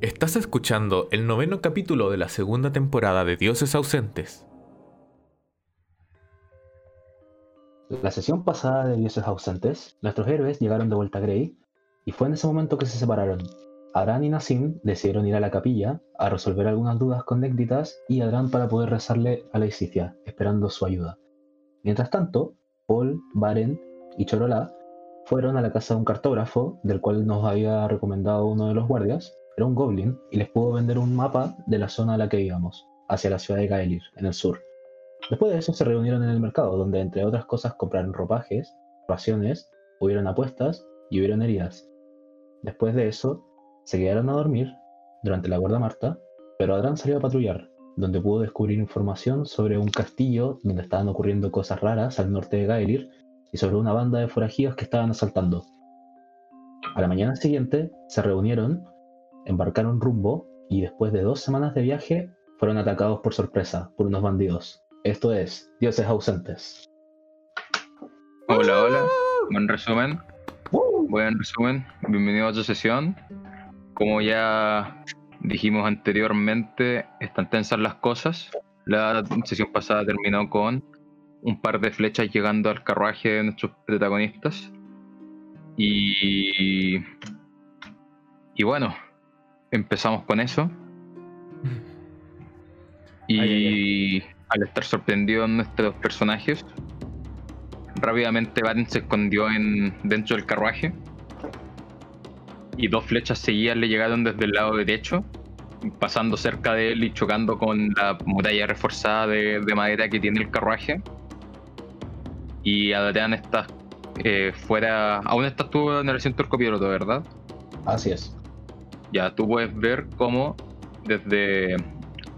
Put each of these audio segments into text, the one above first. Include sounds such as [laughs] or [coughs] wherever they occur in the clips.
Estás escuchando el noveno capítulo de la segunda temporada de Dioses Ausentes. La sesión pasada de Dioses Ausentes, nuestros héroes llegaron de vuelta a Grey y fue en ese momento que se separaron. Adran y Nassim decidieron ir a la capilla a resolver algunas dudas con Néctitas y Adran para poder rezarle a la Isicia, esperando su ayuda. Mientras tanto, Paul, Baren y Chorola fueron a la casa de un cartógrafo, del cual nos había recomendado uno de los guardias, era un goblin y les pudo vender un mapa de la zona a la que íbamos, hacia la ciudad de Gaelir, en el sur. Después de eso se reunieron en el mercado, donde entre otras cosas compraron ropajes, raciones, hubieron apuestas y hubieron heridas. Después de eso, se quedaron a dormir durante la guarda Marta, pero Adran salió a patrullar, donde pudo descubrir información sobre un castillo donde estaban ocurriendo cosas raras al norte de Gaelir y sobre una banda de forajidos que estaban asaltando. A la mañana siguiente se reunieron embarcaron rumbo y después de dos semanas de viaje fueron atacados por sorpresa por unos bandidos. Esto es Dioses ausentes. Hola, hola. Buen resumen. Buen resumen. Bienvenido a otra sesión. Como ya dijimos anteriormente, están tensas las cosas. La sesión pasada terminó con un par de flechas llegando al carruaje de nuestros protagonistas. Y. Y bueno, empezamos con eso. [laughs] Y al estar sorprendido en nuestros personajes, rápidamente Baden se escondió en, dentro del carruaje. Y dos flechas seguidas le llegaron desde el lado derecho, pasando cerca de él y chocando con la muralla reforzada de, madera que tiene el carruaje. Y Adrián está eh, fuera. Aún estás tú en el recinto del copiloto, ¿verdad? Así es ya tú puedes ver cómo desde,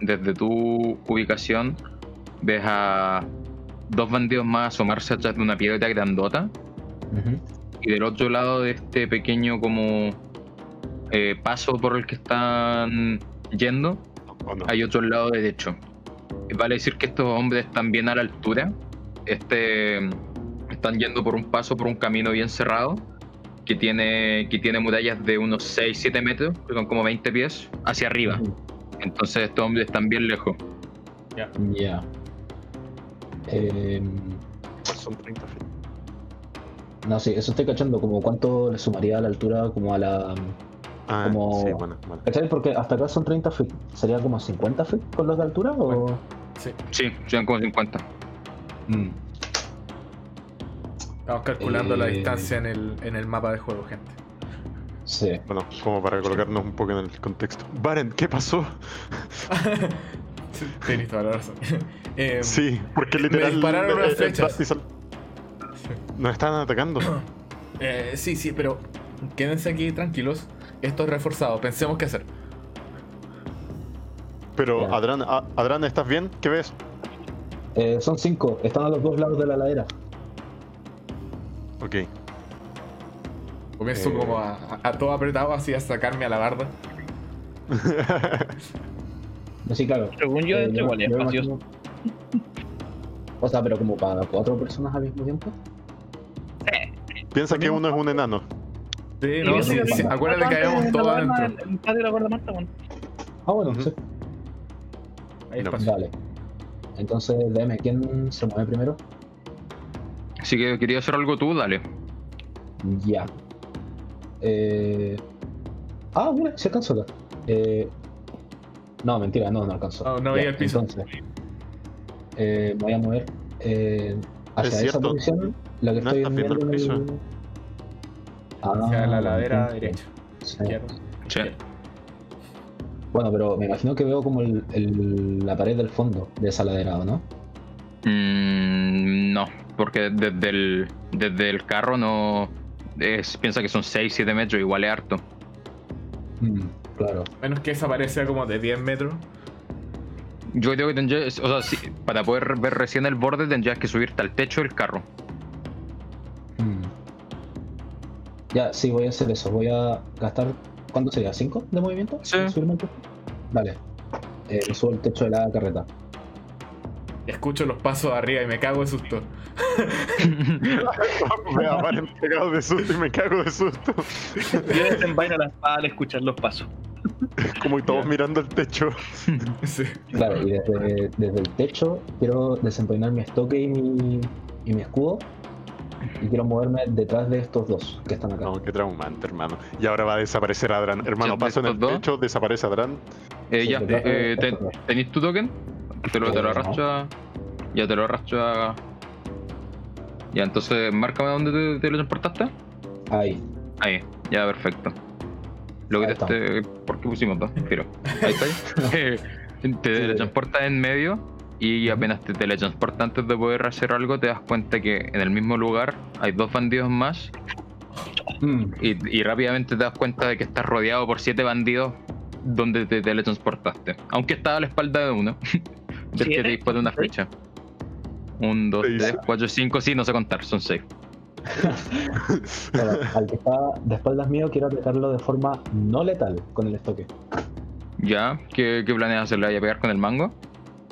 desde tu ubicación ves a dos bandidos más asomarse atrás de una piedra grandota. Y del otro lado de este pequeño como eh, paso por el que están yendo, hay otro lado derecho. Vale decir que estos hombres están bien a la altura. Este, están yendo por un paso, por un camino bien cerrado que tiene, que tiene murallas de unos 6-7 metros, que son como 20 pies, hacia arriba. Entonces estos hombres están bien lejos. Ya. Ya. Em, son 30 feet. No, sí, eso estoy cachando, como cuánto le sumaría a la altura, como a la... Ah, como... sí, bueno, bueno. ¿Cachai? Porque hasta acá son 30 feet. ¿Sería como 50 feet con los de altura o...? Sí. Sí, serían como 50. Mm. Estamos calculando la eh, distancia en el, en el mapa de juego, gente. Sí. Bueno, como para colocarnos un poco en el contexto. Baren, ¿qué pasó? [laughs] Tienes toda la razón. [laughs] Em, sí, porque literal. Me dispararon unas flechas. Nos están atacando. [clears throat] Eh, sí, sí, pero quédense aquí tranquilos. Esto es reforzado. Pensemos qué hacer. Pero, Adran, Adran, ¿estás bien? ¿Qué ves? Eh, son cinco. Están a los dos lados de la ladera. Ok. Comienzo eh. como a, todo apretado así a sacarme a la barda. [laughs] sí, claro. Según yo, eh, igual espacios. O sea, pero como para cuatro personas al mismo tiempo. Piensa que uno es un enano. Sí, no, sí, sí, Acuérdate que habíamos todos adentro. de la guarda Marta, bueno. Ah, bueno, sí. Ahí está. Vale. Entonces, dime, ¿quién se mueve primero? Así que quería hacer algo tú, dale. Ya. Eh... Ah, mira, se alcanzó acá. Eh... No, mentira, no, no alcanzó. No, no veía el piso. Entonces, eh, voy a mover eh, hacia esa posición. La que no estoy viendo el piso. Ah, hacia la ladera derecha. Sí. Sí. Bueno, pero me imagino que veo como el, el, la pared del fondo de esa ladera, ¿o no? Mm, no, porque desde el, desde el carro no. Es, piensa que son 6, 7 metros, igual es harto. Mm, claro. Menos que esa pared sea como de 10 metros. Yo creo que tendrías. O sea, para poder ver recién el borde tendrías que subirte al techo del carro. Mm. Ya, sí, voy a hacer eso. Voy a gastar. ¿Cuánto sería? ¿5 de movimiento? Sí. Vale. Eh, subo el techo de la carreta. Escucho los pasos arriba y me cago de susto. [laughs] me aparecen pegado de susto y me cago de susto. Yo desenvaino la espada al escuchar los pasos. [laughs] Como y todos mirando el techo. [laughs] Sí. Claro, y desde, desde el techo quiero desempeñar mi estoque y mi, y mi escudo. Y quiero moverme detrás de estos dos que están acá. No, qué traumante, hermano. Y ahora va a desaparecer Adran. Hermano, ¿De paso en el dos? techo, desaparece Adran. Eh, ya, eh. ¿tenéis tu token? Te lo, te lo no. arrastro a- Ya te lo arrastro a... Ya, entonces, márcame dónde te, te lo transportaste. Ahí. Ahí, ya, perfecto. Lo que te esté... ¿Por qué pusimos dos? Pero, ahí está. [laughs] [laughs] Te teletransportas en medio y apenas te teletransportas antes de poder hacer algo, te das cuenta que en el mismo lugar hay dos bandidos más Mm, y, y rápidamente te das cuenta de que estás rodeado por siete bandidos donde te teletransportaste. Aunque estaba a la espalda de uno. [laughs] del que te dispara una. Un, dos, Seis. tres, cuatro, cinco, sí, no sé contar, son seis. bueno, al que está de espaldas mío quiero atacarlo de forma no letal con el estoque. ¿Ya? ¿Qué, qué planeas hacer? ¿Le voy a pegar con el mango?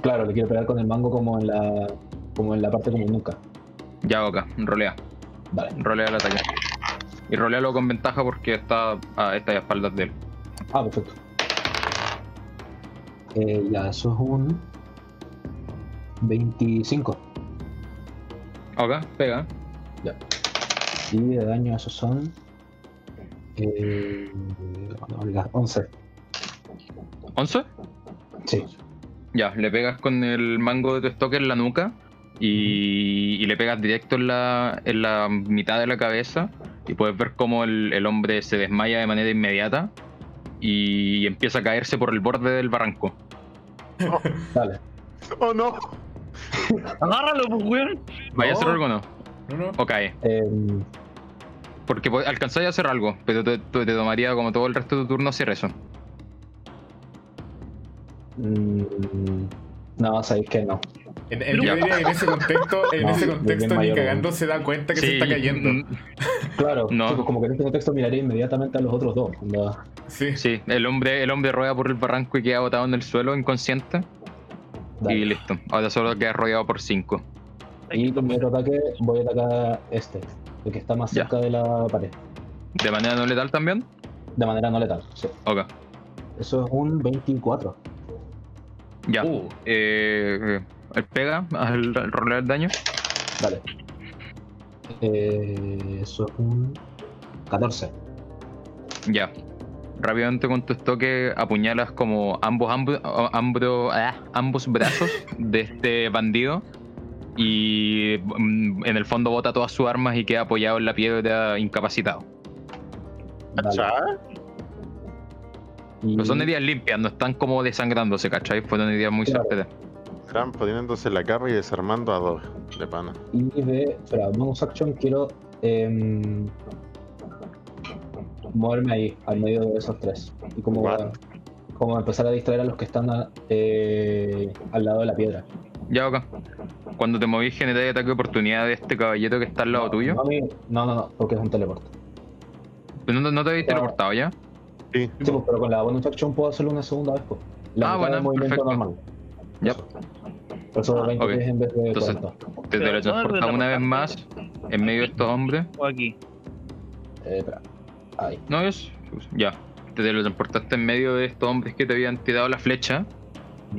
Claro, le quiero pegar con el mango como en la como en la parte como nunca. Ya, acá, rolea. Vale. Rolea el ataque. Y rolealo con ventaja porque está a estas espaldas de él. Ah, perfecto. Eh, ya, eso es un 25. Acá, pega. Y de daño esos son... Eh, oiga, 11. ¿11? Sí. Ya, le pegas con el mango de tu estoque en la nuca y, y le pegas directo en la, en la mitad de la cabeza y puedes ver cómo el, el hombre se desmaya de manera inmediata y empieza a caerse por el borde del barranco. [laughs] Dale. ¡Oh, no! [laughs] Agárralo, pues, weón. ¿Vaya a hacer No. algo o no? No, no. O cae. Em, Porque po- alcanzáis a hacer algo, pero te, te- te tomaría como todo el resto de tu turno hacer eso. mm, no, sabéis que no. En, yo diría que en ese contexto, en No, ese contexto ni cagando se da cuenta que se está cayendo. Claro, No. como que en este contexto miraría inmediatamente a los otros dos. onda, Sí. Sí, el hombre, el hombre rueda por el barranco y queda botado en el suelo inconsciente. Dale. Y listo. Ahora solo queda rodeado por cinco. Y con mi otro ataque voy a atacar este, el que está más Ya. cerca de la pared. ¿De manera no letal también? De manera no letal. Sí. Ok. Eso es un 24. Ya. Uh. Eh, él pega al, al rolear el daño. Vale. Eh, eso es un 14. Ya. Rápidamente con tu estoque apuñalas como ambos, ambos, ambos, ah, ambos brazos de este bandido. Y mm, en el fondo bota todas sus armas y queda apoyado en la piedra incapacitado. ¿Achá? Y, Pero son heridas limpias, no están como desangrándose, ¿cachai? Fueron heridas muy Claro. certeras. Gran poniéndose la capa y desarmando a dos de pana. y de. Espera, bonus action quiero. em, moverme ahí, al medio de esos tres. Y como, What? como empezar a distraer a los que están a- eh, al lado de la piedra. Ya, acá. Cuando te movís, generáis ataque de oportunidad de este caballero que está al lado tuyo. No, a mí- no, no, no, porque es un teleport. Pero no, no te habéis Claro. teleportado ya. Sí. Sí, pues, pero con la bonus action puedo hacerlo una segunda vez. Pues. La Ah, bueno, movimiento perfecto. normal. Ya. Eso. Por eso 20 ok. pies en vez de Entonces- 40. Te ¿dónde una vez más en medio de estos hombres. O aquí. Eh, espera. Ahí. No es. Ya. Te teletransportaste en medio de estos hombres que te habían tirado la flecha.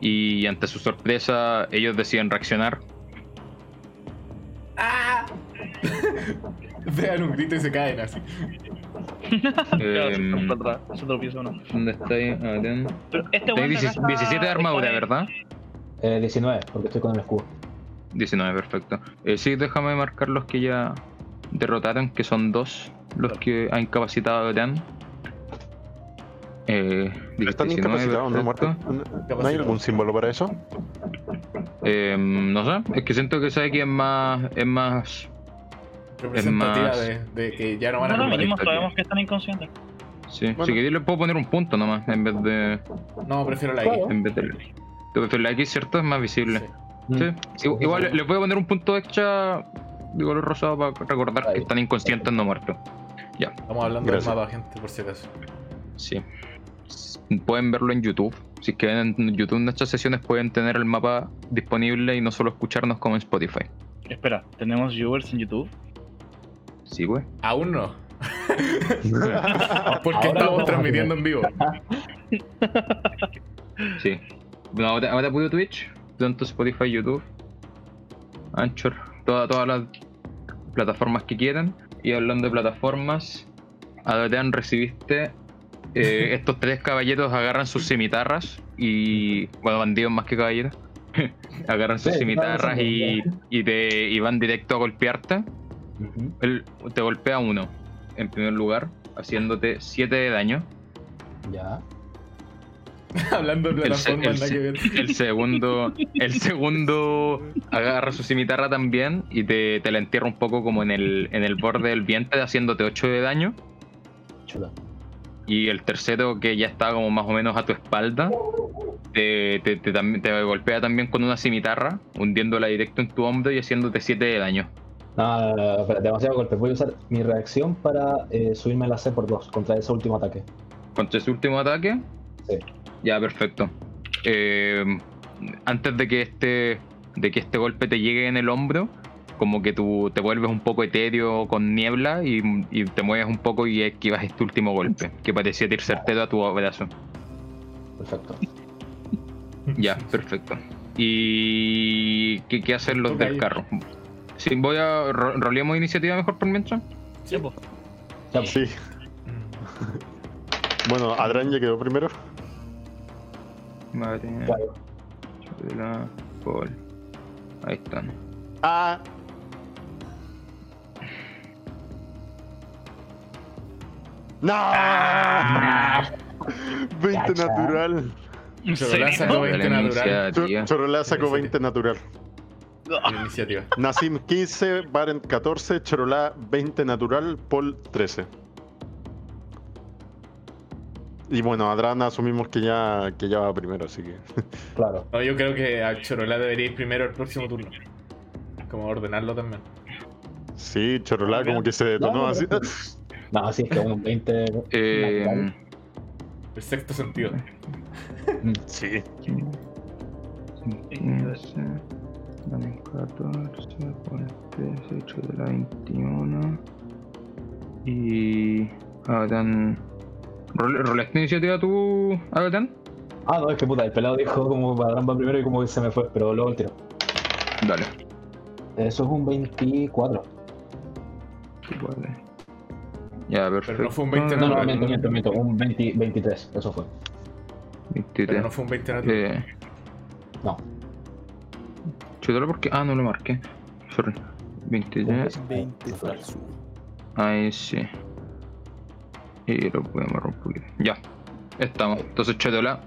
Y ante su sorpresa, ellos deciden reaccionar. ¡Ah! [laughs] Vean un grito y se caen así. [laughs] Uno. ¿Dónde está ahí? A ver. Pero este de acá 17 está- 17 de armadura, está- ¿verdad? Eh, 19, porque estoy con el escudo. 19, perfecto. Eh, sí, déjame marcar los que ya derrotaron, que son dos los que ha incapacitado a Dan. Eh, Están 19, incapacitados, ¿no? Muertos. ¿No hay algún símbolo para eso? Eh, no sé, es que siento que sabe que es más. Es más. Representativa más- de, de que ya no van a No, no, sabemos que están inconscientes. Sí, Bueno. si queréis le puedo poner un punto nomás, en vez de. No, prefiero la. Claro. En vez de. Pero la X, ¿cierto? Es más visible. Sí. Sí. Sí, I- Igual sí. le voy a poner un punto extra de color rosado para recordar Ahí. que están inconscientes, no muertos. Estamos hablando Gracias. del mapa, gente, por si acaso. Sí. Pueden verlo en YouTube. Si quieren en YouTube nuestras sesiones pueden tener el mapa disponible y no solo escucharnos como en Spotify. Espera, ¿tenemos viewers en YouTube? Sí, güey. Aún no. [laughs] Porque Ahora estamos no. transmitiendo en vivo. Sí. No, ahora, ahora puro Twitch, tanto Spotify, YouTube, Anchor, toda- todas las plataformas que quieran. Y hablando de plataformas, Adrián recibiste. eh, [laughs] estos tres caballeros agarran sus cimitarras y. Bueno, bandidos más que caballeros. [laughs] agarran sus Sí, cimitarras no, y, y, te, y van directo a golpearte. Él te golpea uno, en primer lugar, haciéndote 7 de daño. Ya. [laughs] Hablando de El, plataformas, el que ver. el segundo el segundo agarra su cimitarra también y te, te la entierra un poco como en el, en el borde del vientre haciéndote 8 de daño Chuta. y el tercero que ya está como más o menos a tu espalda te, te, te golpea también con una cimitarra hundiéndola directo en tu hombro y haciéndote 7 de daño No, no, no, demasiado golpe. Voy a usar mi reacción para eh, subirme la C por 2 contra ese último ataque. contra ese último ataque Sí. Ya perfecto Eh, antes de que este de que este golpe te llegue en el hombro como que tú te vuelves un poco etéreo con niebla y, y te mueves un poco y esquivas este último golpe que parecía ir certero a tu brazo Perfecto. ya perfecto y qué, qué hacen los del carro sí voy a ro- roleamos iniciativa mejor por mientras Sí, pues. Pues. Sí. Bueno, Adran ya quedó primero. Vale, Claro. Chula, Paul. ahí están Ah. ¡No! [laughs] 20 Cacha. natural. ¿En Chorola sacó 20 La natural. Chorola sacó 20 natural. Iniciativa. Nasim 15, Barent 14, Chorola 20 natural, Paul 13. Y bueno, Adran asumimos que ya, que ya va primero, así que. [laughs] Claro. No, yo creo que a Chorola debería ir primero el próximo turno. Como ordenarlo también. Sí, Chorola como que se detonó No, así. [laughs] No, sí, es que un 20. Eh. El sexto sentido. Mm. [laughs] Sí. 15, dame 14, pon 18 de la 21. Y. Agatán. ¿Role- ¿Roleaste iniciativa tú, Agatán? Ah, no, es que puta, el pelado dijo como Padrón va primero y como que se me fue, pero luego el tiro. Dale. Eso es un 24. Vale. Ya, perfecto. no fue un 20 No, no, miento, miento, miento. Un 20, 23, eso fue. 23. Pero no fue un 20 natural. Eh, No. chutalo porque. Ah, no lo marqué. Sorry. 23. 20 falso. Ahí sí. Y lo podemos romper un poquito. Ya. Estamos. Entonces, Chetola,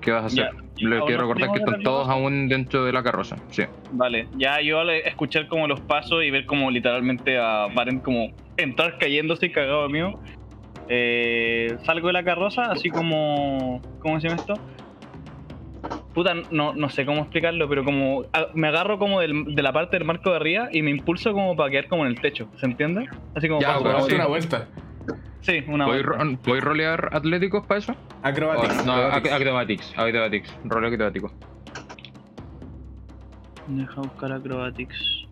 ¿qué vas a hacer? Ya. Le ¿Aún quiero recordar que están todos aún dentro de la carroza. Sí. Vale, ya yo al escuchar como los pasos y ver como literalmente a Baren como entrar cayéndose y cagado mío, eh, salgo de la carroza así como... ¿Cómo se llama esto? Puta, no, no sé cómo explicarlo, pero como a- me agarro como del- de la parte del marco de arriba y me impulso como para quedar como en el techo, ¿se entiende? Así como Ya, bueno, como- sí. una vuelta. Sí, una ¿Puedes vuelta. ro- ¿puedes rolear atléticos para eso? Acrobatics. O- no, acrobatics. ac- acrobatics. Acrobatics. Roleo acrobático. Deja buscar acrobatics.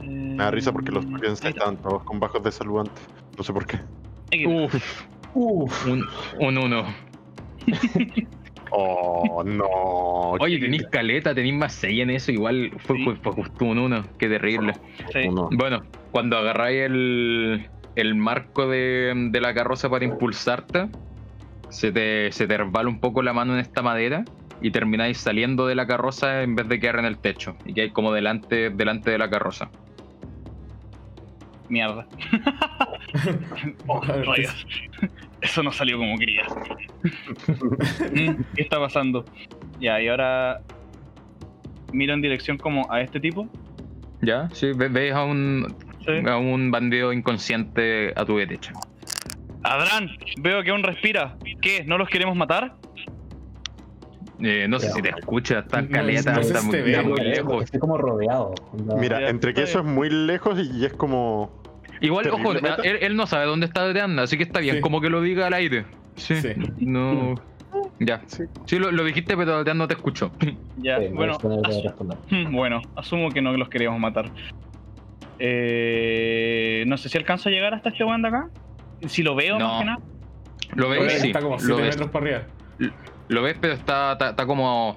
Eh, Me da risa porque los tokens ahí está. estaban todos con bajos de salud antes. No sé por qué. Uf, Uf. un, un uno. [laughs] Oh, no. Oye, tenéis caleta, tenéis más 6 en eso. Igual fue, Sí. fue, fue justo un uno. Qué terrible. Sí. Bueno, cuando agarráis el, el marco de, de la carroza para impulsarte, se te, se te resbala un poco la mano en esta madera y termináis saliendo de la carroza en vez de quedar en el techo. Y que hay como delante, delante de la carroza. Mierda. [laughs] Oh, rayos. Eso no salió como quería. ¿Qué está pasando? Ya, y ahora miro en dirección como a este tipo. ¿Ya? Sí, ve- veis a un, Sí. a un bandido inconsciente a tu derecha. Adran, veo que aún respira. ¿Qué? ¿No los queremos matar? Eh, no sé Ya. si te escucha, está No, caleta, no sé está si muy, ve, lejos. Estoy como rodeado. Mira, entre que eso es muy lejos y es como. Igual, ojo, él, él no sabe dónde está Deanda, así que está bien, Sí. como que lo diga al aire. Sí. Sí. No. [laughs] Ya. Sí. Sí, lo, lo dijiste, pero no te escuchó. Ya, Sí, bueno, [laughs] bueno, asumo que no los queríamos matar. Eh, no sé si alcanzo a llegar hasta este weón de acá. Si lo veo, No. más que nada. Lo ves, sí. Está como Lo 7 ves, metros para arriba. lo ves, pero está, está, está como.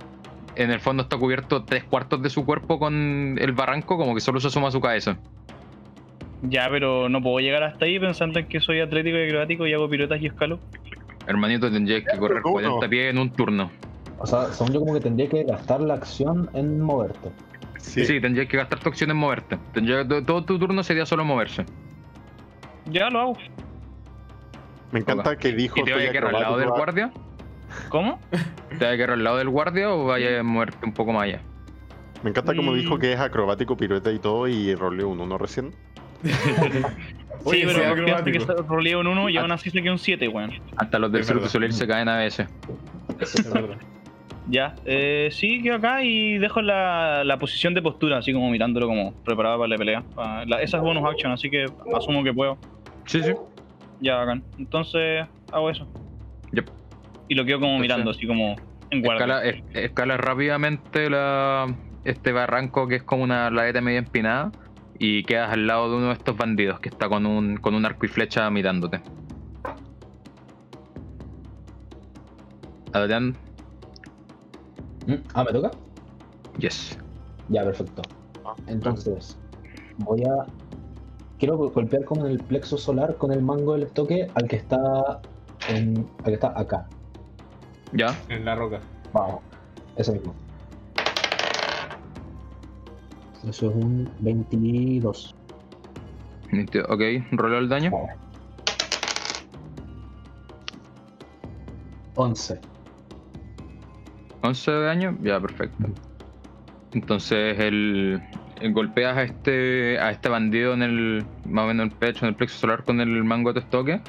En el fondo está cubierto tres cuartos de su cuerpo con el barranco, como que solo se asoma su cabeza. Ya, pero no puedo llegar hasta ahí pensando en que soy atlético y acrobático y hago piruetas y escalo. Hermanito, tendrías que correr Uno. 40 pies en un turno. O sea, según yo como que tendría que gastar la acción en moverte. Sí, Sí. tendrías que gastar tu acción en moverte. Tendría- to- todo tu turno sería solo moverse. Ya lo hago. Me encanta que dijo. ¿Y te vaya a quedar al lado del guardia? ¿Cómo? ¿Te vaya a quedar al lado del guardia o vaya a moverte un poco más allá? Me encanta como Mm. dijo que es acrobático, pirueta y todo, y roleó un uno recién. [laughs] Oye, sí, pero fíjate que roleo un 1 y Ah. aún así saqué un 7, weón. Hasta los del Cirque Soleil se caen a veces. Es verdad. Ya, eh, sí, quedo acá y dejo la, la posición de postura, así como mirándolo como preparado para la pelea. La- esa es bonus action, así que asumo que puedo. Sí, sí. Ya, bacán. Entonces, hago eso. Yep. Y lo quedo como Entonces, mirando, así como en guardia. Escala, es- escala rápidamente la, este barranco que es como una ladera media empinada y quedas al lado de uno de estos bandidos que está con un, con un arco y flecha mirándote. Adrián. Ah, ¿me toca? yes. Ya, perfecto. Ah, Entonces, voy a. Quiero go- golpear como en el plexo solar con el mango del toque al que está en. al que está acá. Ya, En la roca. Vamos, ese mismo. Eso es un 22. nítido. ok, rola el daño. Vamos. 11. 11 de daño, ya, perfecto. Entonces el, el golpeas a este a este bandido en el más o menos en el pecho, en el plexo solar con el mango de estoque,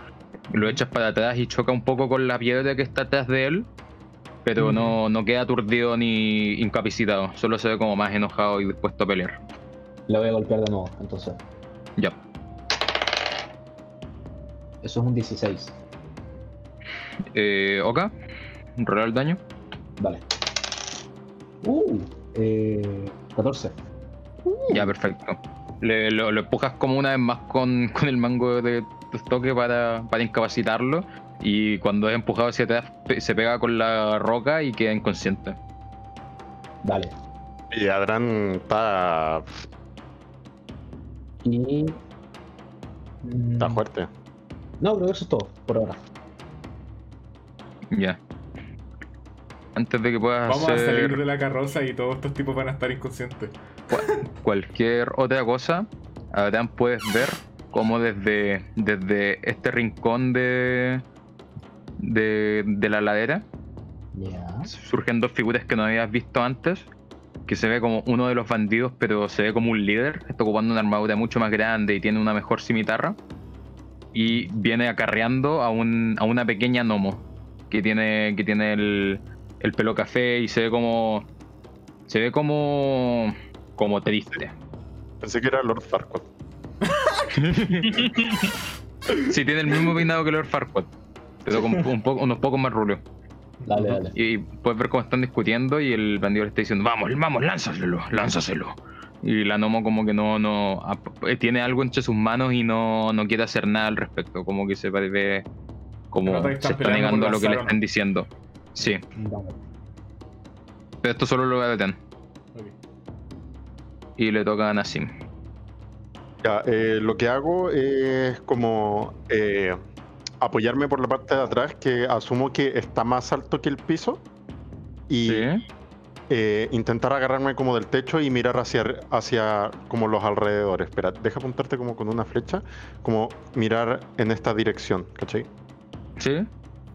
lo echas para atrás y choca un poco con la piedra que está atrás de él, pero no, no queda aturdido ni incapacitado, solo se ve como más enojado y dispuesto a pelear. Le voy a golpear de nuevo, entonces. Ya, Eso es un 16. eh, Oka, rolar el daño. Vale. Uh, eh, 14. Ya, perfecto. Le, lo, lo empujas como una vez más con, con el mango de estoque para, para incapacitarlo. Y cuando es empujado hacia atrás, se pega con la roca y queda inconsciente. Dale. Y Adran está, Y. está fuerte. No, creo que eso es todo, por ahora. Ya. Antes de que puedas Vamos a salir de la carroza y todos estos tipos van a estar inconscientes. [laughs] cualquier otra cosa, Adrián puedes ver cómo desde, desde este rincón de, de, de la ladera Ya. surgen dos figuras que no habías visto antes. Que se ve como uno de los bandidos, pero se ve como un líder. Está ocupando una armadura mucho más grande y tiene una mejor cimitarra. Y viene acarreando a, un, a una pequeña gnomo que tiene, que tiene el, el pelo café y se ve como. Se ve como. como triste. Pensé que era Lord Farquaad. [laughs] Sí, tiene el mismo peinado que Lord Farquaad, pero con un poco, unos pocos más rulos. Dale, dale. Y puedes ver cómo están discutiendo y el bandido le está diciendo, vamos, vamos, lánzaselo, lánzaselo. Y la Nomo como que no, no, eh, tiene algo entre sus manos y no, no quiere hacer nada al respecto, como que se ve como se está negando a lo que le están diciendo. Sí, Dale. pero esto solo lo ve a Beten. Ok. Y le toca a Nassim. Ya, eh, lo que hago es como eh, apoyarme por la parte de atrás, que asumo que está más alto que el piso, y Sí. eh, intentar agarrarme como del techo y mirar hacia, hacia como los alrededores. Espera, deja apuntarte como con una flecha, como mirar en esta dirección, ¿cachai? Sí.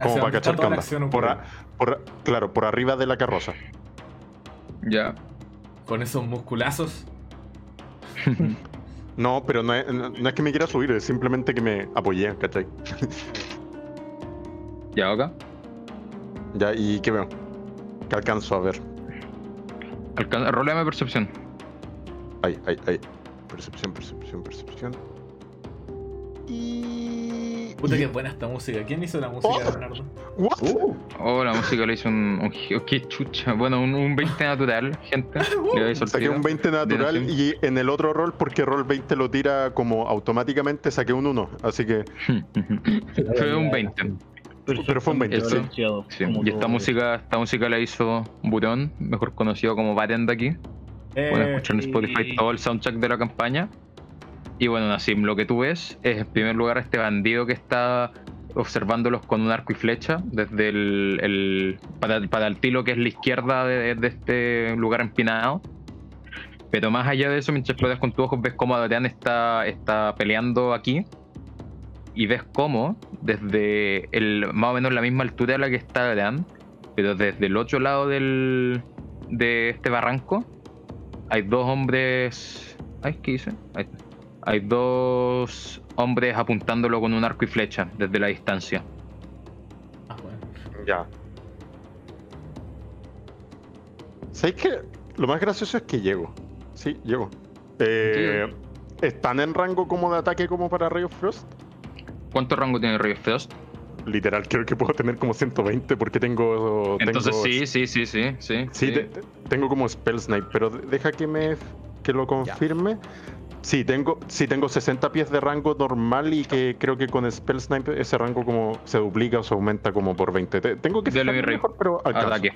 Como para cachar qué onda. acción Por, a- claro, por arriba de la carroza. Ya. Con esos musculazos. [laughs] No, pero no es, no no es que me quiera subir, es simplemente que me apoyé, ¿cachai? [laughs] ya, Oka. Ya, ¿y qué veo? ¿Qué alcanzo a ver? Alcan- Roleame percepción. Ahí, ahí, ahí. Percepción, percepción, percepción. Y. Puta y- que buena esta música. ¿Quién hizo la música, Oh. Bernardo? ¿What? Uh, Oh, la música le hizo un. un qué chucha. Bueno, un, un 20 natural, gente. [laughs] Le doy Saqué un 20 natural y en el otro rol, porque rol 20 lo tira como automáticamente, saqué un 1. Así que [laughs] Fue un 20. Pero fue un 20, sí. balanceado, Sí, Y esta música, esta música la hizo Burón, mejor conocido como Baten de aquí. Pueden Eh, escuchar en Spotify y- todo el soundtrack de la campaña. Y bueno, Nassim, lo que tú ves es en primer lugar este bandido que está observándolos con un arco y flecha desde el, el para, el tilo que es la izquierda de, este lugar empinado. Pero más allá de eso, mientras explotas con tus ojos, ves cómo Adrián está, está peleando aquí. Y ves cómo, desde el, más o menos la misma altura a la que está Adrián, pero desde el otro lado del, de este barranco, hay dos hombres. Ay, ¿qué dice? Ahí está. Hay dos hombres apuntándolo con un arco y flecha desde la distancia. ah, bueno. Ya. ¿Sabéis que lo más gracioso es que llego? Sí, llego. Eh, ¿Están en rango como de ataque como para Ray of Frost? ¿Cuánto rango tiene Ray of Frost? Literal, creo que puedo tener como 120 porque tengo. Entonces tengo- sí, sí, sí, sí, sí. Sí, te- te- tengo como Spell Snipe, pero de- deja que me que lo confirme. Sí, tengo, sí, tengo 60 pies de rango normal y que creo que con Spell Snipe ese rango como se duplica o se aumenta como por 20. Te- tengo que rey. mejor, pero alcanzo. Ataque.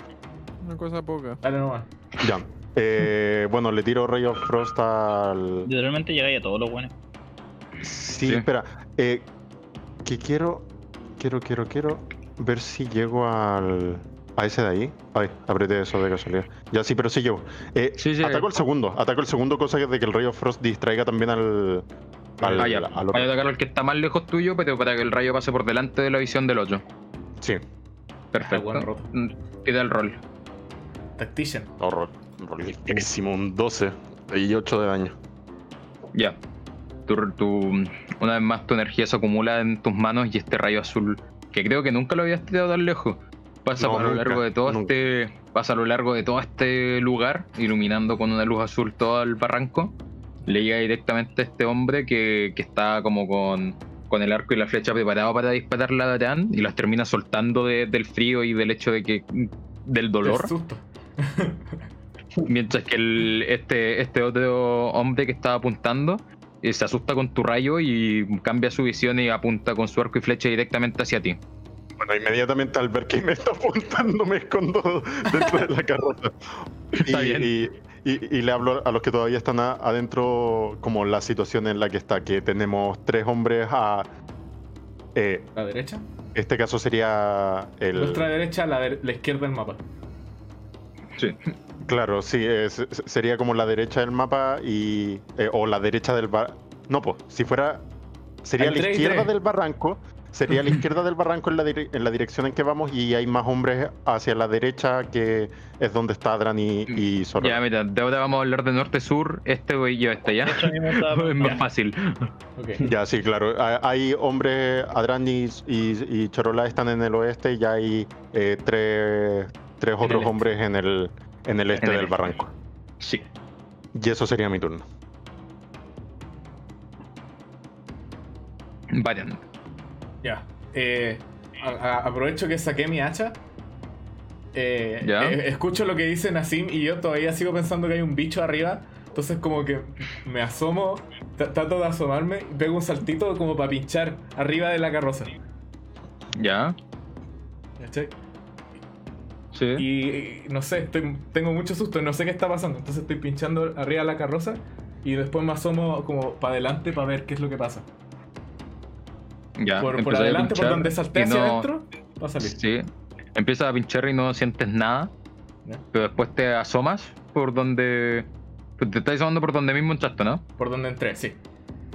Una cosa poca. Dale nomás. Ya. Eh, bueno, le tiro Ray of Frost al. Literalmente llegáis a todos los buenos. Sí, Sí. espera. Eh, que quiero. Quiero, quiero, quiero ver si llego al. A ese de ahí. Ay, apreté eso de casualidad. Ya sí, pero sí llego. Eh, Sí, sí. ataco el segundo. Ataco el segundo, cosa de que el Ray of Frost distraiga también al. Al, Ah, ya. al otro. Vaya a atacar al que está más lejos tuyo, pero para que el rayo pase por delante de la visión del otro. Sí, Perfecto. roto. Mm, Pide el rol. Tactician. horror. Rolísimo, un 12 y 8 de daño. Ya. Tu, tu- una vez más tu energía se acumula en tus manos y este rayo azul, que creo que nunca lo habías tirado tan lejos, pasa No, a lo nunca, largo de todo nunca. este. Pasa a lo largo de todo este lugar, iluminando con una luz azul todo el barranco. Le llega directamente a este hombre que, que está como con, con el arco y la flecha preparado para dispararle a Darán y las termina soltando de- del frío y del hecho de que. del dolor. Susto. [laughs] Mientras que el- este, este otro hombre que estaba apuntando eh, se asusta con tu rayo y cambia su visión y apunta con su arco y flecha directamente hacia ti. Bueno, inmediatamente al ver que me está apuntando, me escondo dentro de la carroza. [laughs] Está y, bien. y- y- y le hablo a los que todavía están a- adentro, como la situación en la que está, que tenemos tres hombres a. eh, La derecha. este caso sería el. Nuestra derecha, la, de- la izquierda del mapa. Sí. Claro, sí, es- sería como la derecha del mapa y. eh, o la derecha del bar. No, pues, si fuera. Sería Hay la tres izquierda tres. del barranco. Sería la [clears throat] izquierda del barranco en la, en la dirección en que vamos y hay más hombres hacia la derecha que es donde está Adran y, y Zorro. Ya, mira, de ahora vamos a hablar de norte-sur, este y yo este, ¿ya? [laughs] Es más fácil. Ok. Ya, sí, claro. Hay- hombres, Adran y, y, y Chorola están en el oeste y hay eh, tres, tres el otros este. hombres en el, en el este En el del este. barranco. Sí. Y eso sería mi turno. Vayan. Ya. Eh, a- a- aprovecho que saqué mi hacha. Eh, Ya. eh, escucho lo que dice Nassim y yo todavía sigo pensando que hay un bicho arriba. Entonces como que me asomo, tra- trato de asomarme y pego un saltito como para pinchar arriba de la carroza. ¿Ya? ¿Cachai? Sí. Y, y no sé, estoy- tengo mucho susto, no sé qué está pasando. Entonces estoy pinchando arriba de la carroza y después me asomo como para adelante para ver qué es lo que pasa. Ya. por, por adelante, por donde salté hacia no- adentro, va a salir. Sí. Empiezas a pinchar y no sientes nada. Ya. Pero después te asomas por donde. pues Te estás asomando por donde mismo entraste, ¿no? Por donde entré, sí.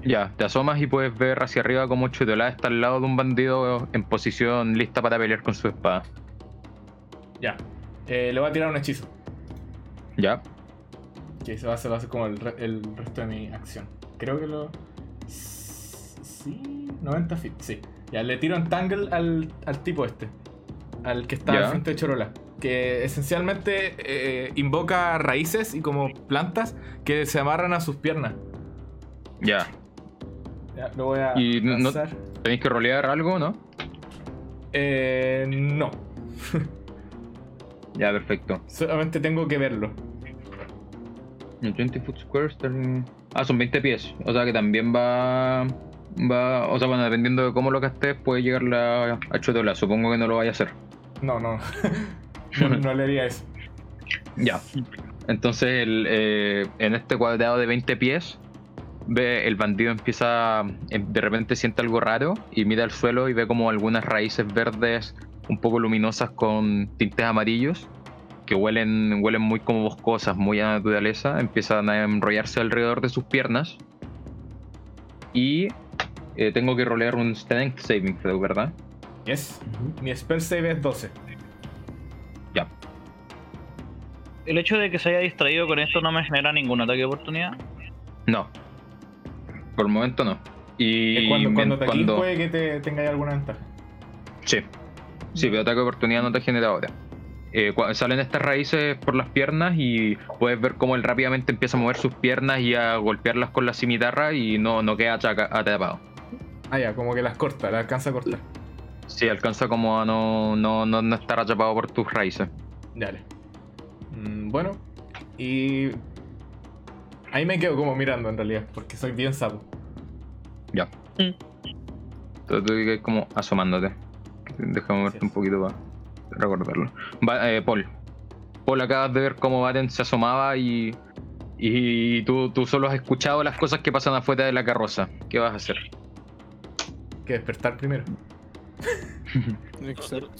Ya, te asomas y puedes ver hacia arriba como Chutolá está al lado de un bandido en posición lista para pelear con su espada. Ya. Eh, le voy a tirar un hechizo. ¿Ya? Que se va a hacer, como el, re- el resto de mi acción. Creo que lo. Sí. 90 feet, sí. Ya, le tiro en tangle al, al tipo este. Al que está Ya. al frente de Chorola. Que esencialmente eh, invoca raíces y como plantas que se amarran a sus piernas. Ya. Ya, lo voy a Y no-. ¿Tenéis que rolear algo, no? Eh, no. Ya, perfecto. Solamente tengo que verlo. El 20 foot square está en- Ah, son 20 pies. O sea que también va. Va, o sea, bueno, dependiendo de cómo lo gastes, puede llegar la a Chotola. Supongo que no lo vaya a hacer. No, no. [laughs] no, no le haría eso. Ya. Entonces, el, eh, en este cuadrado de 20 pies, ve el bandido empieza, em, de repente siente algo raro y mira al suelo y ve como algunas raíces verdes un poco luminosas con tintes amarillos que huelen, huelen muy como boscosas, muy a naturaleza, empiezan a enrollarse alrededor de sus piernas y eh, tengo que rolear un Strength Saving Throw, ¿verdad? Yes. Mi spell save es 12. Ya. El hecho de que se haya distraído con esto no me genera ningún ataque de oportunidad. No. Por el momento no. Y Es cuando, cuando te aquí cuando- puede que te tengáis alguna ventaja. Sí. Sí, pero ataque de oportunidad no te genera ahora. Eh, salen estas raíces por las piernas y puedes ver cómo él rápidamente empieza a mover sus piernas y a golpearlas con la cimitarra y no, no queda atrapado. Ah, ya, como que las corta, las alcanza a cortar. Sí, alcanza como a no, no, no, no estar atrapado por tus raíces. Dale. Mm, bueno, y. Ahí me quedo como mirando en realidad, porque soy bien sapo. Ya. Entonces tú que como asomándote. Déjame moverte un poquito para recordarlo. Va- eh, Paul. Paul, acabas de ver cómo Baden se asomaba y. Y tú, tú solo has escuchado las cosas que pasan afuera de la carroza. ¿Qué vas a hacer? Que despertar primero. Exacto.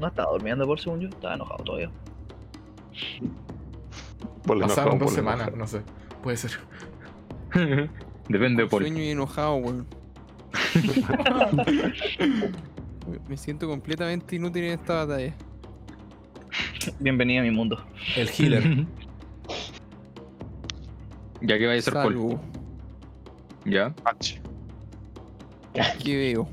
No estaba durmiendo por según yo, estaba enojado todavía. Por Pasaron enojado, dos por semanas, enojado. no sé. Puede ser. [laughs] Depende de Paul. Sueño y enojado, weón. [laughs] Me- siento completamente inútil en esta batalla. Bienvenida a mi mundo. El healer. [laughs] ya que vaya a ser Paul. Salvo. Ya. ¿Qué veo?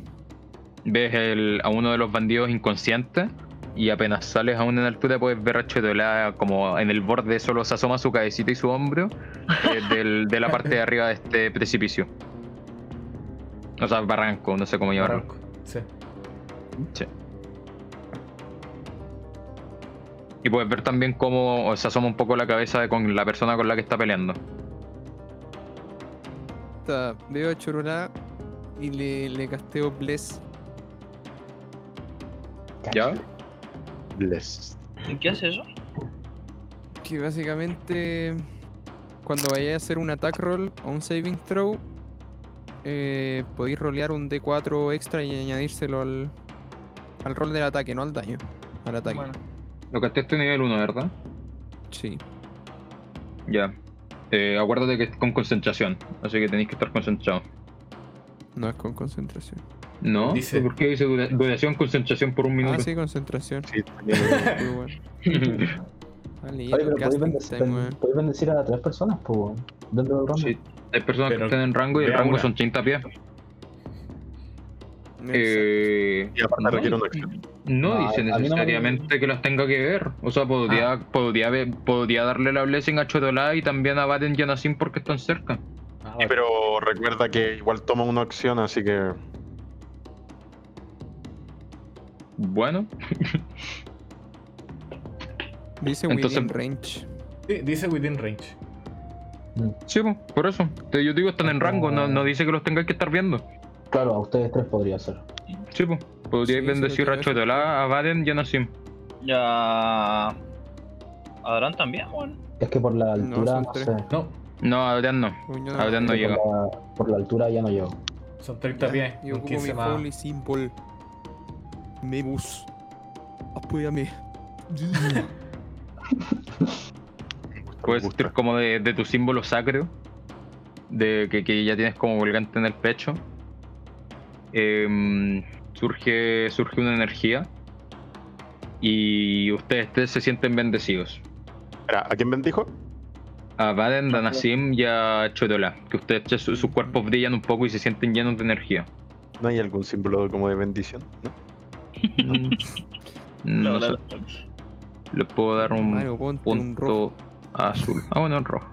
Ves el- a uno de los bandidos inconsciente. Y apenas sales a una altura puedes ver a Chetolá como en el borde solo se asoma su cabecita y su hombro eh, [laughs] del- de la parte de arriba de este precipicio. O sea, barranco, no sé cómo llamarlo. Barranco. Sí. Sí. Y puedes ver también cómo se asoma un poco la cabeza de con la persona con la que está peleando. Veo a Chorolá y le, le casteo Bless. ¿Ya? Bless. ¿Y qué hace eso? Que básicamente cuando vayáis a hacer un attack roll o un saving throw, eh, podéis rolear un D4 extra y añadírselo al, al roll del ataque, no al daño. Al ataque. Bueno, Lo que esté nivel 1, ¿verdad? Sí. Ya. Eh, acuérdate que es con concentración, así que tenéis que estar concentrados. No es con concentración. ¿No? Dice- ¿Por qué dice dura- duración, concentración por un minuto? Ah, sí, concentración. Sí, [laughs] también. Muy bueno. [laughs] Vale, podéis bendecir, podéis bendecir a tres personas, pues, weón, dentro del ronda. Sí, hay personas Pero que están en rango y el rango una. son 30 pies. Eh, Y aparte no, requiere una acción. no No, dice no me- necesariamente que las tenga que ver. O sea, podría, podría, ver- podría darle la blessing a Chotolá y también a Baden y a Nassim porque están cerca. Ah, Sí, pero recuerda que igual toma una acción, así que. Bueno, Dice Entonces- within range. Sí, dice within range. sí, po, por eso. Yo digo, están en rango, no, no dice que los tengáis que estar viendo. Claro, a ustedes tres podría ser. Sí, pues. Podríais Sí, bendecir a lo Chotolá, a Baden y a Nassim. ya. Adran también, weón. Es que por la altura, no, sé. No, No, Adrián no. Yo, Adrián no por la- por la altura ya no llego. son 30 Ya, pies. Yo un ocupo 15 mi más. holy symbol. Mebus. Apóyame. [laughs] Puedes sentir como de, de tu símbolo sacro, de que, que ya tienes como colgante en el pecho. Em, surge, surge una energía y ustedes tres se sienten bendecidos. ¿a quién bendijo? A Baden, a Nassim y a Chorola, que ustedes sus cuerpos brillan un poco y se sienten llenos de energía. ¿No hay algún símbolo como de bendición? ¿No? No [laughs] No, sé, no, les puedo dar un Mario, ponte un rojo. punto azul. Ah, bueno, en rojo.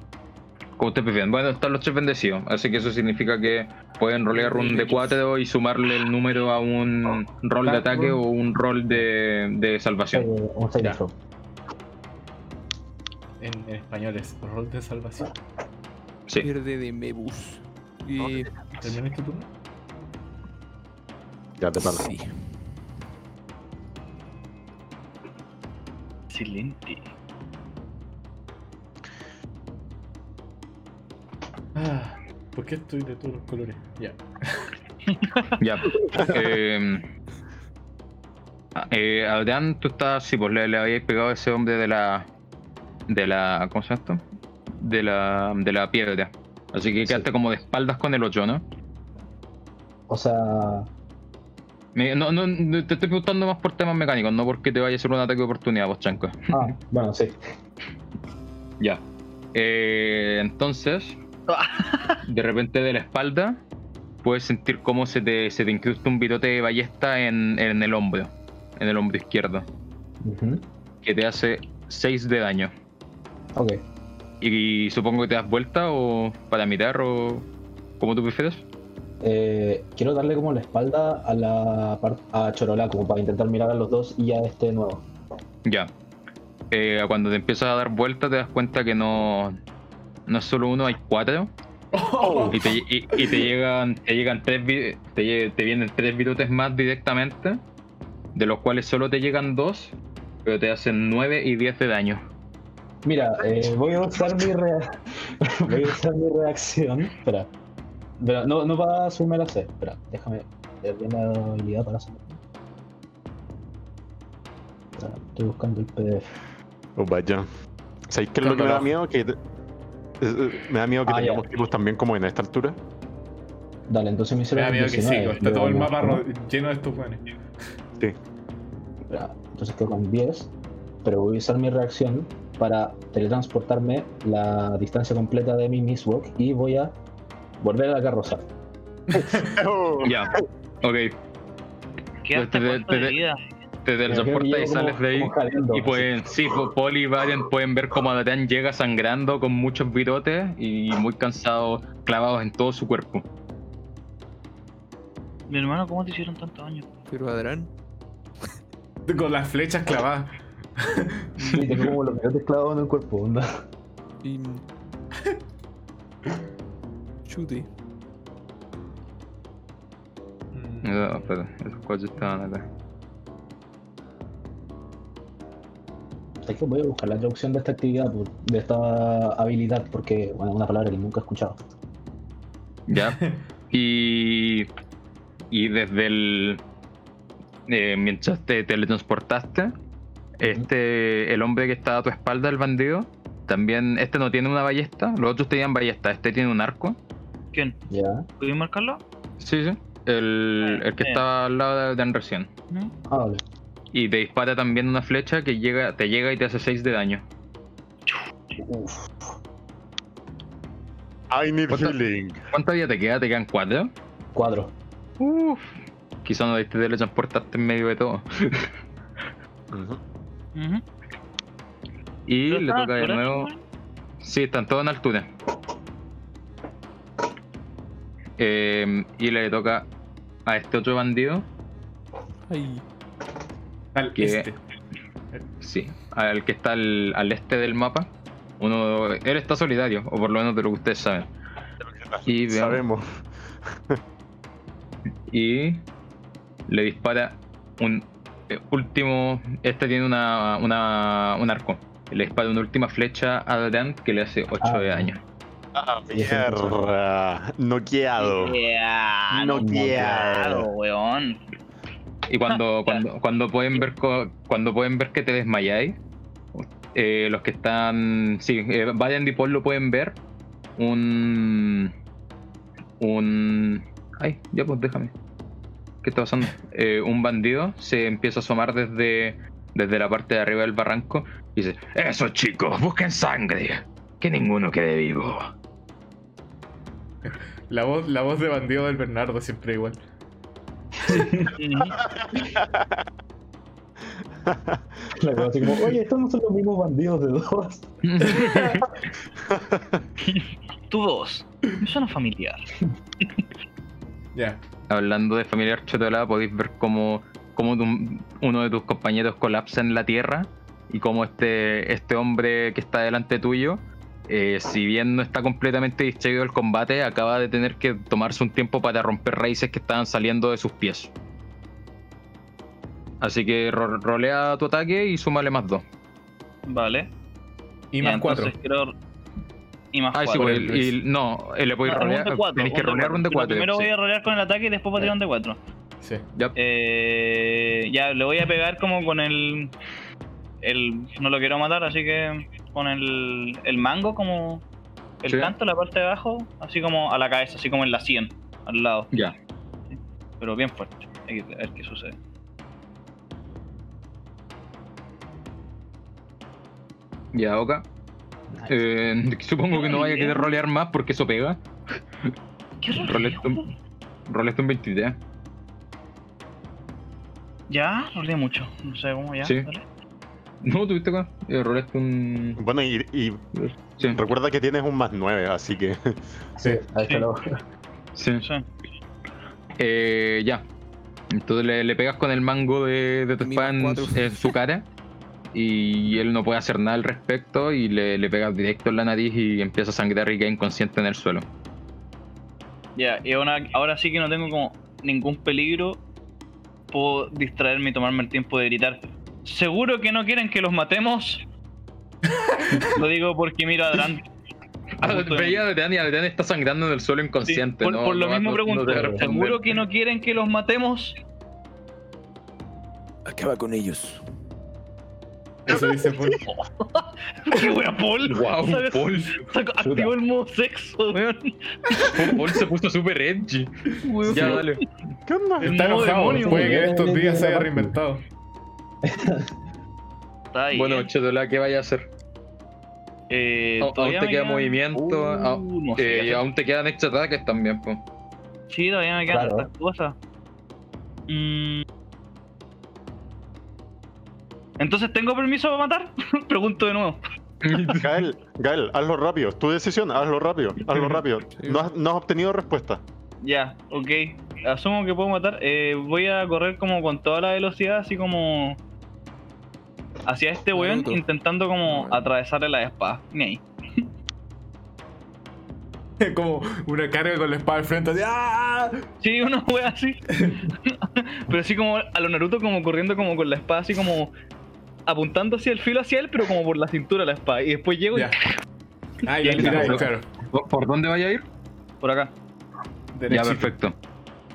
Como ustedes prefieren. Bueno, están los tres bendecidos. Así que eso significa que pueden rolear un D4 y sumarle el número a un rol de ataque o un rol de, de salvación. Eh, un. En, en español es rol de salvación. Sí. Verde de Mebus. Y. ¿Terminaste tu turno? Ya te paro. Sí. Excelente. Ah, ¿Por qué estoy de todos los colores? Ya. [laughs] Ya. eh, ah, eh, Adrián, tú estás. Sí, pues le, le habías pegado a ese hombre de la. De la. ¿Cómo se llama esto? De la. De la piedra. Así que Sí. quedaste como de espaldas con el 8, ¿no? O sea, Me- no, no, no, te estoy preguntando más por temas mecánicos, no porque te vaya a hacer un ataque de oportunidad, vos, Chanco. [laughs] ah, bueno, sí. Ya. Eh, entonces, [laughs] de repente de la espalda, puedes sentir cómo se te, se te incrusta un virote de ballesta en, en el hombro, en el hombro izquierdo, que te hace 6 de daño. Ok. Y, supongo que te das vuelta o para mirar o como tú prefieres. Eh, quiero darle como la espalda a la a Chorola, como para intentar mirar a los dos y a este nuevo. Ya. Eh, cuando te empiezas a dar vuelta te das cuenta que no, no es solo uno, hay cuatro. Y te, y- y te llegan, te llegan tres te, te vienen tres virotes más directamente, de los cuales solo te llegan dos, pero te hacen 9 y 10 de daño. Mira, eh, voy a usar mi rea- [laughs] voy a usar mi reacción. Espera. Pero no, no va a subirme la C. Espera, déjame ver bien la habilidad para hacerlo. Espera, Estoy buscando el PDF. Oh, vaya. ¿Sabéis qué es lo que me da miedo? Que. eh, eh, me da miedo que Ah, tengamos tipos también como en esta altura. Dale, entonces me Me hicieron da miedo que sí, 19, está todo el mapa lleno de estos buenos. Sí. Espera, entonces quedo con 10, pero voy a usar mi reacción para teletransportarme la distancia completa de mi Mistwalk y voy a volver a la carroza. [laughs] Ya, ok. Quedaste Te- te- de te- teletransportas y como- sales de ahí. Y pueden, sí, po- Paul y Varian pueden ver cómo Adrián llega sangrando con muchos virotes y muy cansado, clavados en todo su cuerpo. Mi hermano, ¿cómo te hicieron tanto daño? Pero Adrán. Con las flechas clavadas. Sí, tengo como los bigotes clavados en el cuerpo, onda. Y. Chute. Mm, No, espera, esos cuatro estaban acá. Es que voy a buscar la traducción de esta actividad, de esta habilidad, porque, bueno, es una palabra que nunca he escuchado. Ya. [laughs] Y. Y desde el. eh, mientras te teletransportaste, este. El hombre que está a tu espalda, el bandido, también. Este no tiene una ballesta, los otros tenían ballesta, este tiene un arco. ¿Quién? Ya. ¿Puedes marcarlo? Sí, sí. El, el que Sí. estaba al lado de Dan recién. ¿No? Ah, vale. Y te dispara también una flecha que llega, te llega y te hace 6 de daño. Uf. I need ¿Cuánto? healing. ¿Cuánta vida te queda? ¿Te quedan 4? Cuadro. Uff. Quizá no diste teletransportarte en medio de todo. Y ¿Pero le toca de nuevo. Sí, están todos en altura. Eh, y le toca a este otro bandido. Ay. Al Que- este. Sí, al que está al, al este del mapa. Uno, él está solidario, o por lo menos de lo que ustedes saben. Y [laughs] veamos. Sabemos. [laughs] Y le dispara un último. Este tiene una, una, un arco. Le dispara una última flecha a Dant que le hace 8 Ah, de daño. Ah, mierda. Noqueado. Yeah, No no quiero. weón. Y cuando, [laughs] cuando, cuando pueden ver co- cuando pueden ver que te desmayáis, eh, los que están. Sí, eh, Valiant y Paul lo pueden ver. Un. Un. Ay, ya pues déjame. ¿Qué está pasando? Eh, un bandido se empieza a asomar desde, desde la parte de arriba del barranco y dice: Eso chicos, busquen sangre. Que ninguno quede vivo. La voz, la voz de bandido del Bernardo siempre igual. La cosa así como, oye, estos no son los mismos bandidos de dos. [laughs] Tú dos. Me suena familiar. Ya. Hablando de familiar chotolada, podéis ver cómo, cómo tu- uno de tus compañeros colapsa en la tierra y cómo este, este hombre que está delante tuyo eh, si bien no está completamente distraído del combate, acaba de tener que tomarse un tiempo para romper raíces que estaban saliendo de sus pies. Así que ro- rolea tu ataque y súmale más dos. Vale. Y más cuatro. Y más Ah, sí, cuatro. pues, el no, le podéis un rolear. Tenéis que rolear un de Pero 4. Primero voy a rolear con el ataque y después voy a tirar un de 4. Sí. Eh, ya, le voy a pegar como con el, el... No lo quiero matar, así que con el, el mango como... El Sí. canto, la parte de abajo, así como a la cabeza, así como en la 100, al lado. Ya. Pero bien fuerte. Hay que ver qué sucede. Ya, Oka. Eh, [laughs] supongo que no vaya a querer rolear más porque eso pega. ¿Qué roleo? Roleaste un, roleaste un 23. Ya, roleé mucho. No sé cómo ya. Sí. dale. No, tuviste acá. Eh, roleaste un. Bueno, y, y Sí. recuerda que tienes un más 9, así que. [laughs] Sí, ahí está Sí. lo. Sí. Sí. Eh, ya. Entonces le, le pegas con el mango de, de tu espada en su cara. [laughs] Y él no puede hacer nada al respecto. Y le, le pegas directo en la nariz y empieza a sangrar y queda inconsciente en el suelo. Ya, y ahora, ahora sí que no tengo como ningún peligro. Puedo distraerme y tomarme el tiempo de gritar. ¿Seguro que no quieren que los matemos? [laughs] Lo digo porque miro adelante. Ah, de- veía a Detean y Detean está sangrando en el suelo Sí, inconsciente. por, no- por lo no- mismo no- pregunto. ¿Seguro que no quieren que los matemos? Acaba con ellos. Eso dice Paul. [laughs] ¡Qué wea, Paul! Wow, ¿Sabes? Paul. Saco- Activó el modo sexo, weón. Paul se puso súper edgy. Weón. Ya, dale. ¿Qué onda? Está enojado. demonio, Puede que weón. estos días se haya reinventado. Está ahí. Bueno, Chetola, ¿qué vaya a hacer? eh, Aún te queda quedan- movimiento. Uh, ah, no sé, eh, hacer- aún te quedan extra ataques también, pues. Sí, todavía me quedan Claro. estas cosas. Mm. Entonces, ¿tengo permiso para matar? [laughs] Pregunto de nuevo. [laughs] Gael, Gael, hazlo rápido. Tu decisión, hazlo rápido. Hazlo rápido. No has, no has obtenido respuesta. Ya, ok. Asumo que puedo matar. Eh, voy a correr como con toda la velocidad, así como. Hacia este weón, intentando como atravesarle la espada. Ni ahí. [laughs] Como una carga con la espada al frente. así, ¡ah! Sí, una wea así. pero así como a lo Naruto, como corriendo como con la espada, así como apuntando hacia el filo hacia él, pero como por la cintura la espada. Y después llego y Ya. [laughs] Ah, Ya, claro. ¿Por, dónde vaya a ir? por acá. Ya, perfecto.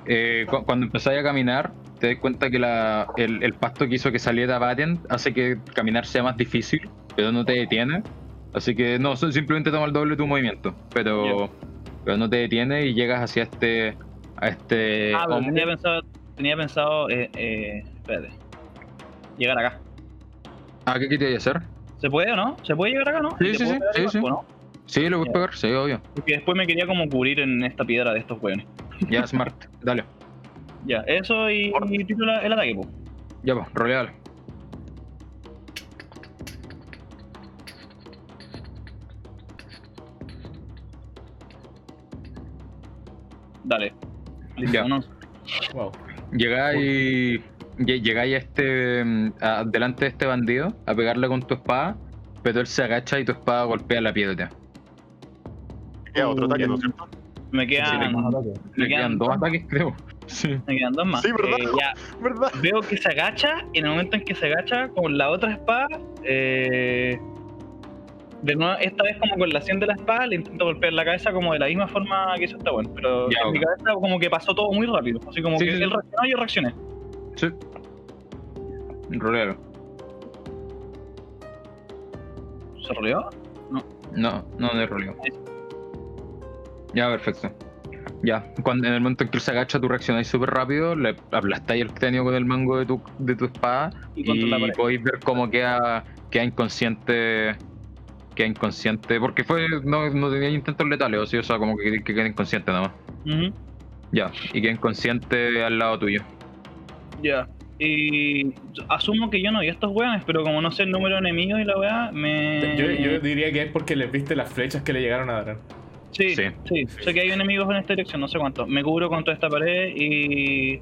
Eh, cu- cuando empezáis a caminar, te das cuenta que la- el, el pasto que hizo que saliera Variant hace que caminar sea más difícil, pero no te detiene. Así que no, simplemente toma el doble de tu movimiento, pero, pero no te detiene y llegas hacia este a este ah, pero tenía pensado, tenía pensado, eh, eh, espérate. Llegar acá. Ah, ¿qué querías hacer? ¿Se puede o no? ¿Se puede llegar acá, no? Sí, ¿Y te sí, sí, sí, sí. ¿no? Sí, lo puedes pegar, sí, obvio. Porque después me quería como cubrir en esta piedra de estos weones. Ya, smart, dale. Ya, eso y, y el ataque, po. Ya, pues, rolealo. Dale. Listo, Ya. no. Wow. Llegáis, llegáis a este, mm, a- delante de este bandido a pegarle con tu espada, pero él se agacha y tu espada golpea la piedra. Queda otro ataque, ¿no es cierto? Me Sí, quedan. Le Me quedan dos ataques, creo. Sí. me quedan dos más. Sí, ¿verdad? Eh, ya, [laughs] ¿Verdad? veo que se agacha y en el momento en que se agacha con la otra espada, eh, de nuevo, esta vez como con la 100 de la espada, le intento golpear la cabeza como de la misma forma que hizo esta bueno, pero Ya, en mi cabeza como que pasó todo muy rápido, así como Sí, que sí, él sí. reaccionó y yo reaccioné. Sí. Rolealo. ¿Se roleó? No, no, no es roleo. Ya, perfecto. Ya, cuando, en el momento en que él se agacha, tú reaccionáis súper rápido, le aplastáis el cráneo con el mango de tu, de tu espada Y y podéis ver cómo queda, queda inconsciente. Queda inconsciente, porque fue no, no tenía intentos letales, o, sea, como que, que queda inconsciente nada más. Ya, y queda inconsciente al lado tuyo. Ya. Y asumo que yo no vi a estos weones, pero como no sé el número de enemigos y la weá, me. Yo, yo diría que es porque les viste las flechas que le llegaron a dar. Sí, Sí. sí, Sé que hay enemigos en esta dirección, no sé cuántos. Me cubro contra esta pared y.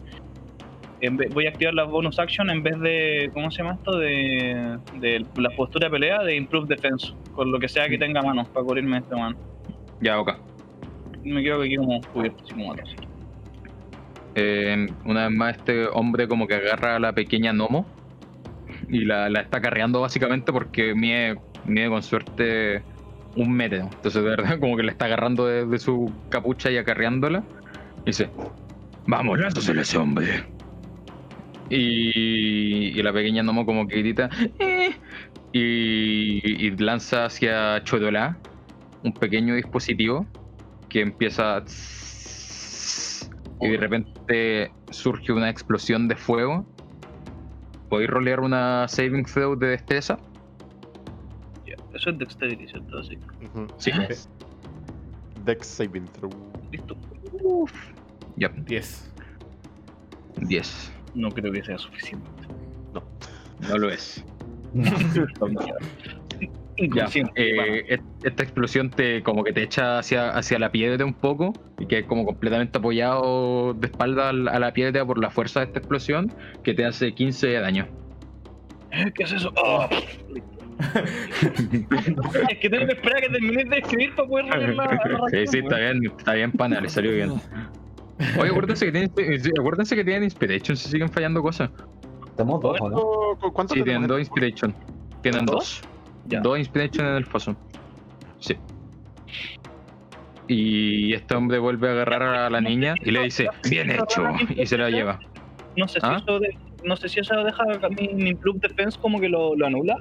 vez- voy a activar la bonus action en vez de, ¿cómo se llama esto? De, de la postura de pelea de Improve Defense, con lo que sea que tenga manos para cubrirme este mano. Ya, ok. Me quedo aquí como cubierto, así como atrás. Eh, una vez más, este hombre como que agarra a la pequeña Nomo y la, la está carreando básicamente porque mide, mide con suerte un metro. Entonces, de verdad, [laughs] como que le está agarrando de, de su capucha y acarreándola. Y dice: Vamos, lánzasele a ese hombre. Y, y la pequeña Nomo como que grita "Eh", y, y lanza hacia Chodolá un pequeño dispositivo que empieza a y de repente surge una explosión de fuego. ¿Podéis rolear una saving throw de destreza? Ya, Eso es Dexterity, ¿cierto? Así. Ujú. Sí. Dex saving throw. Listo. Ya, 10. 10. No creo que sea suficiente. No lo es. [laughs] [laughs] Ya, eh, esta explosión te como que te echa hacia, hacia la piedra un poco y que como completamente apoyado de espalda al- a la piedra por la fuerza de esta explosión que te hace 15 de daño. ¿Qué es eso? Ah, es que tengo que esperar a que termines de escribir para poder leer la, la [laughs] Sí, sí, está bien, está bien, pana, le salió bien. Oye, acuérdense que tienen, acuérdense que tienen Inspiration si siguen fallando cosas. Tenemos dos, ¿o no? ¿Cuánto, cuánto Sí, tienen dos en- Inspiration. Tienen dos. Ya. Dos Inspiration en el foso. Sí. Y este hombre vuelve a agarrar a la niña y le dice, bien hecho, y se la lleva. No sé si ¿Ah? eso de- no sé si eso deja mi, mi Improve Defense como que lo, lo anula.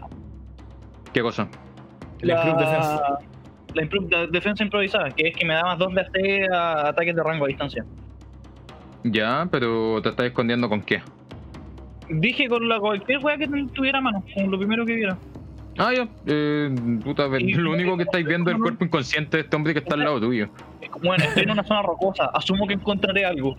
¿Qué cosa? El Improve Defense. La Improve de- Defense improvisada, que es que me da más 2 de AC a ataques de rango a distancia. Ya, pero te estás escondiendo con qué. Dije con la cualquier wea que tuviera a mano, con lo primero que viera. Ah, ya. Eh, puta, [laughs] lo único que estáis viendo es el cuerpo inconsciente de este hombre que está al lado tuyo. Bueno, estoy en una zona rocosa, asumo que encontraré algo.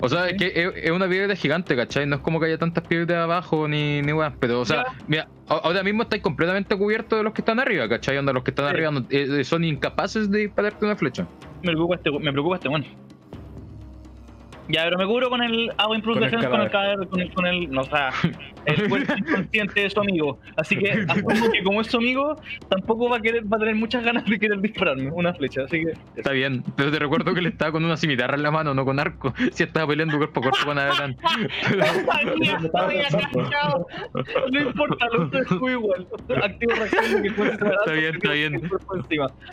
O sea, es que es, una piedra gigante, ¿cachai? No es como que haya tantas piedras abajo ni, ni weas. Pero, o sea, mira, ahora mismo estáis completamente cubiertos de los que están arriba, ¿cachai? Onda, los que están Sí. arriba no- eh, son incapaces de dispararte una flecha. Me preocupa este, me preocupa este bueno. Ya, pero me cubro con el hago Improve Con el Defense con el cadáver. con el, con el, no, o sea, el [laughs] cuerpo inconsciente de su amigo. Así que [laughs] asumo que como es su amigo, tampoco va a querer, va a tener muchas ganas de querer dispararme una flecha. Así que Está bien, pero te recuerdo que él estaba con una cimitarra en la mano, no con arco. Si estaba peleando cuerpo a cuerpo con cachao. [laughs] No importa, lo dejo igual. Activo reacción que puede ser Está bien, está bien.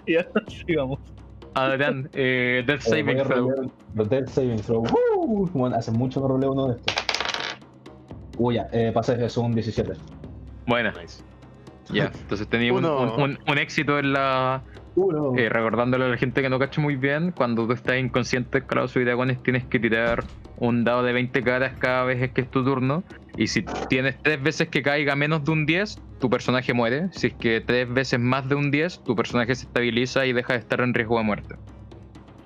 Y ya, sigamos. Adán, eh, Death Saving Throw. Death Saving Throw. ¡Woo! Bueno, hace mucho no roleo uno de estos. Uy, ya, eh, pasé, es un 17. Bueno, Nice. ya. Entonces tenía un, un- un- un éxito en la. Eh, recordándole a la gente que no cacha muy bien, cuando tú estás inconsciente, esclavos y dragones, tienes que tirar un dado de 20 caras cada vez que es tu turno. Y si tienes tres veces que caiga menos de un 10, tu personaje muere. Si es que tres veces más de un 10, tu personaje se estabiliza y deja de estar en riesgo de muerte.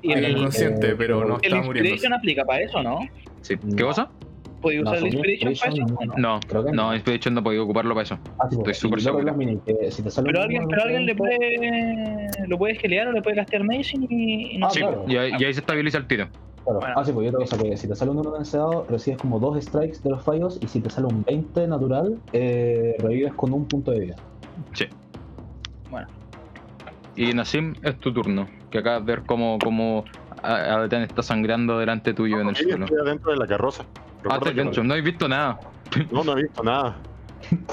Y Era el, inconsciente, eh, pero no el está muriendo. Inspiration aplica para eso, ¿no? Sí. ¿Qué No. cosa? ¿Podéis No, usar el según Inspiration para eso? No? No, Creo que no, no. Inspiration no podía ocuparlo para eso. Ah, sí, Estoy súper seguro. la mini, que si te sale Pero alguien, pero alguien le puede, lo puede esquelear o le puede castear Medicine y, y no Ah. Sí, claro. y, ahí- y ahí se estabiliza el tiro. Claro. Bueno. Ah, sí, pues yo tengo que si te sale un 1 en ese dado, recibes como dos strikes de los fallos y si te sale un 20 natural, eh, revives con un punto de vida. Sí. Bueno. Y Nassim, es tu turno. Que acabas de ver cómo, cómo A- Adetán está sangrando delante tuyo en el Sí, suelo. estoy adentro de la carroza. Ah, te no- dentro, no habéis visto nada. No, no he visto nada.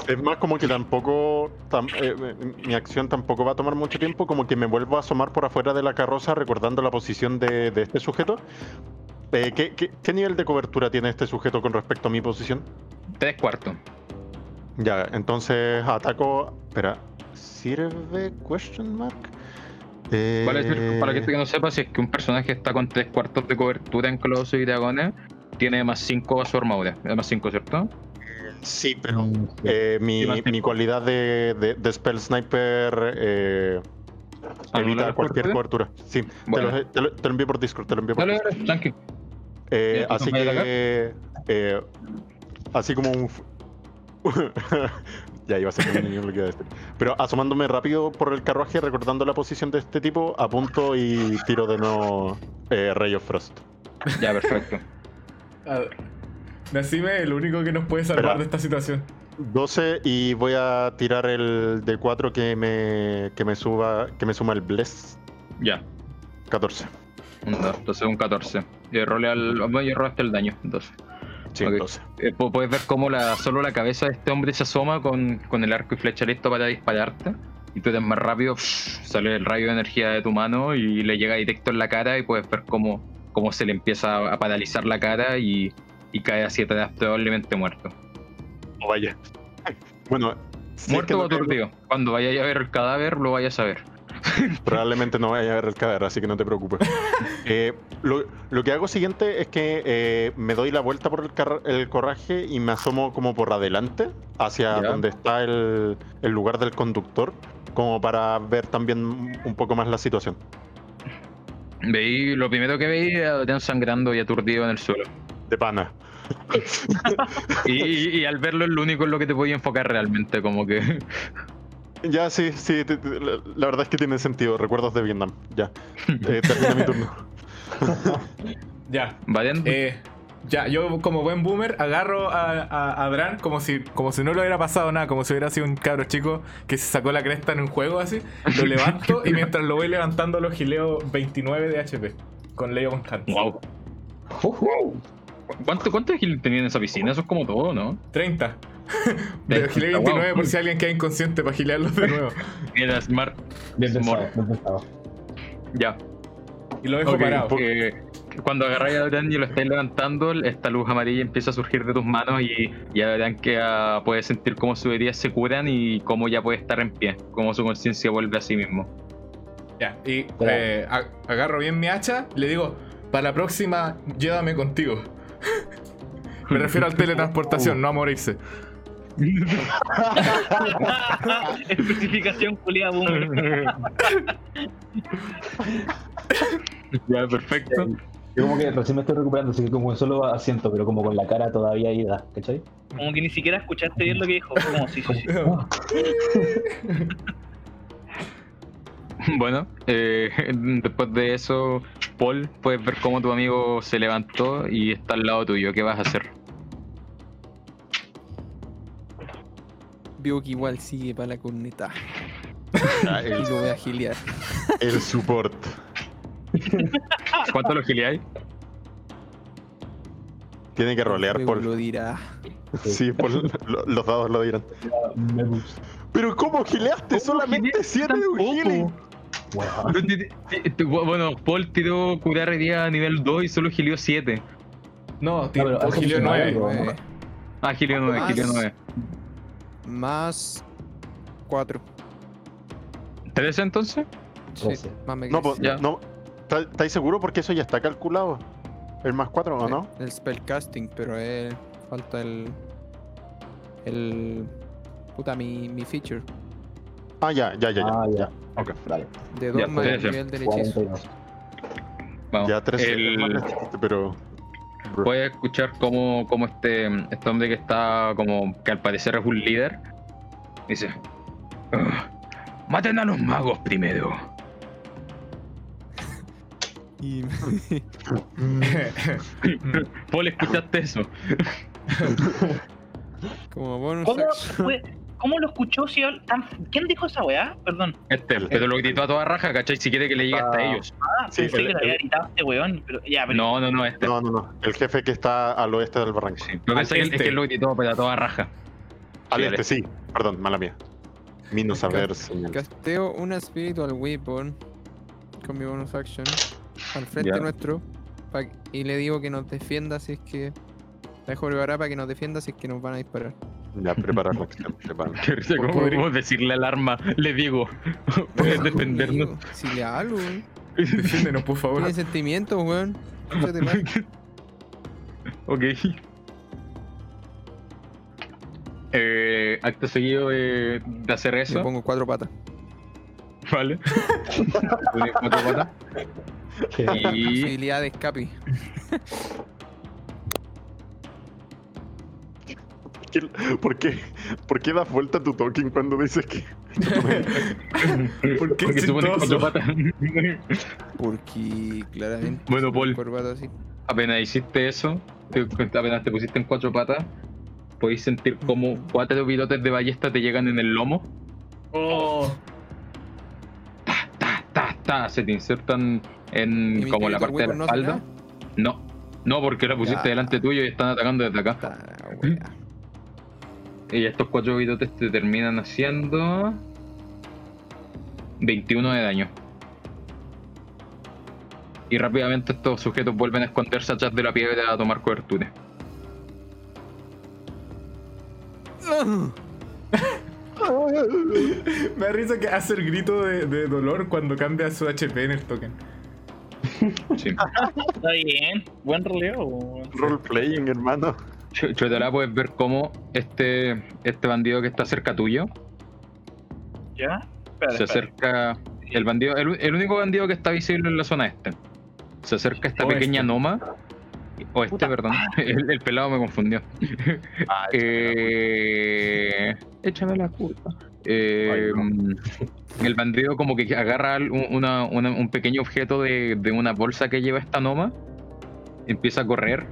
Es más como que tampoco, tam- eh, eh, mi acción tampoco va a tomar mucho tiempo, como que me vuelvo a asomar por afuera de la carroza recordando la posición de, de este sujeto. Eh, ¿qué, qué, qué nivel de cobertura tiene este sujeto con respecto a mi posición? Tres cuartos. Ya, entonces ataco... Espera, ¿sirve? Question mark? Eh, Vale para que no sepa, si es que un personaje está con tres cuartos de cobertura en Colossus y Dragones, tiene más cinco a su armadura. Más cinco, ¿cierto? Sí, pero Mm, eh, mi, mi cualidad de, de, de Spell Sniper eh, ¿Anula evita cualquier cobertura? cobertura. Sí, te lo, te, lo, te lo envío por Discord, te lo envío por Dale, Discord. dale, tranqui. Eh, ¿Ya tu así que. eh, así como un. [laughs] ya iba a ser un niño lo que iba a decir. Pero asomándome rápido por el carruaje, recordando la posición de este tipo, apunto y tiro de nuevo eh, Ray of Frost. Ya, perfecto. [laughs] Ah, Nasime es el único que nos puede salvar Espera. de esta situación. 12 y voy a tirar el D4 que me, que me suba que me suma el Bless. Ya. 14. Un dos, entonces un 14. Y rolea el. Bueno, y robaste el daño, entonces. Sí, Ok. 12. Eh, pu- puedes ver cómo la, solo la cabeza de este hombre se asoma con, con el arco y flecha listo para dispararte. Y tú eres más rápido, sale el rayo de energía de tu mano y le llega directo en la cara y puedes ver cómo, cómo se le empieza a paralizar la cara y, y cae así atrás probablemente muerto. Oh, vaya. Bueno, si es que ¿Muerto no o aturdido? Cuando vayas a ver el cadáver lo vayas a ver. [laughs] Probablemente no vaya a ver el cadáver, así que no te preocupes. [laughs] Eh, lo, lo que hago siguiente es que eh, me doy la vuelta por el, el corraje y me asomo como por adelante, hacia donde está el, el lugar del conductor, como para ver también un poco más la situación. Veí, lo primero que veí era a sangrando y aturdido en el suelo. De pana. [laughs] Y, y- y al verlo es lo único en lo que te podía enfocar realmente, como que... Ya, sí, sí, te- te- la, la verdad es que tiene sentido. Recuerdos de Vietnam. Ya. Eh, termina mi turno. [laughs] Ya. ¿Valen? Eh, ya, yo como buen boomer agarro a, a, a Bran como si, como si no le hubiera pasado nada, como si hubiera sido un cabro chico que se sacó la cresta en un juego así. Lo levanto y mientras lo voy levantando lo gileo 29 de HP con Leo Hunt. Wow. ¿Cuánto, ¿Cuánto gil tenía en esa piscina? Eso es como todo, ¿no? 30. Pero Wow. 29 por si alguien queda inconsciente para gilearlos de nuevo. [laughs] Era smart. Bien Smart. bien pensado. Ya. Y lo dejo parado. porque cuando agarráis a Adrián y lo estáis levantando, esta luz amarilla empieza a surgir de tus manos y ya verán que ah, puedes sentir cómo sus heridas se curan y cómo ya puede estar en pie, cómo su conciencia vuelve a sí mismo. Ya, y eh, agarro bien mi hacha, le digo, para la próxima, llévame contigo. Me refiero al teletransportación, no a morirse. [laughs] Especificación culiada boomer. ya, perfecto. Yo como que recién me estoy recuperando, así que como solo asiento, pero como con la cara todavía ida, ¿cachai? Como que ni siquiera escuchaste bien lo que dijo. Como, sí, sí, sí. [laughs] [laughs] Bueno, eh, [laughs] después de eso, Paul, puedes ver cómo tu amigo se levantó y está al lado tuyo. ¿Qué vas a hacer? Veo que igual sigue para la corneta. [laughs] Ah, Y el, lo voy a gilear. el support. ¿Cuánto lo gileáis? Tiene que rolear por. lo dirá. Sí, por lo- los dados lo dirán. Pero ¿cómo gileaste? Solamente 7 de un healing. Wow. Bueno, Paul tiró curar herida a nivel 2 y solo gilió 7. No, tío, algo gileo funcionaba, 9. bro. Nueve. Ah, gilió 9, Más. gilió 9. Más 4. ¿13 entonces? Sí, Doce. más me No, pues, Ya. no. ¿está- ¿Estáis seguros? Porque eso ya está calculado. El más 4, ¿o no? El spellcasting, pero eh, falta el. El. Puta, mi, mi feature. Ah, ya, ya, ya, ya. Ah, ya. ya. Ok. Dale. De Ya, 2 más el trece. nivel del hechizo. 42. Vamos. Ya 13 El- es más necesito, pero. bro. Puedes escuchar cómo, cómo este, este hombre que está como que al parecer es un líder dice "Ah, maten a los magos primero Y [laughs] Paul escuchaste eso como bonus ¿Cómo, action. fue- ¿Cómo lo escuchó? Si él- tan- ¿Quién dijo esa weá? Perdón. este pero lo gritó a toda raja ¿cachai? si quiere que le llegue hasta Ah. ellos Ah, Sí, pensé el- que le había gritado a este weón. Pero, ya, pero no no no este No, no, no. El jefe que está al oeste del barranco. sí. pensé que, este. es que él lo gritó pero a toda raja Al Sí, este, sí. Perdón, mala mía. Mino saber señales. Casteo una Spiritual Weapon con mi bonus action al frente nuestro y le digo que nos defienda si es que. La dejo preparada para que nos defienda si es que nos van a disparar. Ya, preparar la acción. preparar. Qué risa, ¿cómo Podría- podemos decirle al arma le digo [laughs] puedes defendernos Amigo, Si le hago, weón. [laughs] Defiéndenos, por favor. Tiene sentimientos, weón. [laughs] Ok. Eh, acto seguido de, de hacer Le eso, pongo cuatro patas. ¿vale? Cuatro patas. y Posibilidad de escape. ¿Qué- ¿Por qué, ¿Por qué das vuelta tu token cuando dices que.? ¿Por qué porque pones cuatro patas. Porque claramente. Bueno, Paul. así. apenas hiciste eso, te- apenas te pusiste en cuatro patas, podéis sentir como cuatro pilotes de ballesta te llegan en el lomo. Oh. Ta, ta, ta, se te insertan ¿Y en como la parte de la espalda. No, no, porque la pusiste Ya. delante tuyo y están atacando desde acá. Wea. Y estos cuatro pilotes te terminan haciendo 21 de daño. Y rápidamente estos sujetos vuelven a esconderse atrás de la piedra a tomar cobertura. [laughs] Me da risa que hace el grito de, de dolor cuando cambia su HP en el token. Sí. [laughs] Está bien. Buen relevo. weón. Roleplaying, hermano. Ch- Chotará puedes ver cómo este, este bandido que está cerca tuyo ¿Ya? Espera, se espera. acerca. El bandido, el, el único bandido que está visible en la zona este. Se acerca a esta Oeste. pequeña noma. O este, Puta perdón. [laughs] El, el pelado me confundió. Ah, [laughs] Eh, échame la culpa. Eh, [laughs] el bandido como que agarra un- una- una- un pequeño objeto de, de una bolsa que lleva esta noma, empieza a correr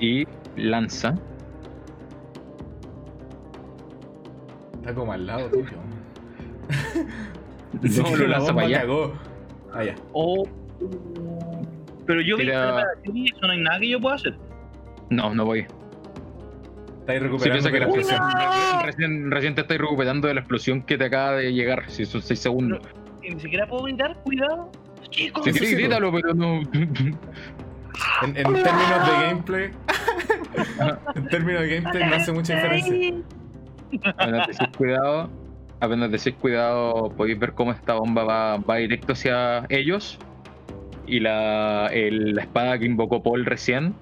y lanza. Está como al lado tuyo. No, [laughs] Sí, lo la lanza para allá. cagó. Ah, ya. Oh. Pero yo Tira- vi eso, no hay nada que yo pueda hacer. No, no voy. Está ahí Sí, recuperando piensa que la explosión. Recién, recién- recién te estoy recuperando de la explosión que te acaba de llegar. Si son 6 segundos. Y ni siquiera puedo gritar, cuidado. Chicos, Si sí, quieres, sí, grítalo, pero no. [laughs] En, en términos de gameplay. [laughs] en términos de gameplay no hace mucha diferencia. Apenas decís cuidado, apenas decís cuidado, podéis ver cómo esta bomba va, va directo hacia ellos. Y la, el- la espada que invocó Paul recién,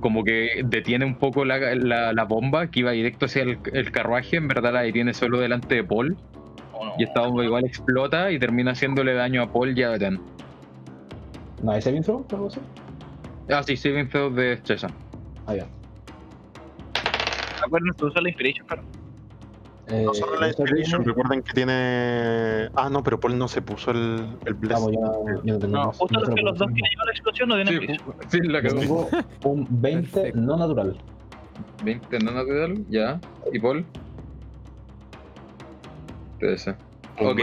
como que detiene un poco la, la- la bomba que iba directo hacia el, el carruaje. En verdad la detiene solo delante de Paul. Oh, no. Y esta bomba igual explota y termina haciéndole daño a Paul y a Beten. ¿No hay saving throw? ¿Algo así? Ah, sí, saving throw de destreza. Ah, ya. Acuérdense de usar la Inspiration, claro. Eh, No solo la ¿esto Inspiration, recuerden que tiene. Ah, no, pero Paul no se puso el, el Bless. Vamos, yo no tengo No, justo No los que lo los dos que llevan la explosión no tienen Sí, sí, la Yo cagó. tengo un 20 Perfecto. no natural. 20 no natural, ya. ¿Y Paul? 13. Oh, Ok.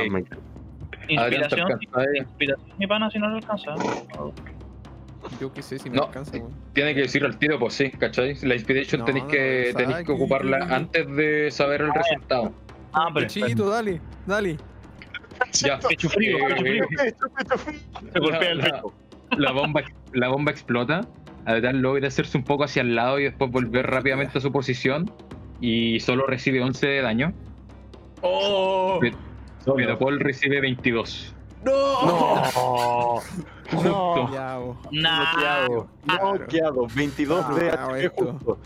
Inspiración, inspiración, mi pana, si no lo alcanza. Yo qué sé si me No. alcanza, weón. Tiene que decir al tiro, pues sí, ¿cachai? La Inspiration No, tenéis no, que, no, tenéis que ocuparla antes de saber el resultado. Ah, pero Pechito, dale, dale. Ya, Pecho frío, Eh, pecho frío. Se golpea el la, rico. la bomba, la bomba explota. Adán logra hacerse un poco hacia el lado y después volver rápidamente a su posición. Y solo recibe 11 de daño. ¡Oh! Pero- Pero Paul recibe 22. ¡No! No. Nah. bloqueado. Bloqueado. 22 de Ah, HP justo.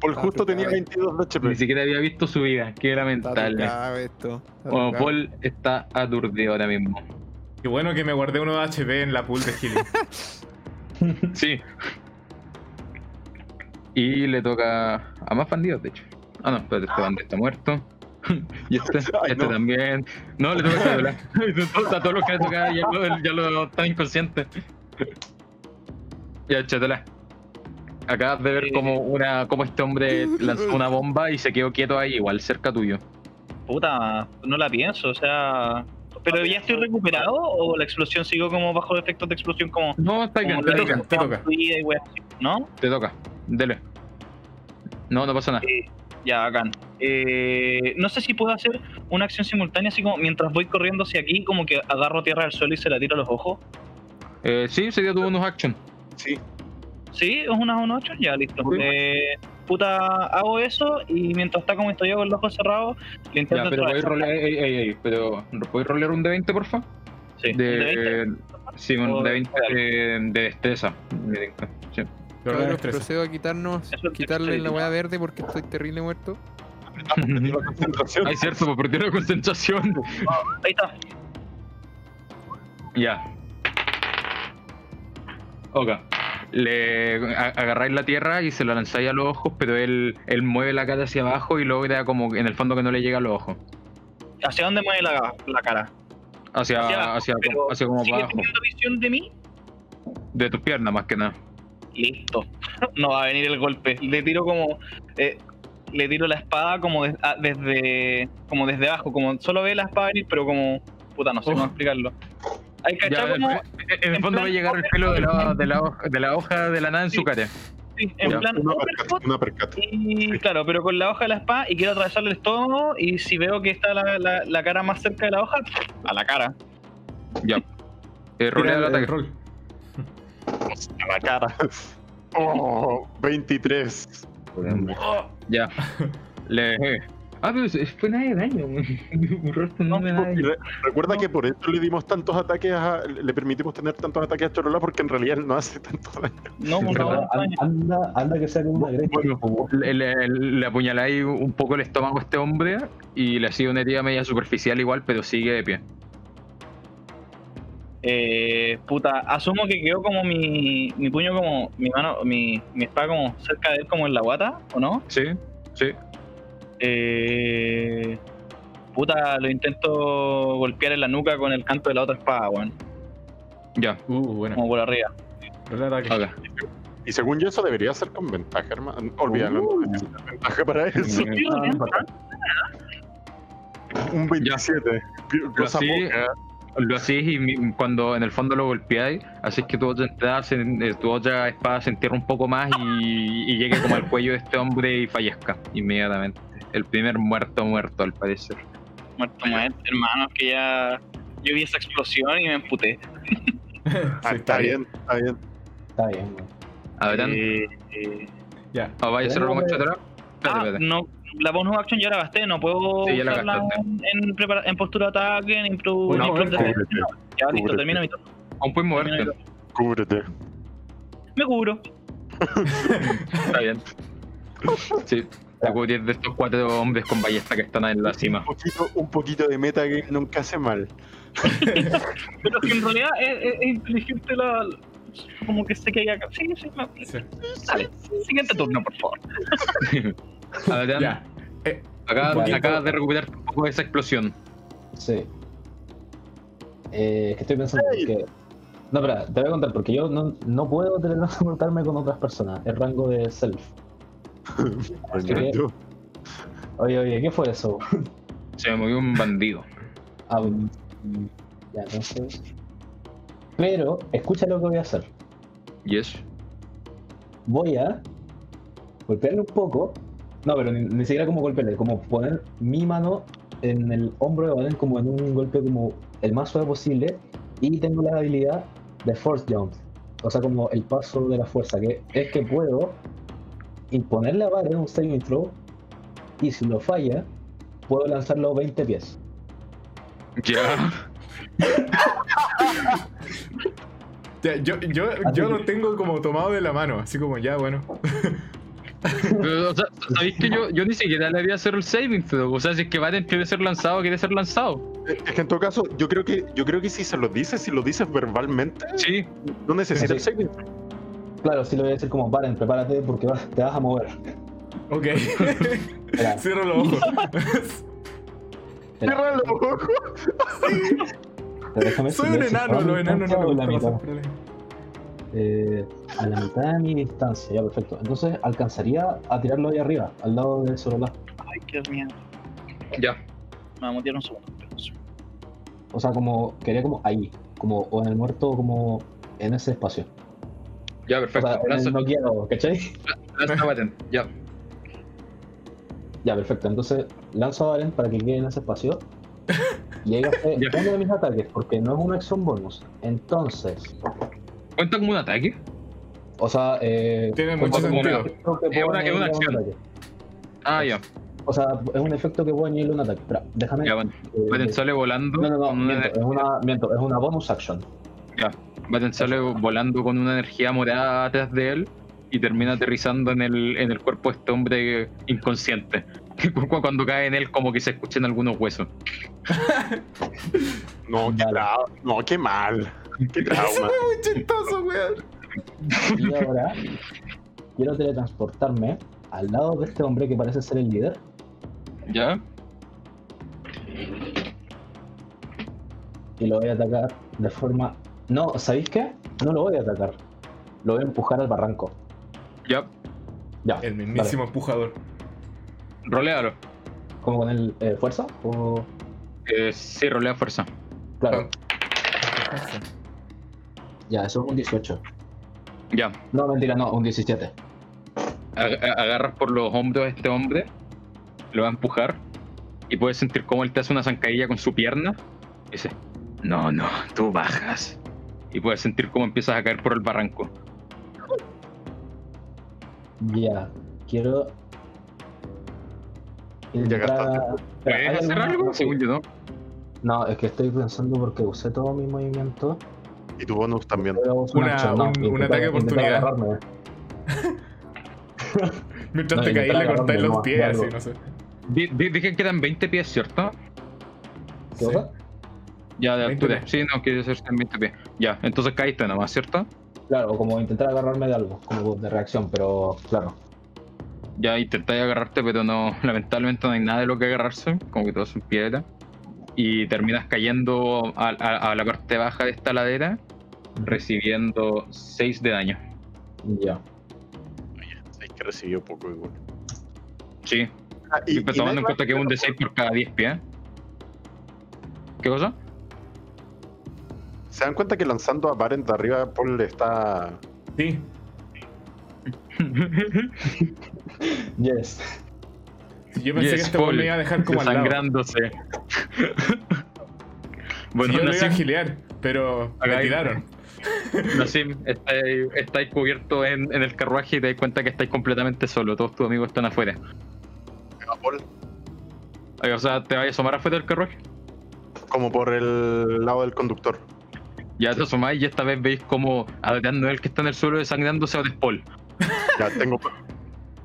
Paul Está justo tenía trucado. 22 de HP. Ni siquiera había visto su vida. Qué lamentable. esto. Bueno. Paul está aturdido ahora mismo. Qué bueno que me guardé uno de HP en la pool de healing. [laughs] Sí. Y le toca a más bandidos, de hecho. Ah, no, espérate, este bandido está muerto. [laughs] Y este, Ay, este no. también. No, le toca a Cédula. a todos los que le [laughs] [laughs] toca ya lo, ya lo están inconscientes. Ya, chétela. Acabas de ver como una como este hombre lanzó una bomba y se quedó quieto ahí, igual cerca tuyo. Puta, no la pienso, o sea. ¿Pero ya estoy recuperado o la explosión siguió como bajo efectos de explosión como, No, está bien, te toca, te toca. y ¿No? te toca. Dele. No, no pasa nada. Eh, ya, bacán. Eh, no sé si puedo hacer una acción simultánea, así como mientras voy corriendo hacia aquí, como que agarro tierra del suelo y se la tiro a los ojos. Eh, sí, sería tu bonus action. Sí. ¿Sí? ¿Es una 1 8? Ya, listo. Sí. Eh, puta, hago eso y mientras está como estoy yo con los ojos cerrados, le intento Ya, pero podéis rolear, ey, ey, ey, pero ¿podéis rolear un de 20, porfa? Sí, ¿un de 20? De, sí, un O de de 20 de, de destreza. Sí. Pero Cabros, procedo a quitarnos, quitarle la hueá verde porque estoy terrible muerto. [laughs] La concentración. Ay, cierto, pues perdió la concentración. Ahí está. ya. Ok. Le agarráis la tierra y se la lanzáis a los ojos, pero él, él mueve la cara hacia abajo y logra como en el fondo que no le llega a los ojos. ¿Hacia dónde mueve la, la cara? Hacia, Hacia abajo, hacia, hacia como ¿Sigue para abajo. visión de mí? De tus piernas más que nada. Listo. No va a venir el golpe. Le tiro como. eh, le tiro la espada como des- ah, desde. como desde abajo. Como solo ve la espada venir, pero como. Puta, no sé cómo explicarlo. Hay Ya, como. en el fondo va a llegar el pelo de la, de la, hoja- de la hoja de la nada en su cara. sí, en Ya. plan. Una uppercut, percat, una percat. Y claro, pero con la hoja de la espada y quiero atravesarle el estómago y si veo que está la, la- la cara más cerca de la hoja, a la cara. Ya. Eh, rolea el Tira ataque. rol. A la cara. [laughs] Oh, 23. Ya. Le. Ah, pero es- fue nada de daño. [laughs] Un rostro no me da re- recuerda que por eso le dimos tantos ataques a. Le permitimos tener tantos ataques a Chorola porque en realidad él no hace tanto daño. No, Pero, favor, Anda, anda, que sea como una greca. Bueno, le, le, le apuñaláis un poco el estómago a este hombre y le hacía una herida media superficial igual, pero sigue de pie. Eh, puta, asumo que quedó como mi, mi puño como, mi mano, mi, mi espada como cerca de él como en la guata, ¿o no? Sí, sí. Eh, puta, lo intento golpear en la nuca con el canto de la otra espada, weón. Ya, Uh, bueno. Como por arriba. Y según yo, eso debería ser con ventaja, hermano. Olvídalo, Uh. no ventaja para eso. Un 27. Cosa sí. poca. Lo hacís y cuando en el fondo lo golpeáis, así que tu otra, entrada se- eh, tu otra espada se entierra un poco más y, y llegue como al cuello de este hombre y fallezca inmediatamente. El primer muerto muerto al parecer. Muerto, muerto, hermano, que ya. Yo vi esa explosión y me emputé. [laughs] Ah, está bien, está bien. Está bien, güey. Adelante. Eh, eh, Ya. ¿O vaya a hacer algo más atrás? ah, Espérate, espérate. no, la bonus action ya la gasté, no puedo Sí, ya la usarla en, en, prepara- en postura de ataque, en impro, Bueno, en bueno, impro de- Cúbrete, Ya listo, cúbrete. termino mi turno. Aún puedes moverte. cúbrete. Me cubro. Está bien. Sí, te cubrís de estos cuatro hombres con ballesta que están en la cima. Un poquito, un poquito de metagame nunca hace mal. [laughs] Pero es que en realidad es, es- es inteligente la. Como que se caiga acá. Sí, sí, me- Sí. Dale, siguiente turno, por favor. [laughs] Adrián, Ya. Eh, acabas, Un poquito- acabas de recuperar un poco de esa explosión. Sí. Eh, es que estoy pensando que. No, espera, te voy a contar, porque yo no, no puedo teletransportarme con otras personas. Es rango de self. [laughs] Oye, oye, ¿qué fue eso? Se me movió un bandido. Ah, mm, ya, entonces. Pero, escucha lo que voy a hacer. Yes. Voy a golpearle un poco. No, pero ni, ni siquiera como golpearle, como poner mi mano en el hombro de Valen como en un golpe como el más suave posible. Y tengo la habilidad de Force Jump. O sea, como el paso de la fuerza, que es que puedo imponerle a Valen un saving throw. Y si lo falla, puedo lanzarlo 20 pies. Ya. [laughs] ya, yo, yo, yo lo tengo como tomado de la mano, así como ya, bueno. [laughs] Pero, o sea, ¿sabéis que yo, yo ni siquiera le haría hacer el saving throw? O sea, si es que Varen quiere ser lanzado, quiere ser lanzado. Es que en todo caso, yo creo que, yo creo que si se lo dices, si lo dices verbalmente, Sí. no necesitas Sí. el saving. Claro, sí lo voy a decir como Valen, prepárate porque vas- te vas a mover. Ok. Cierro los ojos. Cierra los ojos. [laughs] Soy un enano, los enanos no me la Eh, a la mitad de mi distancia, ya perfecto. Entonces alcanzaría a tirarlo ahí arriba, al lado de Sorola. Ay, qué miedo. Ya. Me voy a mutear un segundo. O sea, como quería como ahí, como o en el muerto, o como en ese espacio. Ya, O perfecto. sea, en Lanza, el noqueado, ¿cachai? lanza Varen. Ya. Ya, perfecto. Entonces lanzo a Valen para que quede en ese espacio. [laughs] Y ahí gasté Ya. uno de mis ataques, porque no es una acción bonus. Entonces, ¿Cuenta como un ataque? o sea, eh, Tiene cuenta mucho sentido. Es una- es una un acción. Ah, ya. O sea, es un efecto que puedo añadirle un ataque. Espera, déjame. Ya, bueno. eh, sale volando. no, no, no, con una miento, es una, miento, es una bonus action. Ya. Baten sale volando con una energía morada atrás de él y termina aterrizando en el, en el cuerpo de este hombre inconsciente. [laughs] Cu- Cuando cae en él, como que se escuchan algunos huesos. [laughs] No, qué tra- no, qué mal. [laughs] Qué trauma. Muy chistoso, weón. Y ahora quiero teletransportarme al lado de este hombre que parece ser el líder. ¿Ya? Y lo voy a atacar de forma. No, ¿sabéis qué? No lo voy a atacar. lo voy a empujar al barranco. Ya, Ya. El mismísimo empujador. rolealo. ¿Cómo con el eh, fuerza? O... Eh, sí, rolea fuerza. Claro. [laughs] Ya, eso es un 18. Ya. No, mentira, no, un 17. Ag- a- agarras por los hombros a este hombre, lo va a empujar y puedes sentir cómo él te hace una zancadilla con su pierna. Y dice, no, no, tú bajas. Y puedes sentir cómo empiezas a caer por el barranco. Ya, quiero. Ya gastaste. ¿Puedes ¿hay hacer algo? Según yo, ¿no? No, es que estoy pensando porque usé todo mi movimiento. Y tu bonus también. Una- un- un ataque de oportunidad. [laughs] Mientras No, te caí le cortáis los pies, así, no sé. Di- di- Dije que quedan 20 pies, ¿cierto? ¿Qué Sí. Ya, de 20 altura. Sí, no, quiere hacer 20 pies. Ya, entonces caíste nada más, ¿cierto? Claro, como intentar agarrarme de algo, como de reacción, pero claro. Ya intentáis agarrarte, pero no, [laughs] lamentablemente no hay nada de lo que agarrarse, como que todo son piedra. Y terminas cayendo a, a- a la parte baja de esta ladera, recibiendo 6 de daño. Ya. Hay que recibió poco igual. Sí, Ah, y, pues tomando en cuenta que es un va- D6 por cada 10 pies. ¿Qué cosa? ¿Se dan cuenta que lanzando a Baren de arriba, Paul le está. Sí. [laughs] Yes. Sí, Yo pensé Yes, que este Paul, me iba a dejar como al lado. Desangrándose. bueno, Sí, yo lo iba a gilear, pero me tiraron. Nassim, estáis, estáis cubiertos en, en el carruaje y te das cuenta que estáis completamente solo. Todos tus amigos están afuera. O sea, ¿te vas a asomar afuera del carruaje? como por el lado del conductor. Ya te asomáis y esta vez veis como Adrián Noel que está en el suelo desangrándose a Despol. [laughs] Ya tengo,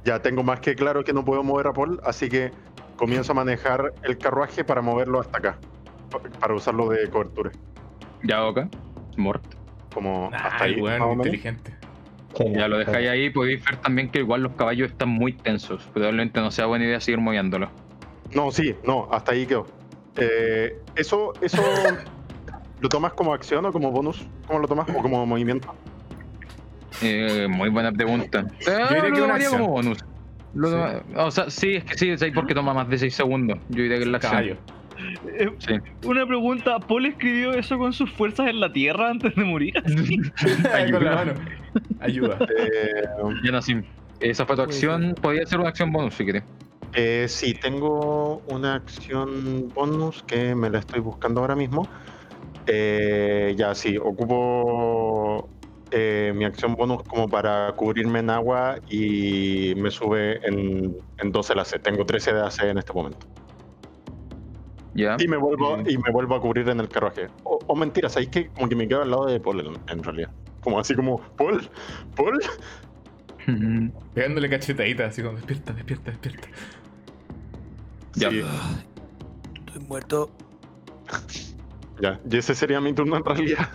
ya tengo más que claro que no puedo mover a Paul, así que comienzo a manejar el carruaje para moverlo hasta acá. pa- Para usarlo de cobertura. Ya, ok. Mort. Como hasta ahí. weón, más o menos. inteligente. Ya lo dejáis ahí, podéis ver también que igual los caballos están muy tensos. Probablemente no sea buena idea seguir moviéndolos. No, sí, no, hasta ahí quedó. Eh, eso, eso [laughs] ¿lo tomas como acción o como bonus? ¿Cómo lo tomas? ¿O como movimiento? Eh, muy buena pregunta. Yo diría que lo una tomaría acción. como bonus. Lo Sí. toma- O sea, sí, es que sí, es ahí porque toma más de 6 segundos. Yo diría que es la acción. Caballo. Eh, Sí. una pregunta, ¿Paul escribió eso con sus fuerzas en la tierra antes de morir? [laughs] Así. [laughs] Con la mano. Ayuda. [laughs] Eh, Ya Nassim. Esa fue tu acción. Podría ser una acción bonus si querés. eh, sí, tengo una acción bonus que me la estoy buscando ahora mismo. Eh, ya, sí, ocupo eh, mi acción bonus como para cubrirme en agua y me sube en, en 12 de AC. Tengo 13 de AC en este momento. Ya. Y me vuelvo, y me vuelvo a cubrir en el carruaje. O, o mentira, ¿sabéis que como que me quedo al lado de Paul en, en realidad? Como así como, Paul, Paul. [laughs] Pegándole cachetaditas, así como despierta, despierta, despierta. Ya. Sí, Estoy muerto. ya. Y ese sería mi turno en realidad.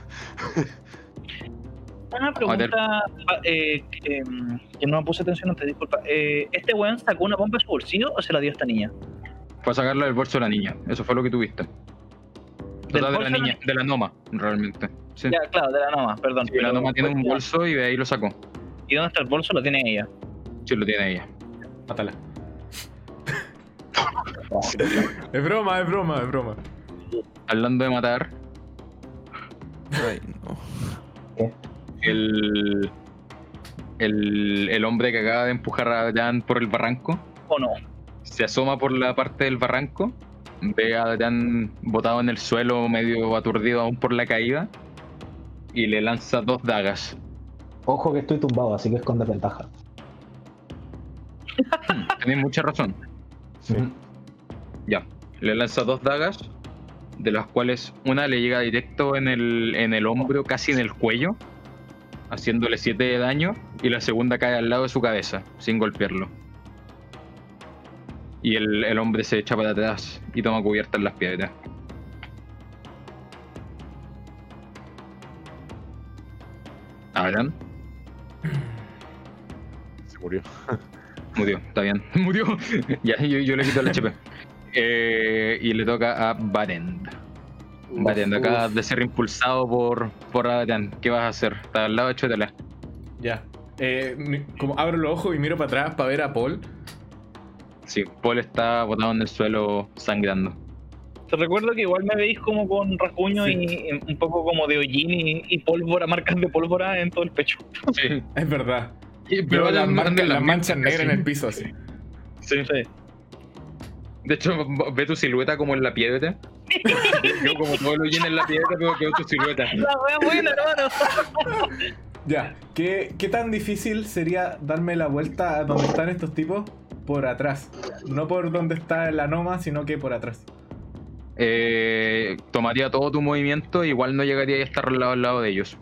Una pregunta eh, que, mm, que no me puse atención antes, disculpa. Eh, ¿Este weón sacó una bomba de su bolsillo o se la dio a esta niña? Fue a sacarla del bolso de la niña. Eso fue lo que tuviste. O ¿Del sea, de bolso la de la niña, de la Noma, realmente. Sí. Ya, claro, de la Noma, perdón. Sí, la Noma tiene un bolso y de ahí lo sacó. ¿Y dónde está el bolso? Lo tiene ella. Sí, lo tiene ella. Mátala. [laughs] Es broma, es broma, es broma. Hablando de matar, Ay, no. el, el, el hombre que acaba de empujar a Adrián por el barranco ¿O no? Se asoma por la parte del barranco, ve a Adrián botado en el suelo, medio aturdido aún por la caída, y le lanza dos dagas. Ojo que estoy tumbado, así que es con desventaja. [laughs] Mucha razón. Ujú. Ya, le lanza dos dagas, de las cuales una le llega directo en el, en el hombro, casi en el cuello, haciéndole 7 de daño, y la segunda cae al lado de su cabeza, sin golpearlo. Y el, el hombre se echa para atrás y toma cubierta en las piedras. Adrián, Se murió. murió, está bien, [laughs] murió. ya, yo, yo le quito el HP. Eh, y le toca a Barend. Barend, acabas de ser impulsado por, por Adrián. ¿Qué vas a hacer? Está al lado de Chotela. Ya. Eh, como abro los ojos y miro para atrás para ver a Paul. Sí, Paul está botado en el suelo sangrando. Te recuerdo que igual me veis como con rasguño Sí. y y un poco como de hollín y, y pólvora, marcas de pólvora en todo el pecho. Sí. [laughs] Es verdad. Y- Veo las, marcas, manchas negras en sí. el piso así. Sí. Sí. De hecho, ve tu silueta como en la piedra. [laughs] Yo como todo lo lleno en la piedra, pero veo tu silueta. La wea buena, hermano. [laughs] Ya. ¿Qué, ¿Qué tan difícil sería darme la vuelta a donde están estos tipos? Por atrás. No por donde está la Noma, sino que por atrás. Eh, tomaría todo tu movimiento, igual no llegaría a estar al lado, al lado de ellos.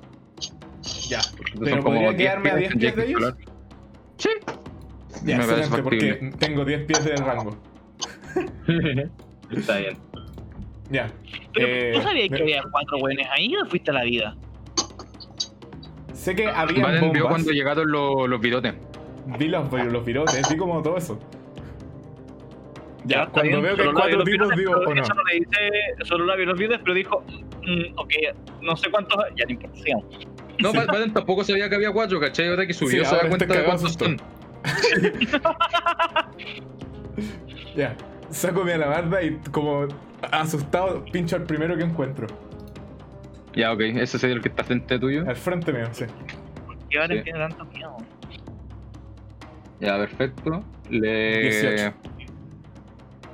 Ya. Porque Pero podría 10 quedarme a 10 tendría pies de ellos. Sí. Ya, Me parece excelente, porque tengo 10 pies de rango. [laughs] Está bien. Ya. Pero Eh, ¿tú sabías que había cuatro weones ahí o fuiste a la vida? Sé que había Valen vio bombas. cuando llegaron los, los virotes. Vi los, los virotes, vi como todo eso. Ya, cuando bien, veo que hay cuatro los tipos, videos, digo, o no. Eso no le dice, solo la vi los videos, pero dijo, mm, ok, no sé cuántos, ya no importa, sigamos. No, [laughs] Valen tampoco sabía que había cuatro, ¿cachai? Ahora que subió Sí, se da ahora cuenta estoy de cuántos son. [laughs] Ya, saco mi alabarda y como asustado pincho al primero que encuentro. Ya, ok, ese sería el que está frente tuyo. Al frente mío, sí. ¿Qué vale Sí. tiene tanto miedo? Ya, perfecto. Le 18.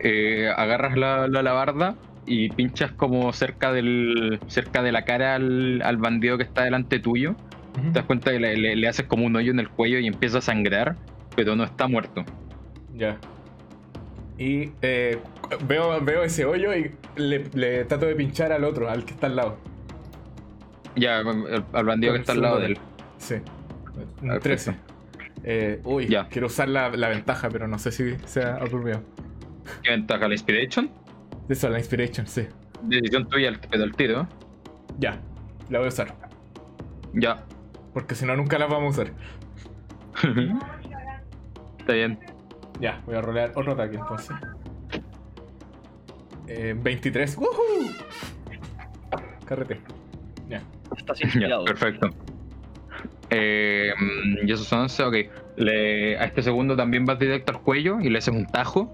eh, agarras la, la alabarda y pinchas como cerca del cerca de la cara al, al bandido que está delante tuyo. Te das cuenta que le, le- le haces como un hoyo en el cuello y empieza a sangrar, pero no está muerto. Ya. Y eh, veo, veo ese hoyo y le, le trato de pinchar al otro, al que está al lado. Ya, al, al bandido que está al lado de él. Sí. Un Perfecto. 13. Eh, uy, Ya. quiero usar la, la ventaja, pero no sé si sea apropiado. ¿Qué ventaja? ¿La Inspiration? Eso, la Inspiration, sí. Decisión tuya, pero al tiro. Ya, la voy a usar. Ya. Porque si no, nunca la vamos a usar. [laughs] Está bien. Ya, voy a rolear otro ataque entonces. Eh, 23. ¡Woohoo! Carrete. Ya. Estás Ya, inspirado. perfecto. Eh, mm, y esos son 11, ok. Le- a este segundo también vas directo al cuello y le haces un tajo.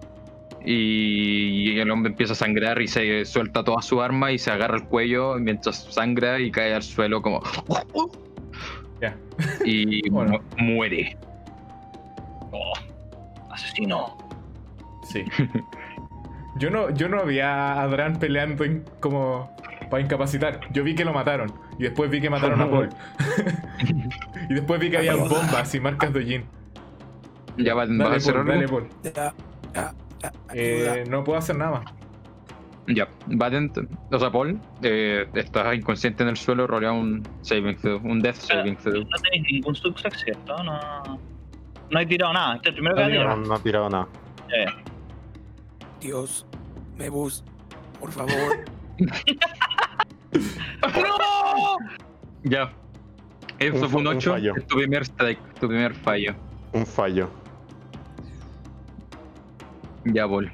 Y, y el hombre empieza a sangrar y se suelta toda su arma y se agarra el cuello mientras sangra y cae al suelo como. [laughs] Ya. Y [laughs] Bueno. mu- muere. Oh, asesino. Sí. [laughs] Yo no, yo no había a Dran peleando en- como para incapacitar. Yo vi que lo mataron. Y después vi que mataron a Paul. [laughs] y después vi que había bombas y marcas de Jin. Ya va, vas a Dale, hacer Paul, dale, Paul. Ya, ya, ya, Eh, no puedo hacer nada más. Ya, Valent, o sea, Paul, eh, estás inconsciente en el suelo, rolea un saving throw, un death saving throw. No tenéis ningún success, ¿cierto? No, no he tirado nada. Este es el primero que No ha he tirado. No, no ha tirado nada. Ya. Dios, Mebus, por favor. [laughs] Ya. Eso Un fue un fa- un 8, fallo. es tu primer strike, tu primer fallo. Un fallo. Ya, Paul.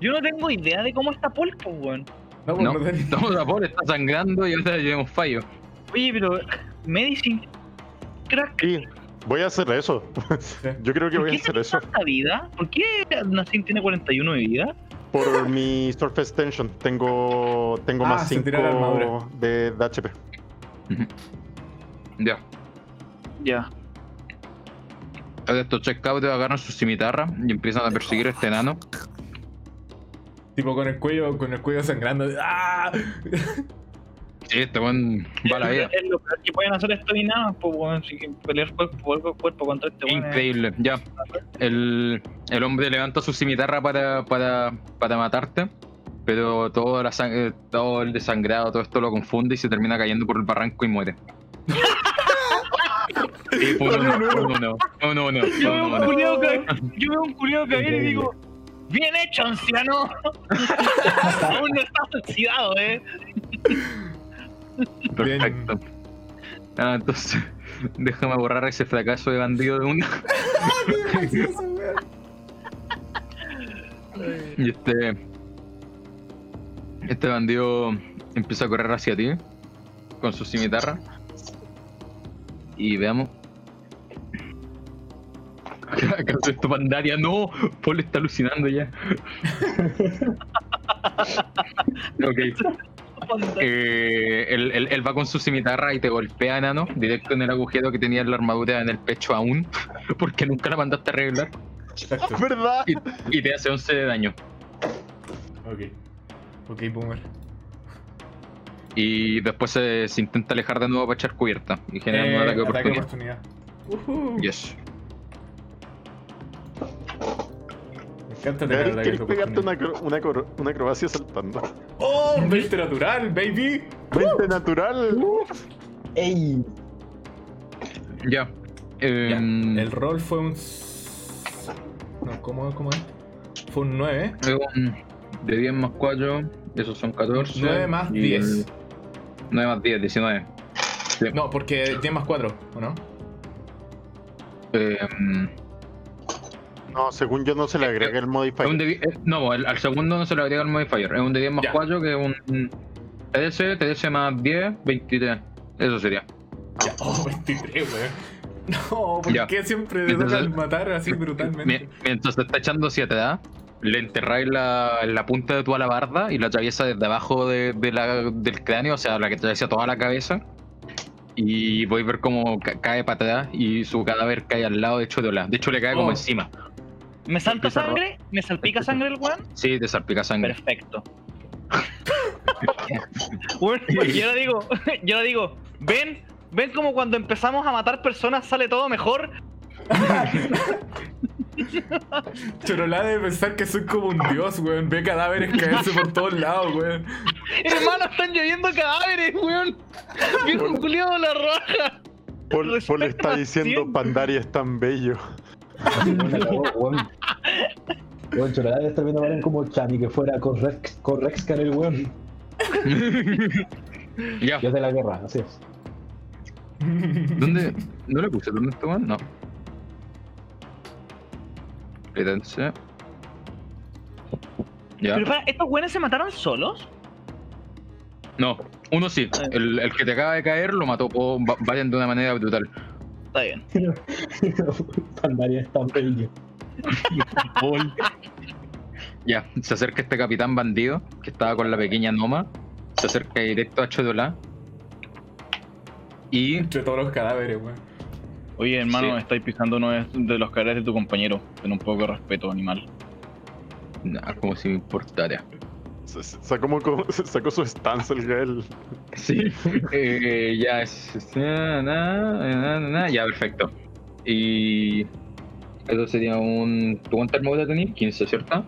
Yo no tengo idea de cómo está Paul, pues, weón. No, pues No, no no, la Paul está sangrando y ahora llevamos fallo. Oye, pero. Medicine. Crack. Sí, voy a hacer eso. Yo creo que ¿Por voy a qué hacer eso. tanta vida? ¿Por qué Nassim tiene 41 de vida? Por mi Surface Tension. Tengo, tengo Ah, más se 5 tira la armadura. de, de HP. Ya. Ya. Ahora estos checkout agarran su cimitarra y empiezan a perseguir a este enano. Tipo con el cuello, con el cuello sangrando. ¡Ah! Sí, este buen va la vida. Es lo peor que pueden hacer estos y nada, pues. Si que pelear cuerpo, cuerpo, cuerpo contra este weón. es- Increíble, ya. El, el hombre levanta su cimitarra para, para, para matarte, pero todo, la sang- eh, todo el desangrado, todo esto lo confunde y se termina cayendo por el barranco y muere. [laughs] Sí, fue un uno, fue Yo veo un uno. culiao caer, yo veo un culiao caer y digo, bien hecho, anciano. [laughs] Aún no estás oxidado, eh. [laughs] [laughs] Perfecto. Ah, entonces, [laughs] déjame borrar ese fracaso de bandido de una. [laughs] Y este. Este bandido empieza a correr hacia ti con su cimitarra. Y veamos. ¿Acaso esto Pandaria? No, Paul está alucinando ya. ok. Eh, él, él- él va con su cimitarra y te golpea, enano, directo en el agujero que tenía en la armadura en el pecho aún, [laughs] porque nunca la mandaste a arreglar, Exacto. ¿Verdad? y, y te hace 11 de daño. Ok. Ok, boomer. Y después se, se intenta alejar de nuevo para echar cubierta y generar un Eh, ataque de ataque de oportunidad. Yes. Gabriel, ¿Quieres pegarte una, una, una acrobacia saltando? ¡Oh! 20 natural, baby. 20 natural. ¡Ey! Ya. Ya, Em, El rol fue un. No, ¿cómo, cómo es? Fue un 9. luego, mm, de 10 más 4, esos son 14. 9 más y 10. el- 9 más 10, 19. Sí. No, porque 10 más 4, ¿o no? Em, No, según yo no se le agrega el es modifier. un de die- eh, no, el- al segundo no se le agrega el modifier. Es un de 10 más Ya. 4 que es un TDS, TDS más 10, 23. Eso sería. Ya. Oh, [laughs] 23, weón. No, ¿por Ya. qué siempre Entonces- tocan matar así brutalmente? Mi- Mientras te está echando 7 da, le enterráis la, la punta de tu alabarda y la atraviesa desde abajo de, de la- del cráneo, o sea, la que atraviesa toda la cabeza. Y voy a ver cómo ca- cae para atrás y su cadáver cae al lado de Chodola. De hecho, le cae como Oh. encima. ¿Me salta sangre? ¿Me salpica sangre el weón? Sí, te salpica sangre. Perfecto. [laughs] Bueno, yo le digo, yo le digo, ven, ven como cuando empezamos a matar personas sale todo mejor. [laughs] Chorolá de pensar que soy como un dios, weón. Ve cadáveres caerse por todos lados, weón. [laughs] Hermano, están lloviendo cadáveres, weón. Viejo culiado de la raja. Paul, Paul está diciendo. Pandaria es tan bello. [laughs] Weón, Chorada debe estar viendo a Valen como Chami, que fuera Correx, Correxcar el weón. [laughs] Ya, Dios de la guerra, así es. ¿dónde? ¿No le puse? ¿Dónde está, weón? No. Espérense. Ya. Pero para, ¿estos weones se mataron solos? No, uno sí. El, el que te acaba de caer lo mató. va- vayan de una manera brutal. Está bien. [laughs] Pandaria es tan bello. Ya, se acerca este capitán bandido que estaba con la pequeña Noma. Se acerca directo a Chodola. Y Entre todos los cadáveres, weón. Oye, hermano, Sí. estáis pisando uno de- de los cadáveres de tu compañero. Ten un poco de respeto, animal. Nah, como si me importara. Sacó, como- [laughs] sacó su stance el Gael. Sí. Eh, ya es. na, na, na, na, Ya, perfecto. Y. Eso sería un. ¿Tú cuántas armaduras tenés? 15, ¿cierto?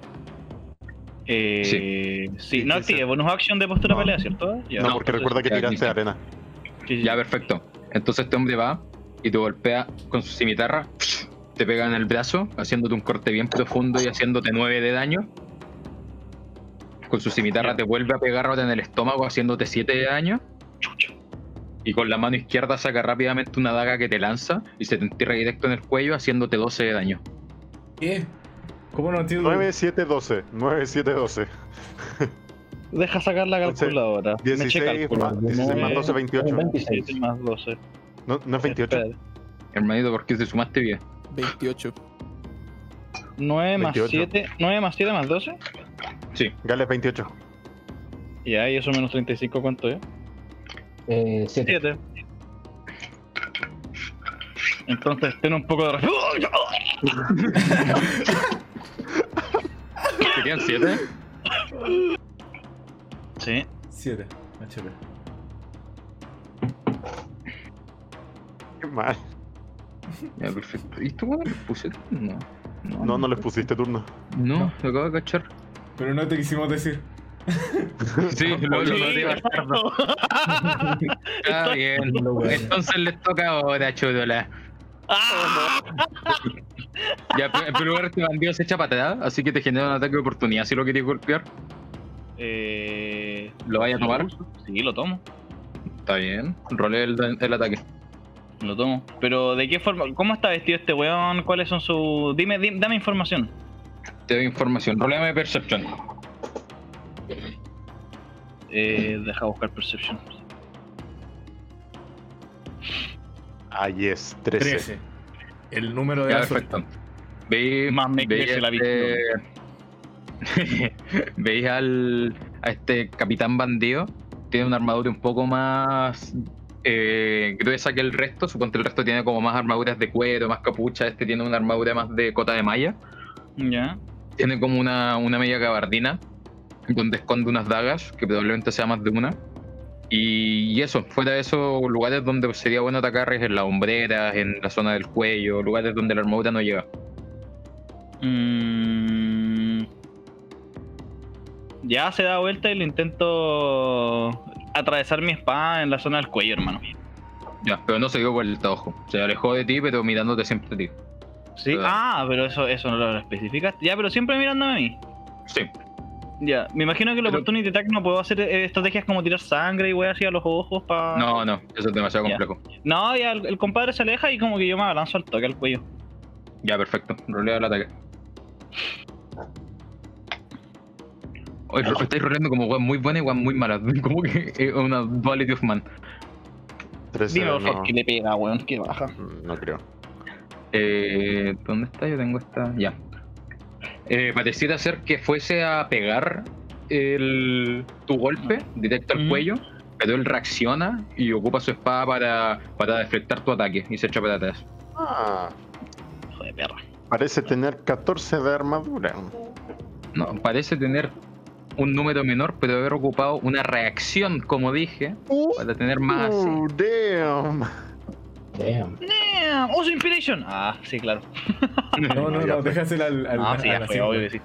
Eh, sí. Sí, no sí, active bonus action de postura No. pelea, ¿cierto? Ya. No, porque recuerda que tiraste arena. Sí, sí. Ya, perfecto. Entonces este hombre va y te golpea con su cimitarra, te pega en el brazo, haciéndote un corte bien profundo y haciéndote 9 de daño. Con su cimitarra te vuelve a pegar en el estómago, haciéndote 7 de daño. Y con la mano izquierda saca rápidamente una daga que te lanza y se te entierra directo en el cuello, haciéndote 12 de daño. ¿Qué? ¿Cómo no entiendo? 9, 7, 12. 9, 7, 12. Deja sacar la calculadora. Me eché 16 cálculo. más, 16 más 12, 28. 26. 7 más 12. No, no es 28. Espera. Hermanito, ¿por qué te sumaste bien? 28. 9 más 28. 7. 9 más 7 más 12. Sí. Gales 28. Ya, y eso menos 35, ¿cuánto es? Eh, 7. 7. Entonces, ten un poco de respeto. [laughs] ¿Te quedan 7? Sí. 7 HP. Qué mal. Ya, perfecto. ¿Y esto cuándo le puse? No. No, no les pusiste turno. No, lo acabo de cachar. Pero no te quisimos decir. [laughs] Sí, lo, lo, lo digo. [laughs] Está bien. Lo bueno. Entonces les toca ahora, Chodola. ¡Ah! Ya, pero en primer lugar, este bandido se echa para atrás, así que te genera un ataque de oportunidad si lo querías golpear. Eh, ¿Lo vaya a tomar? Sí, lo tomo. Está bien. Role el, el ataque. Lo tomo. Pero, ¿de qué forma? ¿Cómo está vestido este weón? ¿Cuáles son sus. Dime, dime- dame información. Te doy información. Roleme de Perception. Eh, deja buscar Perception. Ah, yes, 13. 13. El número de Ya, la perfecto. suerte. Veis, Más me veis crece la este- [laughs] veis al a este capitán bandido. Tiene una armadura un poco más eh, gruesa que el resto. Suponte el resto tiene como más armaduras de cuero, más capucha. Este tiene una armadura más de cota de malla. Ya. Tiene como una, una media gabardina donde esconde unas dagas, que probablemente sea más de una. Y, y eso, fuera de esos lugares donde sería bueno atacar es en las hombreras, en la zona del cuello, lugares donde la armadura no llega. Mm. Ya se da vuelta y le intento atravesar mi espada en la zona del cuello, hermano. Ya, pero no se dio vuelta, ojo. Se alejó de ti, pero mirándote siempre a ti. Sí. Ah, pero eso, eso no lo especificaste. Ya, pero siempre mirándome a mí. Sí. Ya, me imagino que el Pero- Opportunity Attack no puedo hacer estrategias como tirar sangre y wey así a los ojos para. No, no, eso es demasiado Ya. complejo. No, ya el, el compadre se aleja y como que yo me abalanzo al toque al cuello. Ya, perfecto. Rolea el ataque. Oye, estáis roleando como weas muy buenas y weas muy malas. [laughs] Como que es una duality of man. 13, Dime, no, que le pega, weón, que baja. no creo. Eh, ¿Dónde está? Yo tengo esta. Ya. Eh, pareciera ser que fuese a pegar el, tu golpe directo al Mm. cuello, pero él reacciona y ocupa su espada para, para deflectar tu ataque y se echa para atrás. Ah, Hijo de perra. parece tener 14 de armadura. No, parece tener un número menor, pero haber ocupado una reacción, como dije, para tener más. Oh, damn. Damn. Damn, uso Inspiration. Ah, sí, claro. No, no, [laughs] no, déjasela al. al Ah, sí, ya la fue, obvio que sí.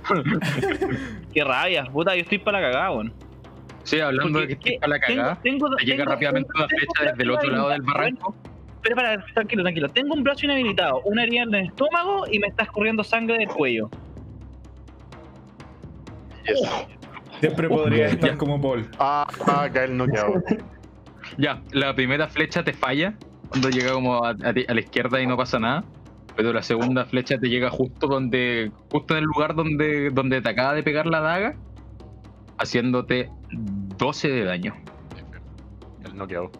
Qué rabia, puta, yo estoy para la cagada, weón. Sí, hablando de Porque, que está la cagada, tengo, tengo, te llega tengo rápidamente tengo flecha desde el otro lado del barranco. Pero para, tranquilo, tranquilo. Tengo un brazo inhabilitado, una herida en el estómago y me está escurriendo sangre del cuello. Siempre podría estar como Paul. Ah, ah, cae el noqueado. Ya, la primera flecha te falla cuando llega como a, a ti- a la izquierda y no pasa nada. Pero la segunda flecha te llega justo donde. justo en el lugar donde, donde te acaba de pegar la daga. Haciéndote 12 de daño. El noqueado.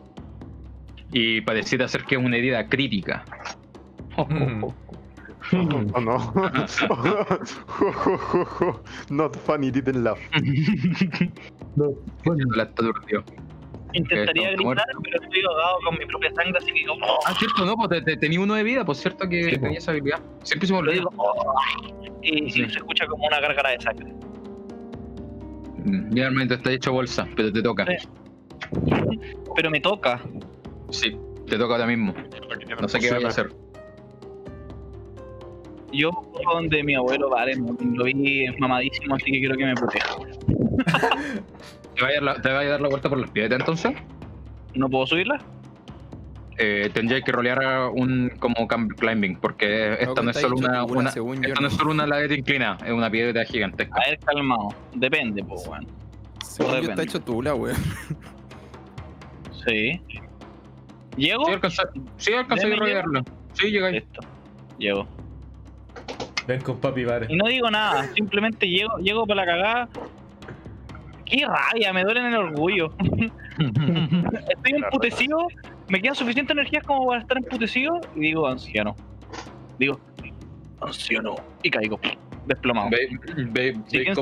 Y pareciera ser que es una herida crítica. Mm. [laughs] Oh no. [laughs] [laughs] Not funny, didn't laugh. la está. Intentaría gritar, pero estoy ahogado con mi propia sangre, así que digo, oh, Ah, cierto, no, pues te, te- tenía uno de vida, pues cierto que Sí, tenía esa habilidad. Siempre se me lo olvida. digo, oh, y, Sí. se escucha como una gárgara de sangre. Mm, Generalmente está hecho bolsa, pero te toca. Sí. Pero me toca. Sí, te toca ahora mismo. No sé qué vaya a hacer. Yo donde mi abuelo vale, lo vi mamadísimo, así que quiero que me proteja. [laughs] ¿Te vaya a dar la, te vaya a dar la vuelta por las piedras entonces? ¿No puedo subirla? Eh, tendría que rolear un como climbing, porque esta no es solo una, esta no es solo una ladera inclinada, es una piedra gigantesca. A ver, calmado. Depende, pues, weón. Según yo está depende. hecho tula, weón. [laughs] Sí. ¿Llego? Sí, alcanza, sí, a Deme rolearlo. Sí, llega ahí. Listo. Llego. Ven con papi, vale. Y no digo nada, simplemente llego, llego para la cagada. Qué rabia, me duele en el orgullo. [laughs] Estoy emputecido, me queda suficiente energía como para estar emputecido y digo anciano. Digo, anciano. Y caigo, desplomado. Ve- ve- Si Veis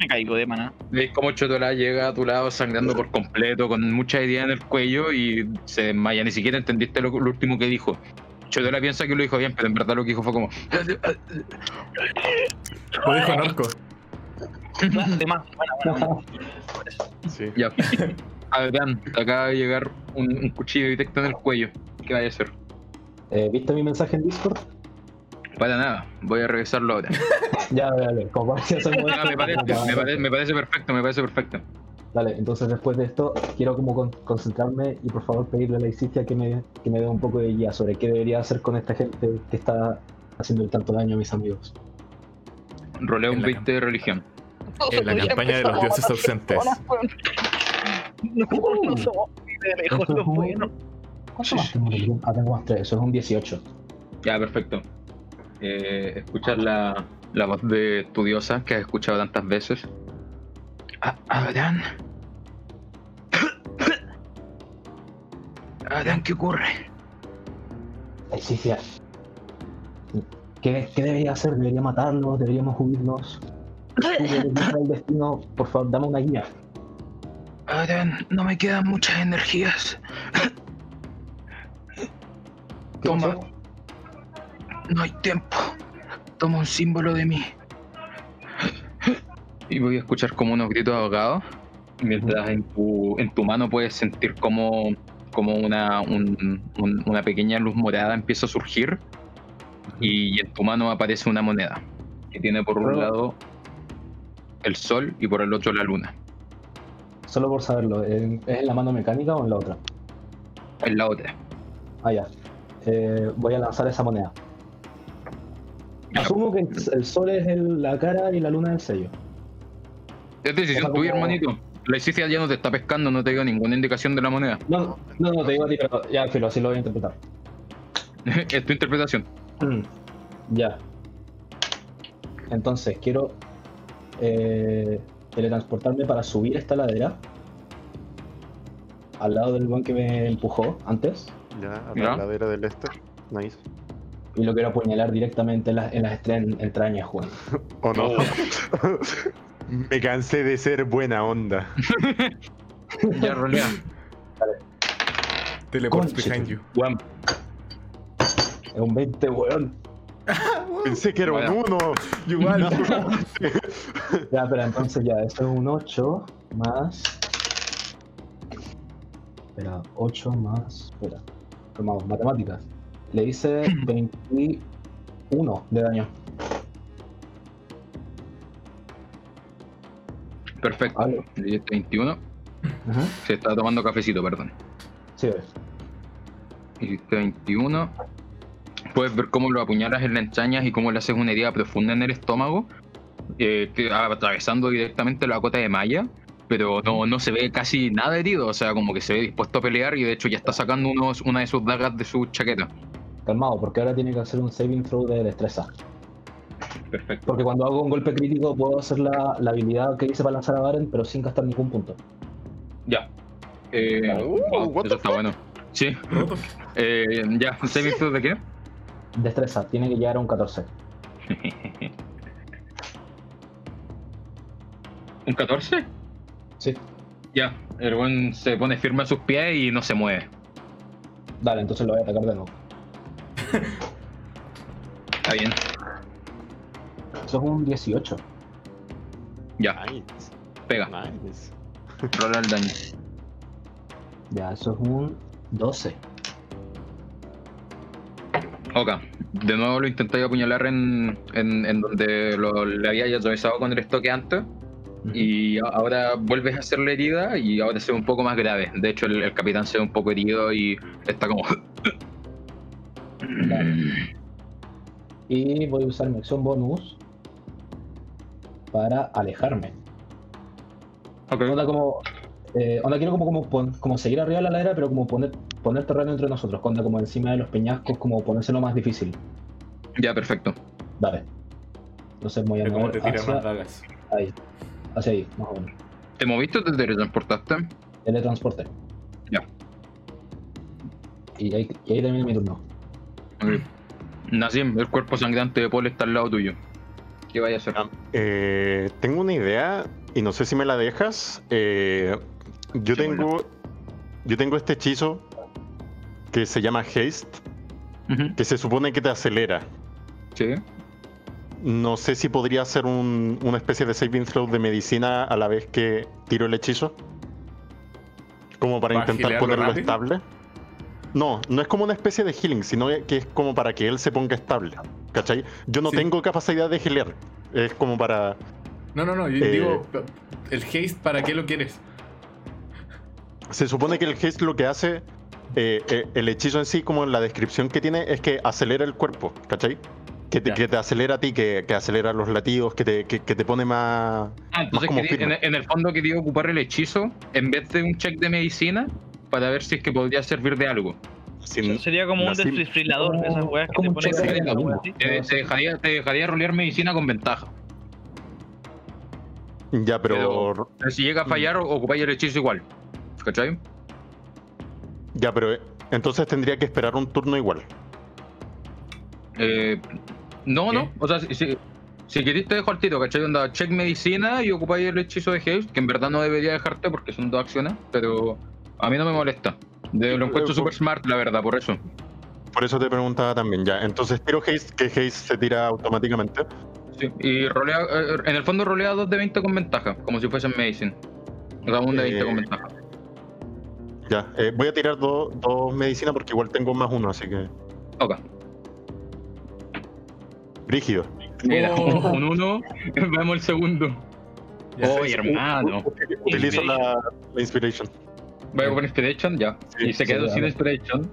me caigo de maná. cómo Chotola llega a tu lado sangrando por completo, con mucha herida en el cuello y se desmaya. Ni siquiera entendiste lo, lo último que dijo. Chotola piensa que lo dijo bien, pero en verdad lo que dijo fue como. Lo dijo De más, bueno, bueno. Sí. Ya. [laughs] Adrián, te acaba de llegar un, un cuchillo directo en el cuello. ¿Qué vaya a hacer? Eh, ¿Viste mi mensaje en Discord? Para nada, voy a revisarlo ahora. [laughs] Ya, dale, como Ya, me, parece, me, parece, me parece perfecto, me parece perfecto. Dale, entonces después de esto quiero como con- concentrarme y por favor pedirle a la Isicia que me, que me dé un poco de guía sobre qué debería hacer con esta gente que está haciendo tanto daño a mis amigos. Roleo un En la 20 de religión. En la campaña de los dioses ausentes. No, no somos ni de lejos los buenos. ¿Cuánto más tengo de religión? Ah, tengo más tres, eso es un 18. Ya, perfecto. Eh, escuchas la, la voz de tu diosa que has escuchado tantas veces. Ah, Adrián. [coughs] Adrián, ¿qué ocurre? La Isicia. ¿Qué, qué debería hacer? ¿Debería matarlos? ¿Deberíamos huirnos? El destino, por favor, dame una guía. Adrián, no me quedan muchas energías. ¿Qué Toma. No hay tiempo. Toma un símbolo de mí. Y voy a escuchar como unos gritos ahogados. Mientras en tu, en tu mano puedes sentir como, como una, un- un- una pequeña luz morada empieza a surgir. Y en tu mano aparece una moneda. Que tiene por un lado el sol y por el otro la luna. Solo por saberlo, ¿en- ¿es en la mano mecánica o en la otra? En la otra. Ah, ya. Eh, voy a lanzar esa moneda. Ya. Asumo que el, sol es el- la cara y la luna el sello. Es decisión tuya, hermanito. La Isicia ya no te está pescando, no te dio ninguna indicación de la moneda. No, no, no, te digo a ti, pero ya, filo, así lo voy a interpretar. [laughs] es tu interpretación. Mm, Ya. Entonces, quiero eh, teletransportarme para subir esta ladera. Al lado del buen que me empujó antes. Ya, a Ya. la ladera del este. Nice. Y lo quiero apuñalar directamente en las, en las estre- entrañas, Juan. [laughs] ¿O no? [laughs] Me cansé de ser buena onda. [laughs] Ya rolea. Teleport Conche behind you. Guam. Es un 20, weón. [laughs] Pensé que era un Vaya. 1. Igual. [laughs] Ya, pero entonces ya, eso es un 8 más. Espera, 8 más. Espera. Tomamos matemáticas. Le hice [clears throat] 21 de daño. Perfecto. Vale. Le diste 21. Ajá. Se está tomando cafecito, perdón. Sí, ves. Hiciste 21. Puedes ver cómo lo apuñalas en las entrañas y cómo le haces una herida profunda en el estómago, eh, que- atravesando directamente la cota de malla, pero no, no se ve casi nada herido, o sea, como que se ve dispuesto a pelear y de hecho ya está sacando unos, una de sus dagas de su chaqueta. Calmado, porque ahora tiene que hacer un saving throw de destreza. Perfecto. Porque cuando hago un golpe crítico puedo hacer la, la habilidad que hice para lanzar a Baren, pero sin gastar ningún punto. Ya. Eh, Uh, wow, eso está bueno. Sí. Eh, ya, ¿saving throw de qué? Destreza, tiene que llegar a un 14. [laughs] ¿Un 14? Sí. Ya, el buen se pone firme a sus pies y no se mueve. Dale, entonces lo voy a atacar de nuevo. Está bien. Eso es un 18. Ya, Nice. pega. Nice. Rola el daño. Ya, eso es un 12. Ok, de nuevo lo intentáis apuñalar en, en, en donde lo, le había atravesado con el estoque antes. Y ahora vuelves a hacerle herida y ahora se ve un poco más grave. De hecho, el, el capitán se ve un poco herido y está como. Y voy a usar mi acción bonus para alejarme. Ok, Onda como. eh, onda quiero como, como, como seguir arriba de la ladera, pero como poner, poner terreno entre nosotros. Onda como encima de los peñascos, como ponérselo más difícil. ya, perfecto. Vale. Entonces voy a cómo mover te tiran más hacia dagas. ahí. Hacia ahí, más o menos. ¿Te moviste o te teletransportaste? Teletransporte. Ya. Y ahí, y ahí termina mi turno. Ok. Nazim, el cuerpo sangrante de Paul está al lado tuyo. ¿Qué vaya a hacer? Ah, eh, tengo una idea y no sé si me la dejas. Eh, yo Sí, tengo. Yo tengo este hechizo que se llama Haste, que se supone que te acelera. Sí. No sé si podría ser un- una especie de saving throw de medicina a la vez que tiro el hechizo. Como para ¿Para intentar ponerlo rápido? estable. No, no es como una especie de healing, sino que es como para que él se ponga estable. ¿Cachai? Yo no Sí. tengo capacidad de gilear. Es como para. No, no, no, yo Eh. digo, el haste, ¿para qué lo quieres? Se supone que el haste lo que hace. Eh, eh, el hechizo en sí, como en la descripción que tiene, es que acelera el cuerpo, ¿cachai? Que te, que te acelera a ti, que, que acelera los latidos, que te, que, que te pone más. Ah, entonces como quería- en, firme. en el fondo quería ocupar el hechizo en vez de un check de medicina para ver si es que podría servir de algo. sin- Sería como un desfibrilador de esas weas que te ponen. Te, te dejaría, te dejaría rolear medicina con ventaja. Ya, pero. Pero- Pero si llega a fallar, ocupáis el hechizo igual. ¿Cachai? Ya, pero eh, entonces tendría que esperar un turno igual. Eh, No, ¿Qué? no. O sea, si, si, si querés te dejo al tiro, ¿cachai? Onda, check medicina y ocupáis el hechizo de haste, que en verdad no debería dejarte porque son dos acciones, pero a mí no me molesta. De, lo encuentro Eh, super smart, la verdad, por eso. Por eso te preguntaba también, ya. Entonces tiro haste, que haste se tira automáticamente. Sí. Y rolea, eh, en el fondo rolea 2 de 20 con ventaja, como si fuesen medicine. O sea, un de 20 con Eh, ventaja. Ya. eh, voy a tirar dos dos medicinas porque igual tengo más uno, así que. Ok. Brígido. Mira, Oh. un 1, vemos el segundo. Oye, hermano. Utilizo la, la inspiration. Voy a poner Inspiration, ya. Sí, y se sí, quedó sin. Inspiration.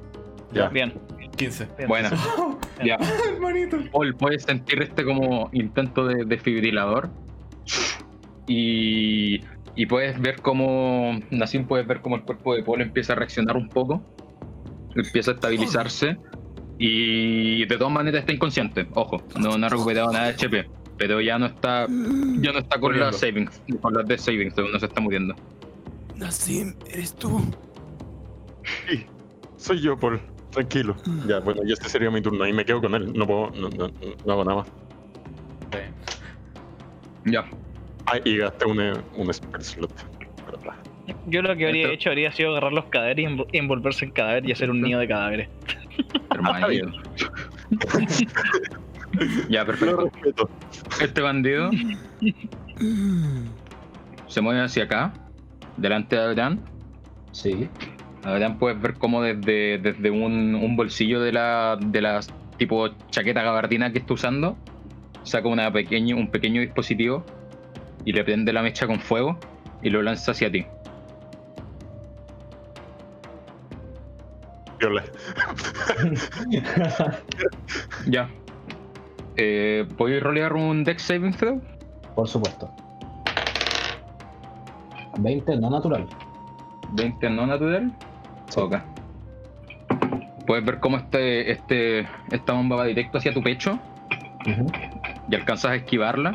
Ya. Bien. 15. bien. Buena. [laughs] Ya. Hermanito. Paul, puedes sentir este como intento de desfibrilador. Y, y puedes ver cómo. Nassim puedes ver cómo el cuerpo de Paul empieza a reaccionar un poco. Empieza a estabilizarse. Y de todas maneras está inconsciente. Ojo, no, no ha recuperado nada de HP. Pero ya no está. Ya no está con las savings. Con las de savings, no se está muriendo. Nassim, ¿eres tú? Sí, soy yo, Paul. Tranquilo. Ya, bueno, y este sería mi turno. Y me quedo con él. No puedo. No, no, no hago nada más. Ya. Ah, y gasté un, eh, un spell slot. Yo lo que habría Esto- hecho habría sido agarrar los cadáveres y envo- envolverse en cadáver y hacer un nido de cadáveres. Hermanito. [laughs] ya, Lo perfecto. respeto. Este bandido se mueve hacia acá, delante de Adrián. Sí. Adrián puedes ver cómo desde, desde un, un bolsillo de la, de la tipo chaqueta gabardina que está usando, saca una pequeño, un pequeño dispositivo y le prende la mecha con fuego y lo lanza hacia ti. Viola. [laughs] Ya. Eh, ¿Podéis rolear un Dex Saving Throw? Por supuesto. 20 no natural. 20 no natural. Sí. Ok. Puedes ver cómo este, este, esta bomba va directo hacia tu pecho y alcanzas a esquivarla.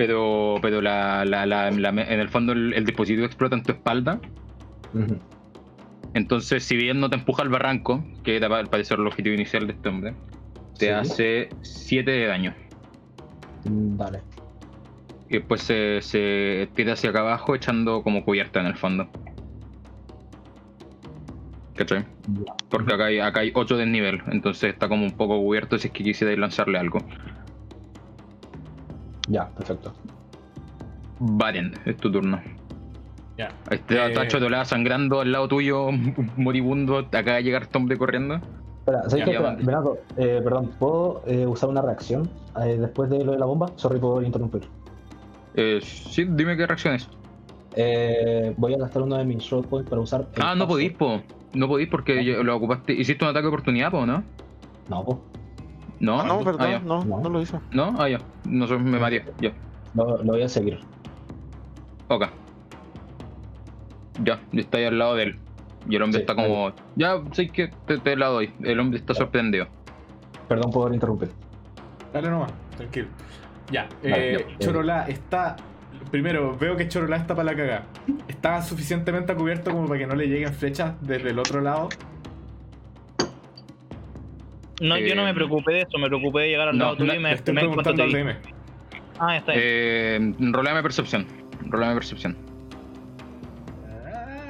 Pero, pero la, la- la- la- en el fondo el, el dispositivo explota en tu espalda. Entonces, si bien no te empuja al barranco, que era al parecer el objetivo inicial de este hombre, te Sí. hace 7 de daño. Mm, Vale. Y después se, se tira hacia acá abajo echando como cubierta en el fondo. ¿Cachai? Porque acá hay, acá hay 8 de nivel, entonces está como un poco cubierto si es que quisierais lanzarle algo. Ya, perfecto. Varen, es tu turno. Ya. Está Eh, Tacho Tolada sangrando al lado tuyo, [laughs] moribundo, acaba de llegar este hombre corriendo. Espera, ¿sabes Ya, qué? Espera. Bernardo, eh, perdón, ¿puedo eh, usar una reacción eh, después de lo de la bomba? Sorry por interrumpir. Eh, sí, dime qué reacciones. Eh, voy a gastar uno de mis short points para usar. el Ah, no paso. podís, po. No podís porque ya lo ocupaste. ¿Hiciste un ataque de oportunidad, po, no? No, po. No, Ah, no, verdad, Ah, no, No. no lo hizo. No, ah, ya. No me mareé. Ya. Lo, lo voy a seguir. Ok. Ya, está ahí al lado de él. Y el hombre Sí, está como. Ya, sé que te, te la doy. El hombre está sorprendido. Perdón por interrumpir. Dale nomás, tranquilo. Ya, Vale, eh, ya. Chorola está. Primero, veo que Chorola está para la cagada. ¿Está suficientemente cubierto como para que no le lleguen flechas desde el otro lado? No, yo no Eh, me preocupé de eso, me preocupé de llegar al no, lado tuyo no, y me estoy me preguntando al ahí. DM. Ah, está bien. Eh, roleame percepción. Roleame percepción.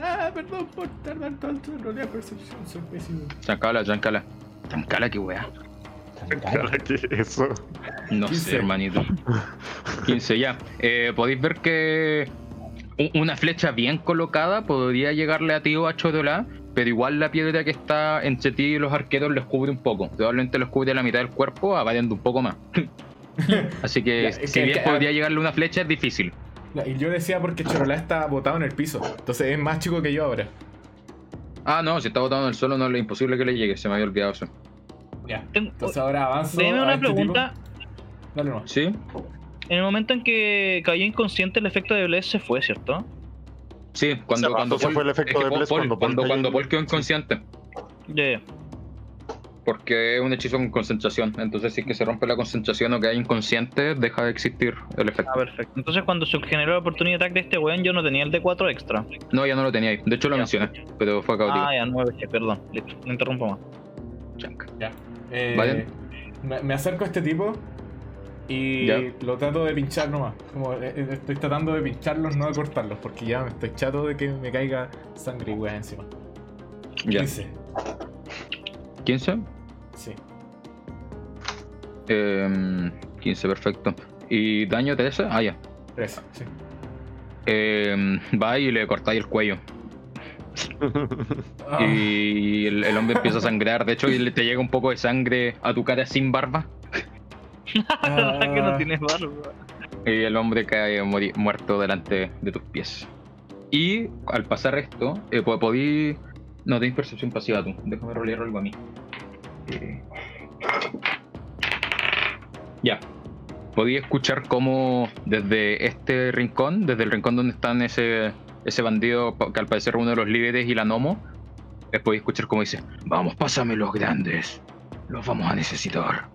Ah, perdón por tardar tanto en rolear percepción, soy pésimo. Chancala, chancala. Chancala, qué weá. Tranquilo. [laughs] ¿Qué es eso? No 15. sé, hermanito. 15, ya. Eh, Podéis ver que una flecha bien colocada podría llegarle a ti o a Chorola, pero igual la piedra que está entre ti y los arqueros les cubre un poco. Probablemente los cubre la mitad del cuerpo, avariando un poco más. [laughs] Así que, Ya, si bien que- podría llegarle una flecha, es difícil. Y yo decía porque Chorola está botado en el piso. Entonces es más chico que yo ahora. Ah, no, si está botado en el suelo, no es imposible que le llegue, se me había olvidado eso. Ya. Entonces ahora avanzo. Deme una este tipo. pregunta. Dale nomás. ¿Sí? En el momento en que cayó inconsciente, el efecto de Bless se fue, ¿cierto? Sí, cuando, cuando se fue el efecto es que de Paul- Bless Paul- cuando Paul cuando, Paul quedó inconsciente. Ya, ya. Porque es un hechizo con concentración. Entonces, si es que se rompe la concentración o queda inconsciente, deja de existir el efecto. Ah, perfecto. Entonces, cuando se generó la oportunidad de ataque de este weón, yo no tenía el D4 extra. No, ya no lo tenía ahí. De hecho, lo mencioné, pero fue caótico. Ah, ya, 9, perdón. Listo, no interrumpo más. Chanca. Ya. Eh, Vale. Me, me acerco a este tipo y Ya. lo trato de pinchar nomás. Como eh, eh, estoy tratando de pincharlos, no de cortarlos, porque ya me estoy chato de que me caiga sangre y weá encima. Ya. 15. 15. Sí. Eh, 15, perfecto. ¿Y daño 13? Ah, ya. 13, sí. Eh, va y le cortáis el cuello. [laughs] Y el, el hombre empieza a sangrar. De hecho, y le- te llega un poco de sangre a tu cara sin barba. [laughs] La verdad que no ah, tienes barba. Y el hombre cae muerto delante de tus pies. Y al pasar esto, eh, po- podí. No, tienes percepción pasiva tú. Déjame rolear algo a mí. Eh, Ya. Podí escuchar cómo desde este rincón, desde el rincón donde están ese, ese bandido, que al parecer es uno de los líderes y la Nomo, les podí escuchar cómo dice: Vamos, pásame los grandes. Los vamos a necesitar.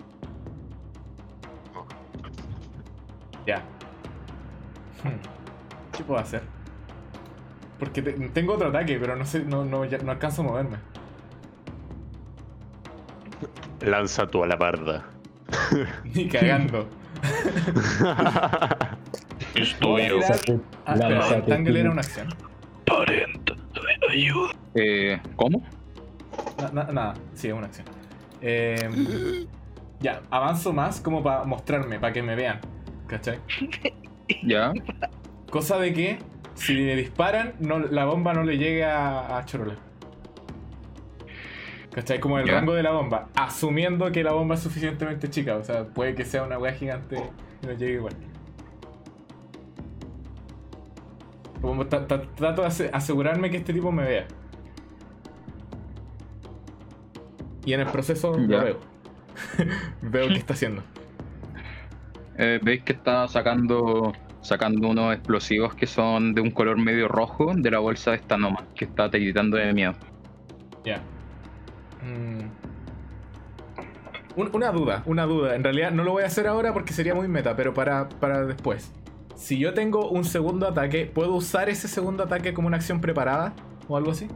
Ya. Hmm. ¿Qué puedo hacer? Porque te- tengo otro ataque, pero no sé, no, no, ya- no alcanzo a moverme. Lanza tu alabarda. Ni cagando. [laughs] Es Ah, lánzate Tangle era una acción. Parenta, ayuda. Eh, ¿Cómo? Na- na- nada, sí, es una acción. Eh, ya, avanzo más como para mostrarme, para que me vean. ¿Cachai? [laughs] Ya. Cosa de que si le disparan, no, la bomba no le llegue a, a Chorola. ¿Cachai? Como el Ya. rango de la bomba. Asumiendo que la bomba es suficientemente chica. O sea, puede que sea una weá gigante y no llegue igual. Como trato de ase- asegurarme que este tipo me vea. Y en el proceso Ya. lo veo. [laughs] veo qué está haciendo. Eh, Veis que está sacando sacando unos explosivos que son de un color medio rojo de la bolsa de esta Noma, que está tiritando de miedo. Ya. Mm. Un- una duda, una duda. En realidad no lo voy a hacer ahora porque sería muy meta, pero para, para después. Si yo tengo un segundo ataque, ¿puedo usar ese segundo ataque como una acción preparada? ¿O algo así?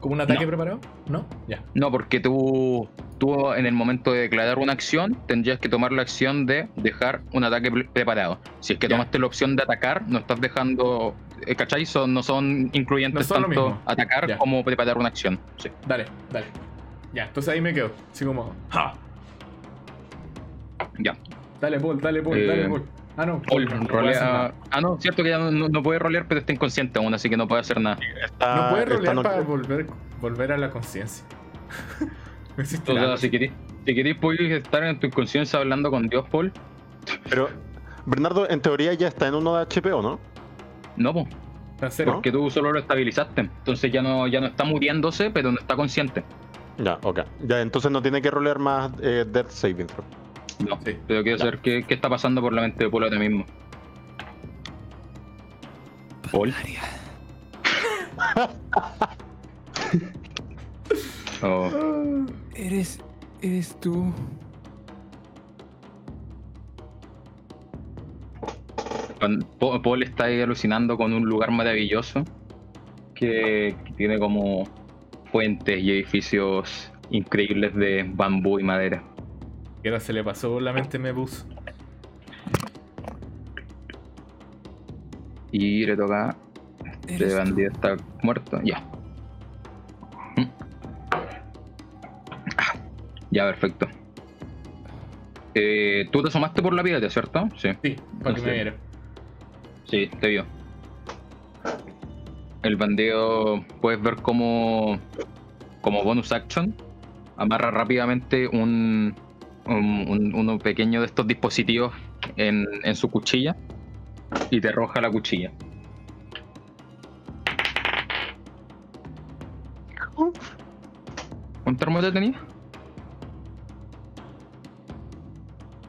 ¿Como un ataque No. preparado? ¿No? Ya. No, porque tú, tú en el momento de declarar una acción tendrías que tomar la acción de dejar un ataque pre- preparado. Si es que Ya. tomaste la opción de atacar, no estás dejando... eh, ¿Cachai? Son, no son incluyentes No son lo tanto atacar Ya. como preparar una acción. Sí. Dale, dale. Ya, entonces ahí me quedo. Así como. ¡Ja! Ya. Dale, Paul, dale, Paul, Eh, dale, Paul. Ah, no. Paul, no, rolea-. Ah, no, cierto que ya no, no- no puede rolear, pero está inconsciente aún, así que no puede hacer nada. Está- No puede rolear no- para volver, volver a la conciencia. no existe O sea, si queréis, si queréis podéis estar en tu inconsciencia hablando con Dios, Paul. Pero, Bernardo, en teoría ya está en uno de HP, ¿o no? No, po, porque tú solo lo estabilizaste. Entonces ya no, ya no está muriéndose, pero no está consciente. Ya, ok. Ya, entonces no tiene que rolear más eh, Death Saving Throw. No, Sí. pero quiero Ya. saber qué, qué está pasando por la mente de Paul ahora mismo. Paul. [laughs] Oh, Eres. Eres tú. Paul está ahí alucinando con un lugar maravilloso que, que tiene como fuentes y edificios increíbles de bambú y madera. Que ahora se le pasó por la mente me puso. Y le toca. Este tú. bandido está muerto. Ya. Mm. Ah, Ya, perfecto. Eh, Tú te asomaste por la piedra, ¿cierto? Sí. Sí, para que me viera. Sí, te vio. El bandido puedes ver como, como bonus action, amarra rápidamente un, un- un- uno pequeño de estos dispositivos en, en su cuchilla y te arroja la cuchilla. ¿Cuánta armadura tenía?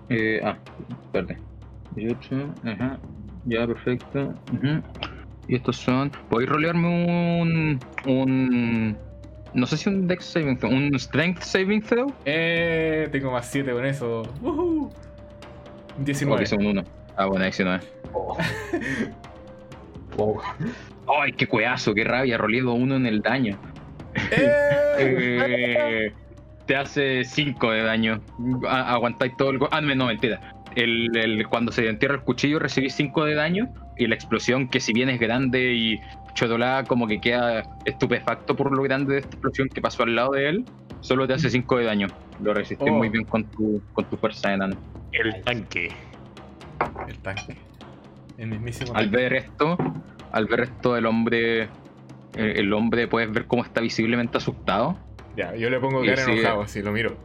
Eh, ah, espérate. 18, ajá. Ya, perfecto. ujú. Y estos son. ¿Podéis rolearme un. un. No sé si un Dex Saving Throw, un Strength Saving Throw? Eh, tengo más 7 con eso. Woohoo. O 19. que sea un 1. Ah, bueno, 19. [laughs] Oh. Wow. ¡Ay, qué cueazo! ¡Qué rabia! Roleado uno en el daño. ¡Eh! [laughs] Eh, te hace 5 de daño. A- aguantáis todo el. Ah, no, no, mentira. El, el- cuando se entierra el cuchillo recibís 5 de daño y la explosión, que si bien es grande y Chodolá como que queda estupefacto por lo grande de esta explosión que pasó al lado de él, solo te hace 5 de daño. Lo resistís Oh. muy bien con tu, con tu fuerza enana. El tanque. El tanque. El mismísimo Al tanque. ver esto, al ver esto, el hombre, el, el hombre puedes ver cómo está visiblemente asustado. Ya, yo le pongo cara sigue. enojado, así lo miro.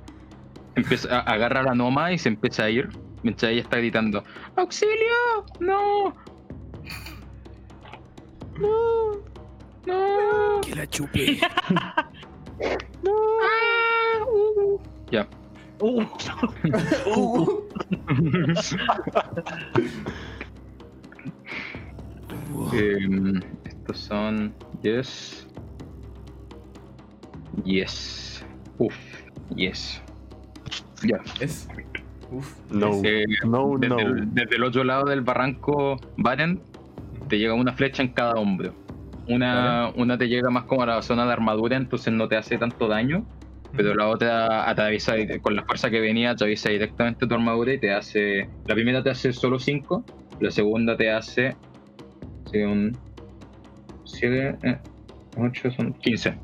Empieza, a- agarra a la Noma y se empieza a ir mientras ella está gritando: ¡Auxilio! ¡No! ¡No! ¡No! Que la chupe. [laughs] ¡Ah! Uh. Ya. Uh, [laughs] Em, estos son. Yes. Yes. Uf. Yes. Ya. Es. Uf. No. Eh, No, desde, no. El, desde el otro lado del barranco Baren te llega una flecha en cada hombro. Una, una te llega más como a la zona de armadura, entonces no te hace tanto daño. Pero la otra atraviesa con la fuerza que venía, atraviesa directamente tu armadura y te hace. La primera te hace solo 5, la segunda te hace. Un. 7, 8, son 15.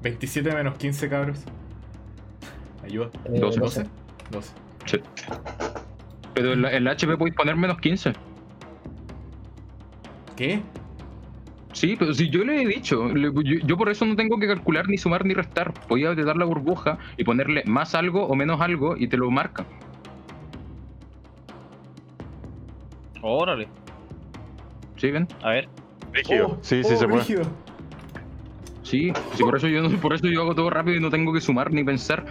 27 menos 15, cabros. Ayuda. Eh, 12. 12. 12. Sí. Pero en la, en la HP podéis poner menos 15. ¿Qué? Sí, pero si yo le he dicho, le- yo, yo por eso no tengo que calcular ni sumar ni restar. Podía apretar la burbuja y ponerle más algo o menos algo y te lo marca. órale. ¿Sí, ven? A ver. Rígido. Oh, sí, sí oh, se puede. rígido. Sí, sí, por eso yo no- por eso yo hago todo rápido y no tengo que sumar ni pensar.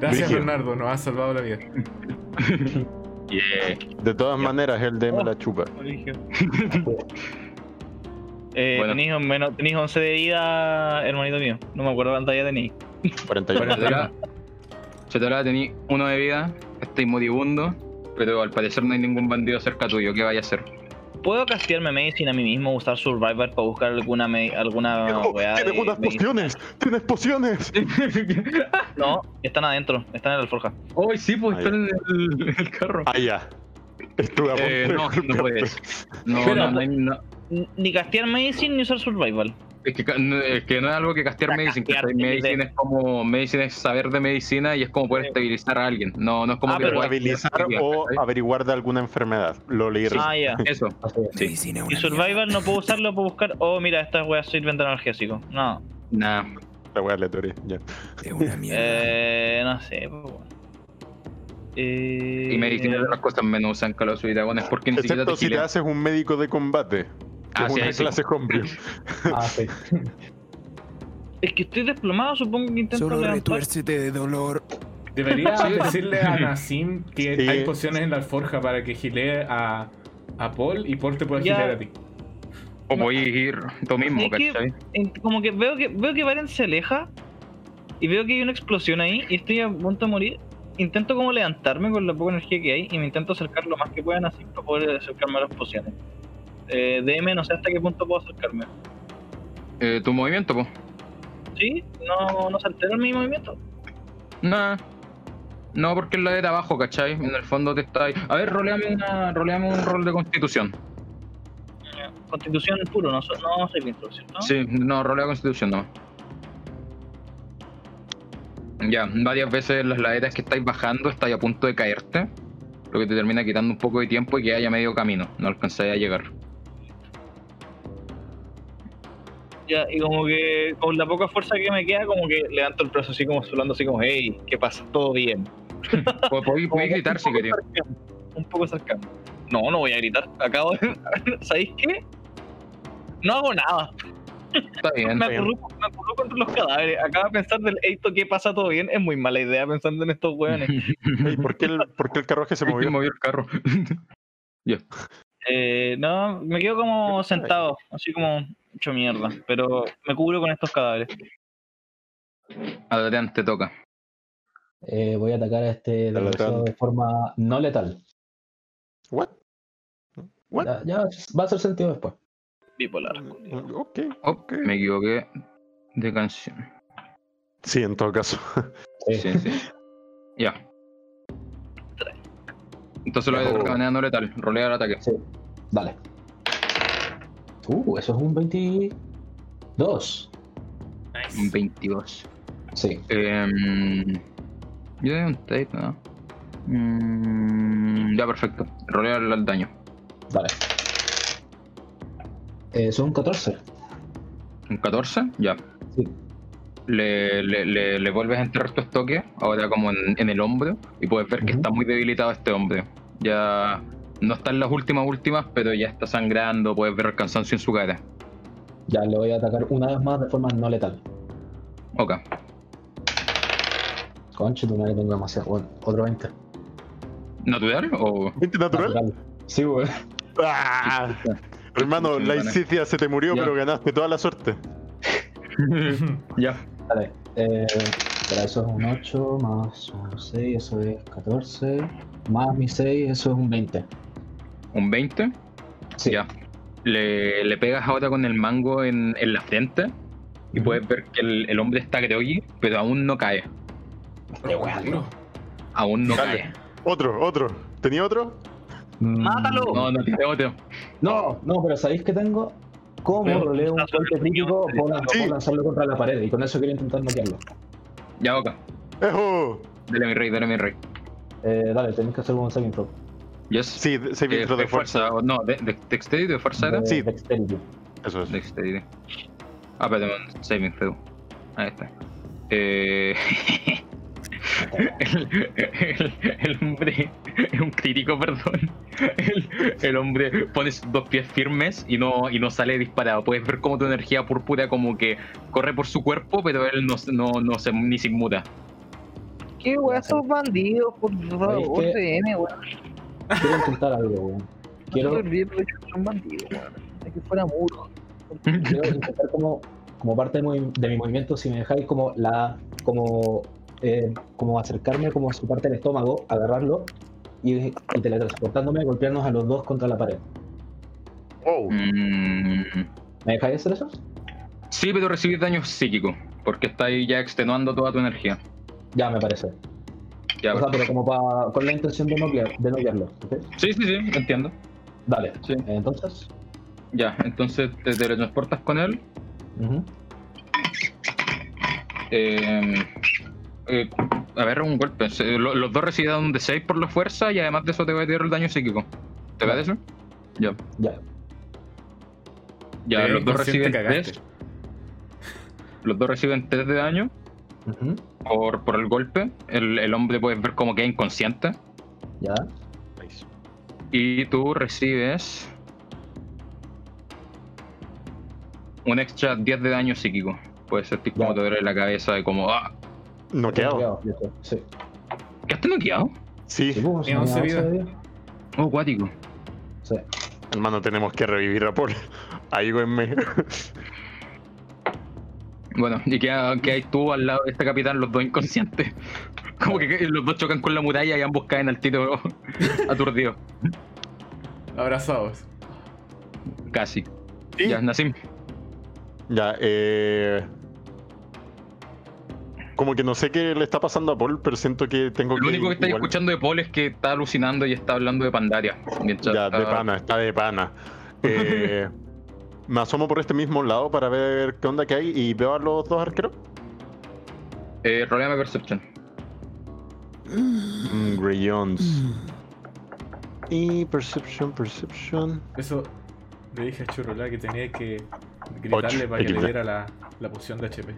Gracias, Rígido. Bernardo, nos has salvado la vida. [laughs] Yeah. De todas maneras, el D me la chupa. [laughs] Eh, Bueno. tenéis, menos, tenéis 11 de vida, hermanito mío. No me acuerdo cuánta ya tenéis. 41. Chetolá, Chetolá, tení uno de vida, estáis moribundo, pero al parecer no hay ningún bandido cerca tuyo. ¿Qué vaya a hacer? ¿Puedo castearme medicine a mí mismo, usar Survivor para buscar alguna me- alguna weá ¡Tienes unas medicina? pociones! ¡Tienes pociones! [laughs] No, están adentro, están en la alforja. ¡Oh, sí, pues Ah, está en el, en el carro! Ah, ya. Estuve a punto Eh, no, no puedes. No, no, no, Ni castear medicine ni usar Survival. Es que, no, es que no es algo que castear Para medicine, castear, que medicine es como medicine es saber de medicina y es como poder Sí. estabilizar a alguien. No, no es como Ah, que Estabilizar o averiguar de alguna enfermedad. Lo leí recién. Ah, ya. [laughs] Eso. Así es. Sí. Y una Survival no puedo usarlo para buscar. Oh, mira, estas weas sirven de analgésico. No. Nada. La wea aleatoria. Ya. Es una [laughs] mierda. Eh, no sé, pues bueno. Eh, Y medicina de las cosas menos usan Call of Duty Dragones porque ni siquiera te si te haces un médico de combate. Ah, sí, una sí. clase homebrew. [laughs] Ah, sí. Es que estoy desplomado, supongo que intento Solo levantar. retuércete de dolor. Debería Sí. decirle a Nassim que Sí. hay pociones en la alforja para que gilee a, a Paul y Paul te pueda gilear a ti. O podéis ir tú mismo, Es que- ¿cachai? En- como que veo que veo que Varen se aleja y veo que hay una explosión ahí y estoy a punto de morir. Intento como levantarme con la poca energía que hay y me intento acercar lo más que puedan así para poder acercarme a las pociones. Eh, DM, no sé hasta qué punto puedo acercarme. Eh, tu movimiento, pues. ¿Sí? ¿No, no se altera mi movimiento? Nada. No, porque es la de abajo, ¿cachai? En el fondo te está ahí. A ver, roleame, una, roleame un rol de constitución. Constitución puro, no, no soy Vinto, ¿cierto? Sí, no, rolea constitución nomás. Ya, varias veces las laderas que estáis bajando estáis a punto de caerte. Lo que te termina quitando un poco de tiempo y que haya medio camino. No alcanzáis a llegar. Ya, y como que con la poca fuerza que me queda, como que levanto el brazo así como solando así como, hey, ¿qué pasa? ¿Todo bien? [laughs] Po- Podéis gritar si Un poco queréis. Un poco cercano. No, no voy a gritar. Acabo de... [laughs] ¿Sabéis qué? No hago nada. Está bien. [laughs] Me acurruco, me acurruco contra los cadáveres. Acabo de pensar del esto ¿qué pasa? ¿Todo bien? Es muy mala idea pensando en estos hueones. Ey, ¿por, qué el, ¿Por qué el carruaje se Se movió? movió el carro. Eh, no, me quedo como sentado, así como hecho mierda. Pero me cubro con estos cadáveres. Adelante, toca. Eh, voy a atacar a este de forma no letal. ¿What? ¿What? Ya, ya va a hacer sentido después. Bipolar. Ok. Oh, me equivoqué de canción. Sí, en todo caso. Sí. Sí, sí. Ya. Entonces lo voy a no letal. Rolea el ataque. Sí. Dale. Uh, eso es un 22. Nice. Un 22. Sí. Em, yo doy un tape, ¿no? Mm, ya, perfecto. Rolea el, daño. Dale. Eh, son 14. Un 14, ya. Sí. Le, le, le, le vuelves a entrar tu estoque, ahora como en, en el hombro, y puedes ver que está muy debilitado este hombre. Ya no está en las últimas últimas, pero ya está sangrando, puedes ver el cansancio en su cara. Ya le voy a atacar una vez más de forma no letal. Ok. Conche, tu madre tengo demasiado. Bueno, otro 20. ¿Natural o...? ¿20 natural? Sí, güey. ¡Ah! Hermano, la Isicia se te murió, Ya. pero ganaste toda la suerte. [laughs] ya. Dale. Eh, para eso es un 8 más un 6, eso es 14. Más mi 6, eso es un 20. Un 20. Sí. Ya. Le, le pegas ahora con el mango en, en la frente y Ujú. puedes ver que el, el hombre está groggy, pero aún no cae. De weón. Aún no Dale. cae. Otro, otro. ¿Tenía otro? ¡Mátalo! No, no tiene otro. No, no, pero ¿sabéis que tengo? ¿Cómo roleo un golpe crítico? Puedo Sí. lanzarlo contra la pared y con eso quiero intentar noquearlo. Ya, ok. ¡Ejo! Dale mi rey, dale mi rey. Eh, dale, tenéis que hacer un saving throw. Yes. Sí, saving Eh, throw de fuerza. No, de, de dexterity de fuerza era. De Sí. Dexterity. Eso es. Dexterity. Ah, perdón, saving throw. Ahí está. Eh... [laughs] el, el- el hombre es un crítico, perdón. El, el hombre pone sus dos pies firmes y no, y no sale disparado. Puedes ver como tu energía púrpura como que corre por su cuerpo, pero él no, se- no, no se ni se inmuta. ¿Qué weón esos bandidos? Por favor? CM, weón. Quiero intentar algo, weón. No Quiero, son bandidos, weón. Es que fuera muro. quiero intentar como, como parte de, movi- de mi movimiento, si me dejáis como la. como. Eh, como acercarme como a su parte del estómago, agarrarlo y, y teletransportándome, golpearnos a los dos contra la pared. Oh, Mm, ¿Me dejáis hacer eso? sí, pero recibir daño psíquico, porque está ahí ya extenuando toda tu energía. Ya me parece. Ya, o sea, pero como para con la intención de noquear, de noquearlo. ¿ok? Sí, sí, sí, entiendo. Dale. Sí. Entonces. Ya, entonces te teletransportas con él. ujú. Eh, eh, a ver, un golpe. Se- lo- los dos reciben un de 6 por la fuerza y además de eso te va a tirar el daño psíquico. ¿Te Ya. parece? Ya. Ya. Ya, Eh, los dos reciben cagaste. 3. Los dos reciben 3 de daño por, por el golpe. El, el hombre puedes ver como queda inconsciente. Ya. Y tú recibes un extra 10 de daño psíquico. Puedes sentir como Ya. te duele la cabeza de como, ah, Noqueado. Noqueado. Sí. ¿quedaste noqueado? Sí, Sí, pues, Tiene me 11 da vidas. de vida. Oh, acuático. Sí. hermano, tenemos que revivir a Paul. Ayúdenme. Bueno, y queda ahí tú al lado de este capitán, los dos inconscientes. Como que los dos chocan con la muralla y ambos caen al tiro [laughs] aturdidos. Abrazados. Casi. Sí. Ya, Nassim. Ya, eh. Como que no sé qué le está pasando a Paul, pero siento que tengo Lo que. único que estáis igual- escuchando de Paul es que está alucinando y está hablando de Pandaria. Mientras Ya, de está- pana, está de pana. Eh, [laughs] me asomo por este mismo lado para ver qué onda que hay y veo a los dos arqueros. Eh, roleame Perception. Mm, Greyons. Y Perception, Perception. Eso le dije a Churrola que tenía que gritarle Ocho, para que le diera la, la poción de HP.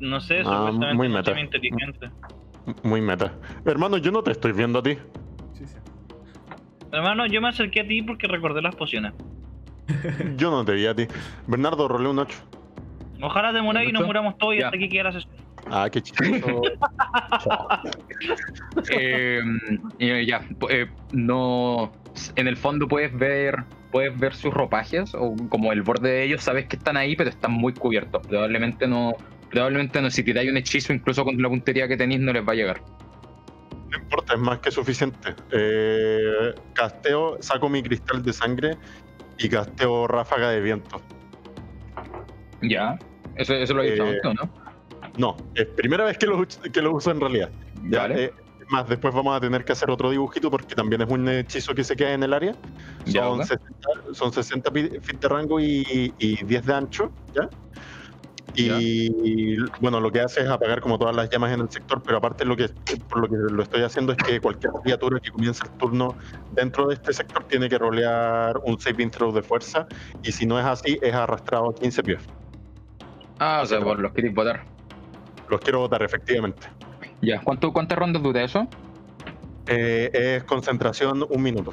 No sé, Ah, supuestamente muy meta. inteligente. Muy meta. Hermano, yo no te estoy viendo a ti. Sí, sí. Hermano, yo me acerqué a ti porque recordé las pociones. [laughs] Yo no te vi a ti. Bernardo, rolé un 8. Ojalá te muráis y nos muramos todos y Ya. hasta aquí queda la sesión. Ah, qué chistoso. [laughs] Eh, y ya, eh, no. En el fondo puedes ver. Puedes ver sus ropajes o como el borde de ellos, sabes que están ahí, pero están muy cubiertos. Probablemente no. Probablemente no, si tiráis un hechizo, incluso con la puntería que tenéis, no les va a llegar. No importa, es más que suficiente. Eh, casteo, saco mi cristal de sangre y casteo ráfaga de viento. Ya. Eso, eso lo he dicho Eh, antes, ¿o ¿no? No, es primera vez que lo, que lo uso en realidad. Ya, Vale. eh, más, después vamos a tener que hacer otro dibujito porque también es un hechizo que se queda en el área. Ya, Son, ok. 60, son 60 pi- feet de rango y, y 10 de ancho, ¿ya? Y bueno, lo que hace es apagar como todas las llamas en el sector, pero aparte lo que por lo que lo estoy haciendo es que cualquier criatura que comience el turno dentro de este sector tiene que rolear un saving throw de fuerza y si no es así es arrastrado a 15 pies. Ah, o sea, por los queréis votar. Los quiero votar efectivamente. Ya. ¿Cuánto, ¿Cuántas rondas dura eso? Eh, es concentración un minuto.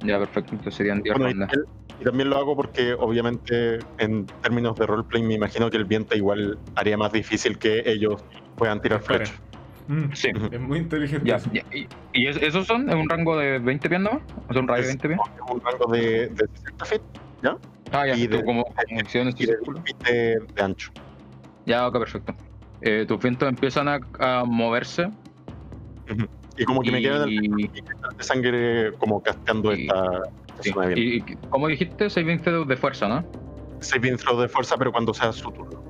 Ya, perfecto. Entonces serían 10 Bueno, y, rondas. Y también lo hago porque obviamente en términos de roleplay me imagino que el viento igual haría más difícil que ellos puedan tirar flechas. Mm, Sí. Es muy inteligente. Ya, eso. ya. ¿Y, y es- esos son en un rango de 20 pies nomás? ¿O sea, un radio de Es- 20 pies? Es un rango de, de 60 feet Ah, ya. y tú de- como, acciones de círculo. 10 feet de, de ancho. Ya, ok, perfecto. Eh, tus vientos empiezan a, a moverse. Y como que me queda en el y, cristal de sangre como casteando Y- esta sí. y, y como dijiste, 6 20 de fuerza, ¿no? Saving throw de fuerza, pero cuando sea su turno.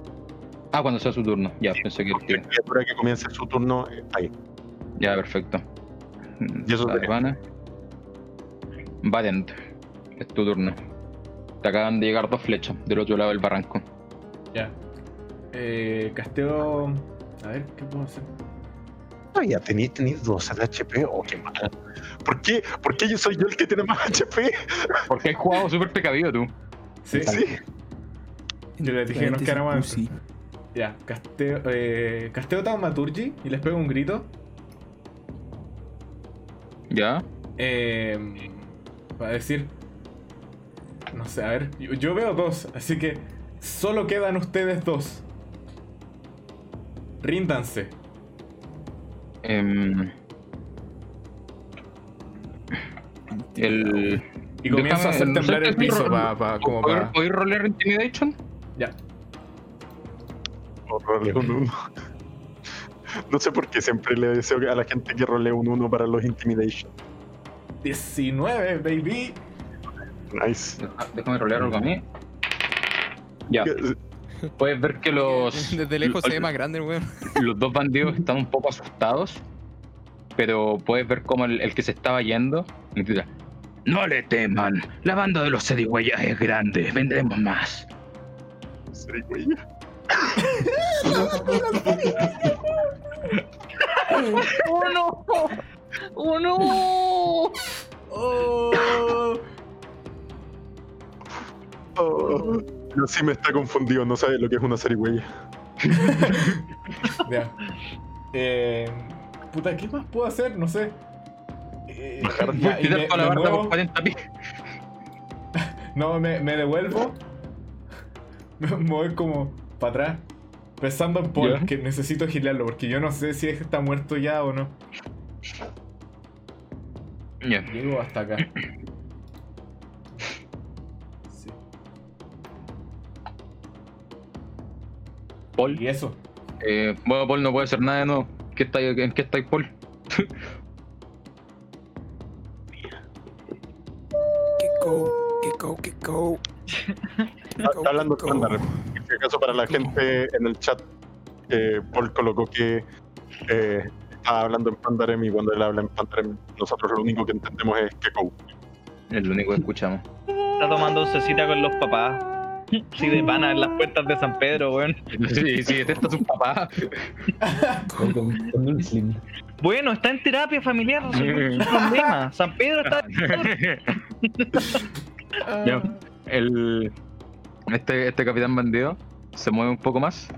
Ah, cuando sea su turno. Ya, pensé que Cualquier criatura que comience su turno, eh, ahí. Ya, perfecto. Y eso. Valiant. Es tu turno. Te acaban de llegar dos flechas del otro lado del barranco. Ya. Eh, casteo. A ver, ¿qué puedo hacer? Ya tenéis, tenéis 12 de HP. Oh, qué mal. ¿Por qué? ¿Por qué yo soy yo el que tiene más HP? Porque has jugado súper precavido tú. Sí, Sí. Yo les dije que nos quedáramos sí, adentro. Ya, casteo, eh, casteo Taumaturgy y les pego un grito. Ya. Eh, para decir. No sé, a ver. Yo, yo veo dos, así que solo quedan ustedes dos. Ríndanse. Em, el. Y comienzo a hacer temblar el piso Ro- pa- pa- como ¿Podéis para. podéis rolear Intimidation? Ya. Un 1. No sé por qué siempre le deseo a la gente que rolee un 1 para los Intimidation. 19, baby. Nice. Deja- Déjame rolear algo a mí. Ya. Puedes ver que los. [laughs] Desde lejos se ve más grande, weón. los dos bandidos están un poco asustados, pero puedes ver como el, el que se estaba yendo No le teman, la banda de los Sedigüeyas es grande, vendremos más. Güey. [laughs] ¡Oh no! ¡Oh no! Oh. Oh, pero sí me está confundido, no sabe lo que es una zarigüeya. [laughs] Ya. Eh, puta, ¿qué más puedo hacer? No sé. Eh, Bajar. ya, y Tirar me- toda la me barda muevo. por 40 pies. No, me, me devuelvo. [laughs] Me voy como para atrás. Pensando en Paul, Ya. que necesito gilearlo, porque yo no sé si está muerto ya o no. Llego hasta acá. [clears throat] Paul. Y eso. Eh, bueno, Paul no puede hacer nada de nuevo. ¿Qué está, ¿En qué estáis, Paul? Que go, que go, que go. Está hablando estándar. En este caso, para la gente en el chat, eh, Paul colocó que eh, estaba hablando en Pandarem y cuando él habla en Pandarem, nosotros lo único que entendemos es que go. Es lo único que escuchamos. Está tomando cecita con los papás. Sí, de pana en las puertas de San Pedro, weón. Sí, sí, este está su papá. Bueno, está en terapia familiar, problema. San Pedro está. Ya. El, este, este capitán bandido se mueve un poco más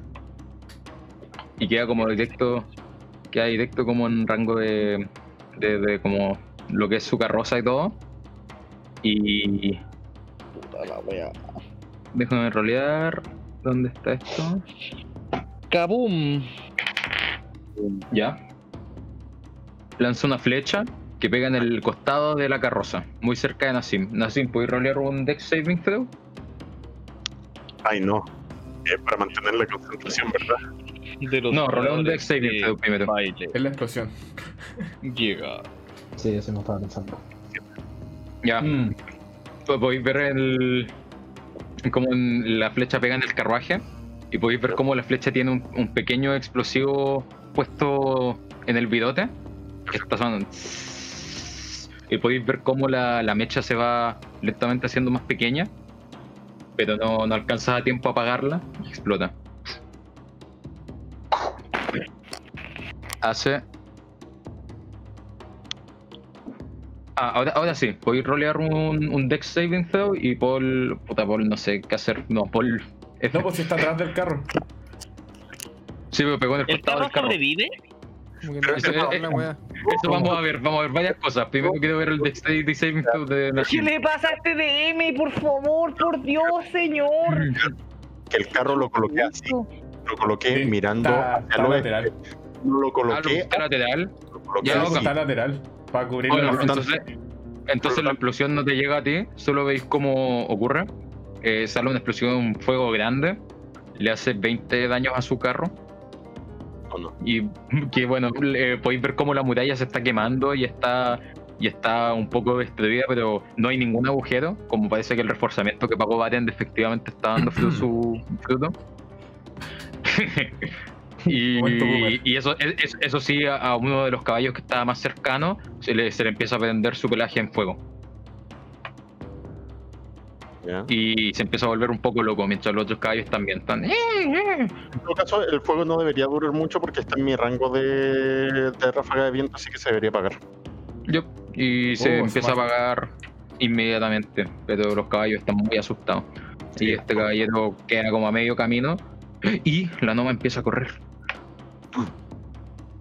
y queda como directo, queda directo como en rango de, de, de como lo que es su carroza y todo. Y Puta la wea. Déjame rolear. ¿Dónde está esto? Kabum. Ya. Lanza una flecha que pega en el costado de la carroza, muy cerca de Nassim. Nassim, ¿puedes rolear un Dex Saving Throw? Ay, no. Es para mantener la concentración, ¿verdad? De los No, rolea un Dex Saving Throw primero. Baile. Es la explosión. [laughs] Llega. Sí, eso me estaba pensando. Ya. Mm. po- podéis ver el. Como la flecha pega en el carruaje. Y podéis ver cómo la flecha tiene un, pequeño explosivo puesto en el bidote. Que está sonando. Y podéis ver cómo la, la mecha se va lentamente haciendo más pequeña. Pero no, no alcanza a tiempo a apagarla y explota. Hace. Ah, ahora, ahora sí, podéis rolear un, un Dex Saving Throw y Paul. Puta, Paul, no sé qué hacer. No, Paul. F. No, pues si está atrás del carro. Sí, me pegó en el ¿El costado carro del carro. sobrevive? Como que Pero no ese- sé eh, la. Eso vamos a ver, vamos a ver varias cosas. Primero quiero ver el Dexterity Saving Throw de ¿Qué Nassim. le pasa a este DM? Por favor, por Dios, señor. Que el carro lo coloqué así. Lo coloqué Sí, mirando está- hacia está el lateral. Lo Ah, lo coloqué, está lateral. lo coloqué Ya, Sí, así. está lateral. Para cubrir Bueno, entonces, entonces la explosión no te llega a ti, solo veis cómo ocurre. Eh, sale una explosión, un fuego grande, le hace 20 daños a su carro. Y [laughs] que bueno, podéis ver cómo la muralla se está quemando y está y está un poco destruida, pero no hay ningún agujero, como parece que el reforzamiento que pagó Baren efectivamente está dando fruto [clears throat] su fruto. [laughs] [laughs] y, eso, es- es- eso sí, a, uno de los caballos que estaba más cercano se le, se le empieza a prender su pelaje en fuego. ¿Ya? Y se empieza a volver un poco loco, mientras los otros caballos también están. "Eh". En todo caso, el fuego no debería durar mucho porque está en mi rango de, de ráfaga de viento, así que se debería apagar. Yup, Y se Oh, empieza a apagar inmediatamente, pero los caballos están muy asustados. Y este caballero queda como a medio camino y la noma empieza a correr.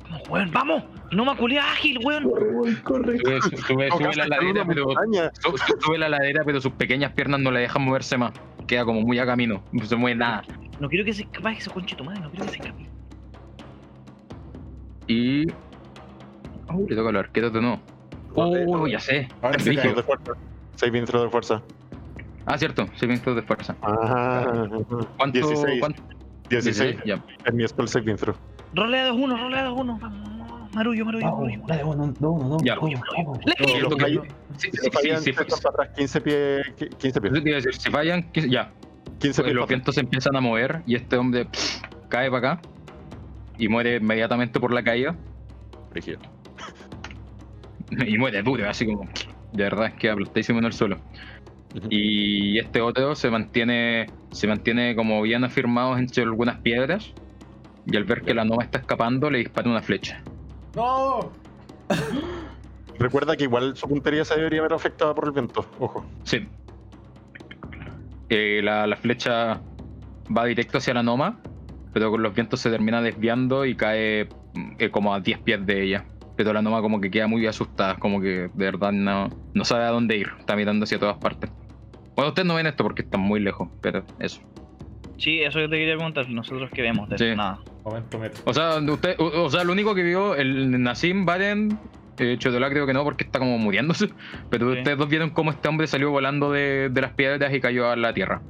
Vamos, weón, vamos. No me culé ágil, weón. Sube, sube- sube la ladera, pero, sube la ladera, pero sus pequeñas piernas no le dejan moverse más. Queda como muy a camino, no se mueve nada. No quiero que se escape ese conchito madre, no quiero que se escape. Y. Oh, le toca al arquero de nuevo. Oh, ya sé. Ahora cae. de fuerza. Saving throw de fuerza. Ah, cierto, saving throw de fuerza. Ah, ¿Cuánto? 16. cuánto? 16 Ya. en mi spell saving throw. Rolea 2-1, rolea 2-1. Vamos, Marullo, marullo, marullo. dale, uno, no, uno, no, Ya. vamos, vamos. Le- Sí, Los lo que- fallan- sí, Si fallan, sí, se sí, echan para atrás 15 pies. 15 pies. Si fallan, que- ya. 15 pies. los vientos se empiezan a mover y este hombre pff, cae para acá y muere inmediatamente por la caída. Brígido. [laughs] Y muere duro, así como. De verdad, queda aplastadísimo en el suelo. Ujú. Y este otro se mantiene. Se mantiene como bien afirmado entre algunas piedras. Y al ver que la nova está escapando, le dispara una flecha. ¡No! [gasps] Recuerda que igual su puntería se debería ver afectada por el viento. Ojo. Sí. Eh, la, la flecha va directo hacia la Noma, pero con los vientos se termina desviando y cae eh, como a 10 pies de ella. Pero la Noma como que queda muy asustada, como que de verdad no, no sabe a dónde ir, está mirando hacia todas partes. Bueno, ustedes no ven esto porque están muy lejos, pero eso. Sí, eso que te quería preguntar. Nosotros que vemos de Sí. eso, nada. Momento. O sea, usted, o, o sea, lo único que vio el Nassim Baren, eh, Chotola creo que no, porque está como muriéndose. [laughs] Pero Sí. ustedes dos vieron cómo este hombre salió volando de, de las piedras y cayó a la tierra.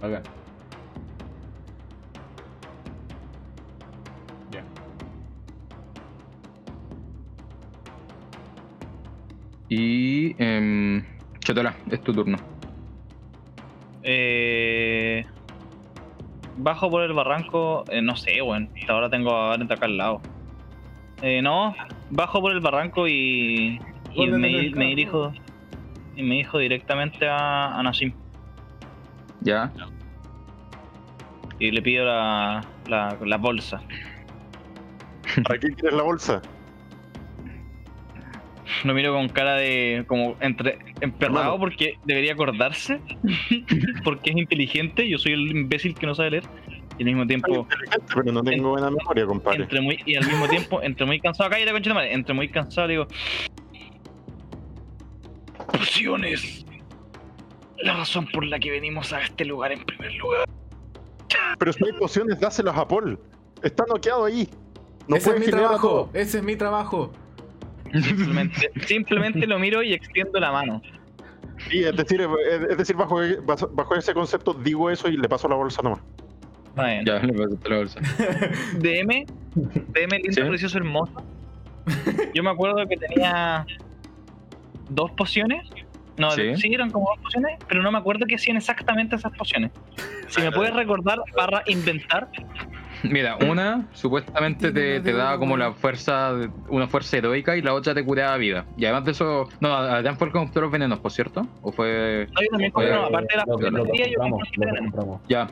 Acá. Ya. Y. Eh, Chotola, es tu turno. Eh, bajo por el barranco, eh, no sé, weón. Hasta ahora tengo a Barent acá al lado. Eh, no, bajo por el barranco y, y ¿Dónde me, dirijo y me dirijo directamente a, a Nassim ¿Ya? y le pido la, la, la bolsa. ¿Para qué quieres la bolsa? Lo miro con cara de como entre emperrado Hermano. porque debería acordarse, [laughs] porque es inteligente. Yo soy el imbécil que no sabe leer y al mismo tiempo pero no tengo buena memoria, compadre. entre muy y al mismo tiempo entre muy cansado cállate concha de madre entre muy cansado le digo pociones la razón por la que venimos a este lugar en primer lugar Pero si hay pociones, dáselas a Paul. Está noqueado ahí. No Ese es mi trabajo. todo. Ese es mi trabajo. Simplemente simplemente lo miro y extiendo la mano Sí, es decir, es decir bajo, bajo ese concepto digo eso y le paso la bolsa nomás. Bien. Ya, le pasaste la bolsa. [laughs] DM DM lindo Sí. precioso hermoso yo me acuerdo que tenía dos pociones No, Sí. sí. eran como dos pociones, pero no me acuerdo qué hacían exactamente esas pociones. Si me puedes recordar, barra inventar, Mira, una supuestamente te, te da como la fuerza, una fuerza heroica y la otra te curaba vida. Y además de eso, no, Adrián fue el que compró los venenos, por cierto. ¿O fue.? no, yo también compré, no, aparte de de día, yo compré. Ya.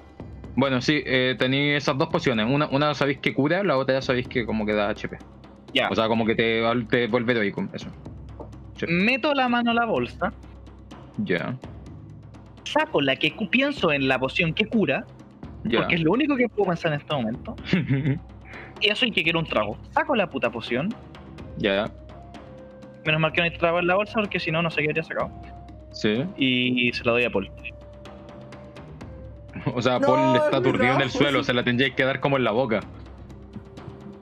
Bueno, sí, eh, tenéis esas dos pociones. Una, una sabéis que cura, la otra ya sabéis que como que da HP. Ya. O sea, como que te, te vuelve heroico. Eso. Meto la mano a la bolsa, Ya. saco la que pienso en la poción que cura, Porque es lo único que puedo pensar en este momento. [laughs] Y eso y que quiero un trago. Saco la puta poción. ya. Menos mal que no hay trago en la bolsa, porque si no, no sé qué habría sacado. Sí. Y se lo doy a Paul. [laughs] O sea, No, Paul está es aturdido en el suelo, se la tendríais que dar como en la boca.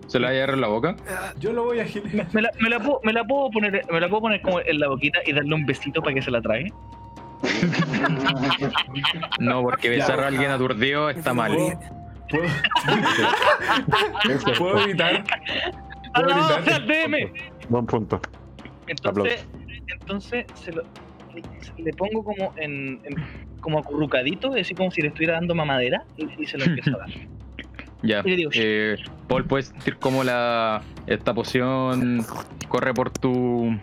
¿Se la va a dar en la boca? Yo lo voy a girar. Me la, me la puedo, me la puedo poner, me la puedo poner como en la boquita y darle un besito para que se la trague. No, porque besar a alguien aturdido está mal. ¿Puedo, evitar? ¡Ah, ¿Puedo no! evitar? ¡Al DM! Buen punto. Entonces, entonces se lo, le pongo como en, en- como acurrucadito, así como si le estuviera dando mamadera y, y se lo empiezo a dar. [laughs] Ya. Digo, Eh, Paul, puedes sentir cómo la esta poción corre por tu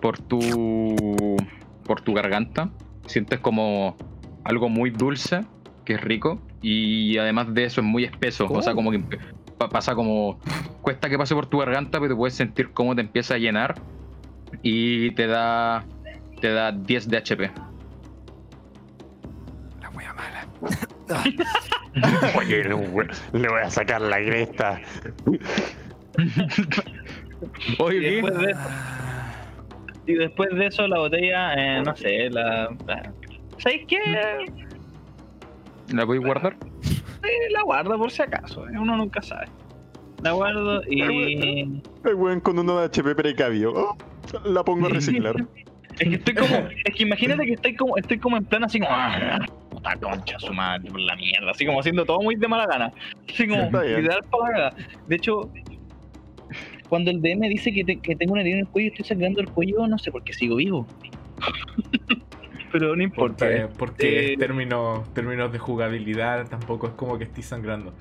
por tu por tu garganta. Sientes como algo muy dulce, que es rico, y además de eso es muy espeso. O sea, como que pasa como cuesta que pase por tu garganta, pero puedes sentir cómo te empieza a llenar y te da te da 10 de HP. La wea mala. Oye, le voy a sacar la cresta. Oye, de, y después de eso la botella, eh, no sé, la... la- ¿Sabéis qué? ¿La podéis guardar? Eh, la guardo por si acaso, eh, uno nunca sabe. La guardo y... El weón con uno de HP precavido. Oh, la pongo a reciclar. Es que estoy como, es que imagínate que estoy como, estoy como en plan así como, ah, puta concha su madre, por la mierda, así como haciendo todo muy de mala gana. Así como, literal para. De hecho, cuando el DM dice que, te- que tengo una herida en el cuello, estoy sangrando el cuello, no sé por qué sigo vivo. [laughs] Pero no importa. Porque, eh. porque Eh, términos, términos de jugabilidad tampoco es como que estés sangrando.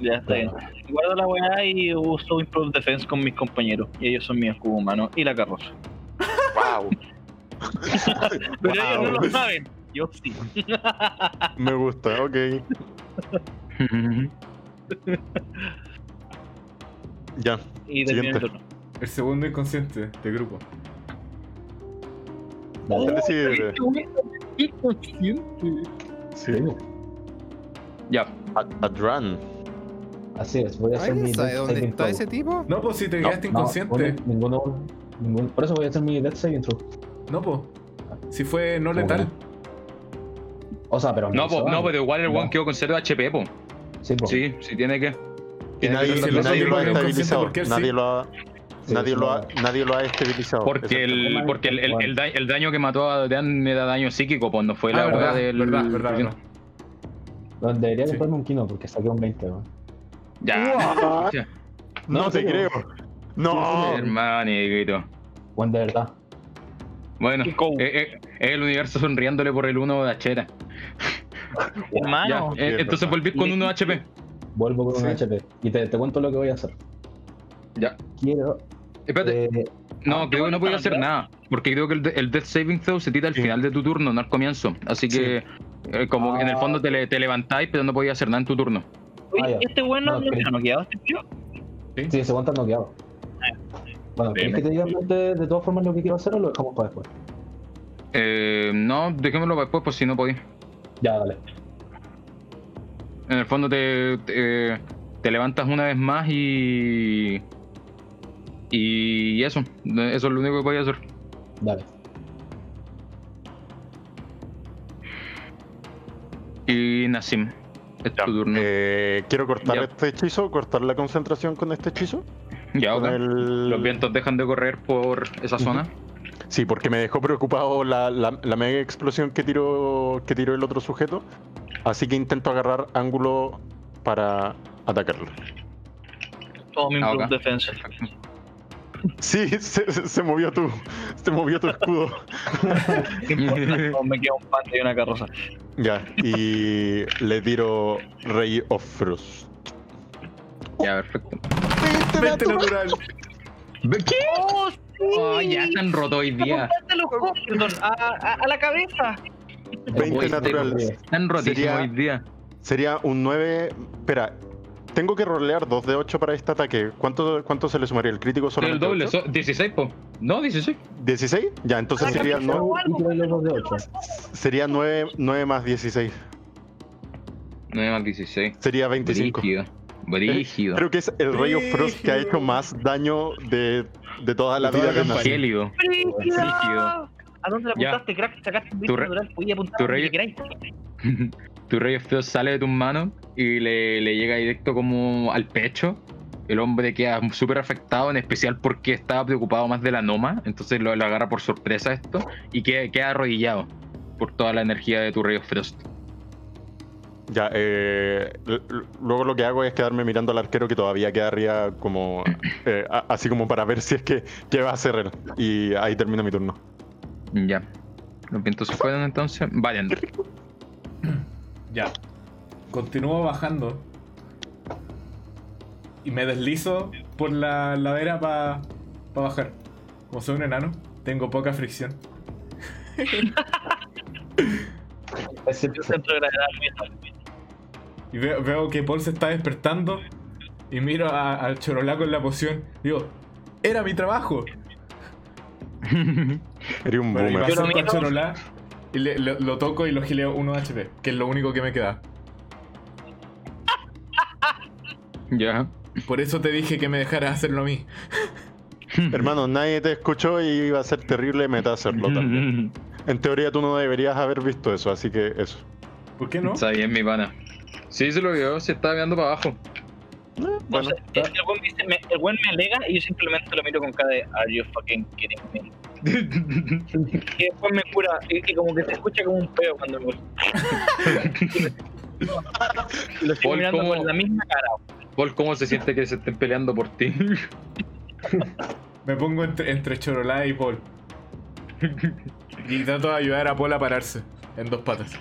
Ya está bien. Guardo la weá y uso Improved Defense con mis compañeros. Y ellos son mi escudo humano y la carroza. wow. [laughs] Pero ellos no lo saben. Yo sí. Me gusta, ok. [laughs] Ya. Y termino el turno. El segundo inconsciente del grupo. ¿Quién decide? Inconsciente. Sí. ya. A- Adran. Así es, voy a hacer mi ¿Alguien sabe dónde está throw. ese tipo? No, pues si te No, quedaste No, inconsciente. uno- ninguno, ninguno- por eso voy a hacer mi Death Saving Throw. No, pues. Si fue no ¿Cómo letal. O sea, pero No, po, no, pero igual el No. one quedó con 0 HP, po. Sí, po. Sí, sí tiene que. Y Tiene nadie, nadie tipo lo ha era estabilizado. ¿por qué él Nadie sí? lo ha, Sí, nadie, sí, lo ha, nadie lo ha estabilizado. Porque el, porque el, el, el da- el daño que mató a Adrián me da daño psíquico, pues no fue Ah, la verdad, weá del. verdad, verdad, verdad. No, debería Sí. comprarme un kino porque saqué un 20, ¿no? [laughs] Ya. No, No, te creo. No. Hermanito. Buen de verdad. Bueno, cool. eh, eh, es el universo sonriéndole por el 1 de Achera. Ya, Hermano. eh, es entonces volví con 1 HP. Vuelvo con un Sí. HP. Y te, te cuento lo que voy a hacer. Ya. Quiero. Espérate, eh, no, creo que no podía hacer nada. Porque creo que el, el Death Saving Throw se tira al Sí. final de tu turno, no al comienzo. Así que, eh, como en el Ah. fondo te, le- te levantáis, pero no podías hacer nada en tu turno. Oye, Ah, este bueno No, ha noqueado este tío. sí, ese guante noqueado. Bueno, ¿quieres que te diga de, de todas formas lo que quiero hacer o lo dejamos para después? Eh, no, dejémoslo para después, pues si no podéis. Ya, dale. En el fondo te, te, te levantas una vez más y. Y eso, eso es lo único que podía hacer. Dale. Y Nassim, es tu turno. Eh, quiero cortar Ya. este hechizo, cortar la concentración con este hechizo. ya, con ok. el- Los vientos dejan de correr por esa zona. Sí, porque me dejó preocupado la, la- la mega explosión que tiró, que tiró el otro sujeto. Así que intento agarrar ángulo para atacarlo. Todo mi Ah, Improved ok. Defense. Perfecto. Sí, se, se- movió tú. Se movió tu escudo. [laughs] No, me queda un pante y una carroza. Ya, y le tiro Ray of Frost. Ya, perfecto. Mente natural. ¿Qué? ¡Oh, sí! Oh, ya están rotos hoy día. Los a, a, a la cabeza. 20 Oye, natural. Están rotísimos Sería- hoy día. Sería un 9. Espera, tengo que rolear 2 de 8 para este ataque. ¿Cuánto, cuánto se le sumaría? ¿El crítico El solamente? doble, ocho? so- 16, po. No, 16. ¿16? Ya, entonces Ah, sería, capítulo. no, Y tirarle dos de 8. sería 9, 9 más 16. 9 más 16. Sería 25. Brígido. Brígido. Creo que es el Ray of Frost que ha hecho más daño de, de toda la De toda vida la. Nazi. Gélido. ¡Brígido! Brígido. ¿A dónde la Ya. apuntaste, crack? Sacaste un Tu natural. Podía apuntar tu donde rey- queráis. [laughs] tu of Frost sale de tus manos y le, le llega directo como al pecho. El hombre queda súper afectado, en especial porque estaba preocupado más de la Noma. Entonces lo, lo agarra por sorpresa esto y queda, queda arrodillado por toda la energía de tu Ray of Frost. Ya, eh, luego lo que hago es quedarme mirando al arquero que todavía queda arriba como eh, a- así como para ver si es que qué va a hacer él. Y ahí termina mi turno. Ya. Los vientos se fueron entonces. Vayan. [clears throat] Ya. Continúo bajando. Y me deslizo por la ladera para bajar. Como soy un enano, tengo poca fricción. [laughs] Y veo, veo que Paul se está despertando. Y miro al chorolá con la poción. Digo, era mi trabajo. Eres un Bueno, boomer. Yo lo miro. chorolá. Y le- lo, lo toco y lo gileo 1 HP. Que es lo único que me queda. [laughs] ya. Por eso te dije que me dejaras hacerlo a mí. [laughs] Hermano, nadie te escuchó y iba a ser terrible meta hacerlo también. [laughs] En teoría tú no deberías haber visto eso, así que eso. ¿Por qué no? Está bien, mi pana. Sí, se lo vio, se estaba mirando para abajo. Bueno, el el buen me dice, me- el buen me alega y yo simplemente lo miro con cara de Are you fucking kidding me? [laughs] Y después me cura y, y como que se escucha como un peo cuando me Lo estoy Paul, mirando ¿cómo? con la misma cara. Paul, ¿cómo se siente que se estén peleando por ti? [laughs] Me pongo entre, entre Chorolá y Paul. Y trato de ayudar a Paul a pararse en dos patas.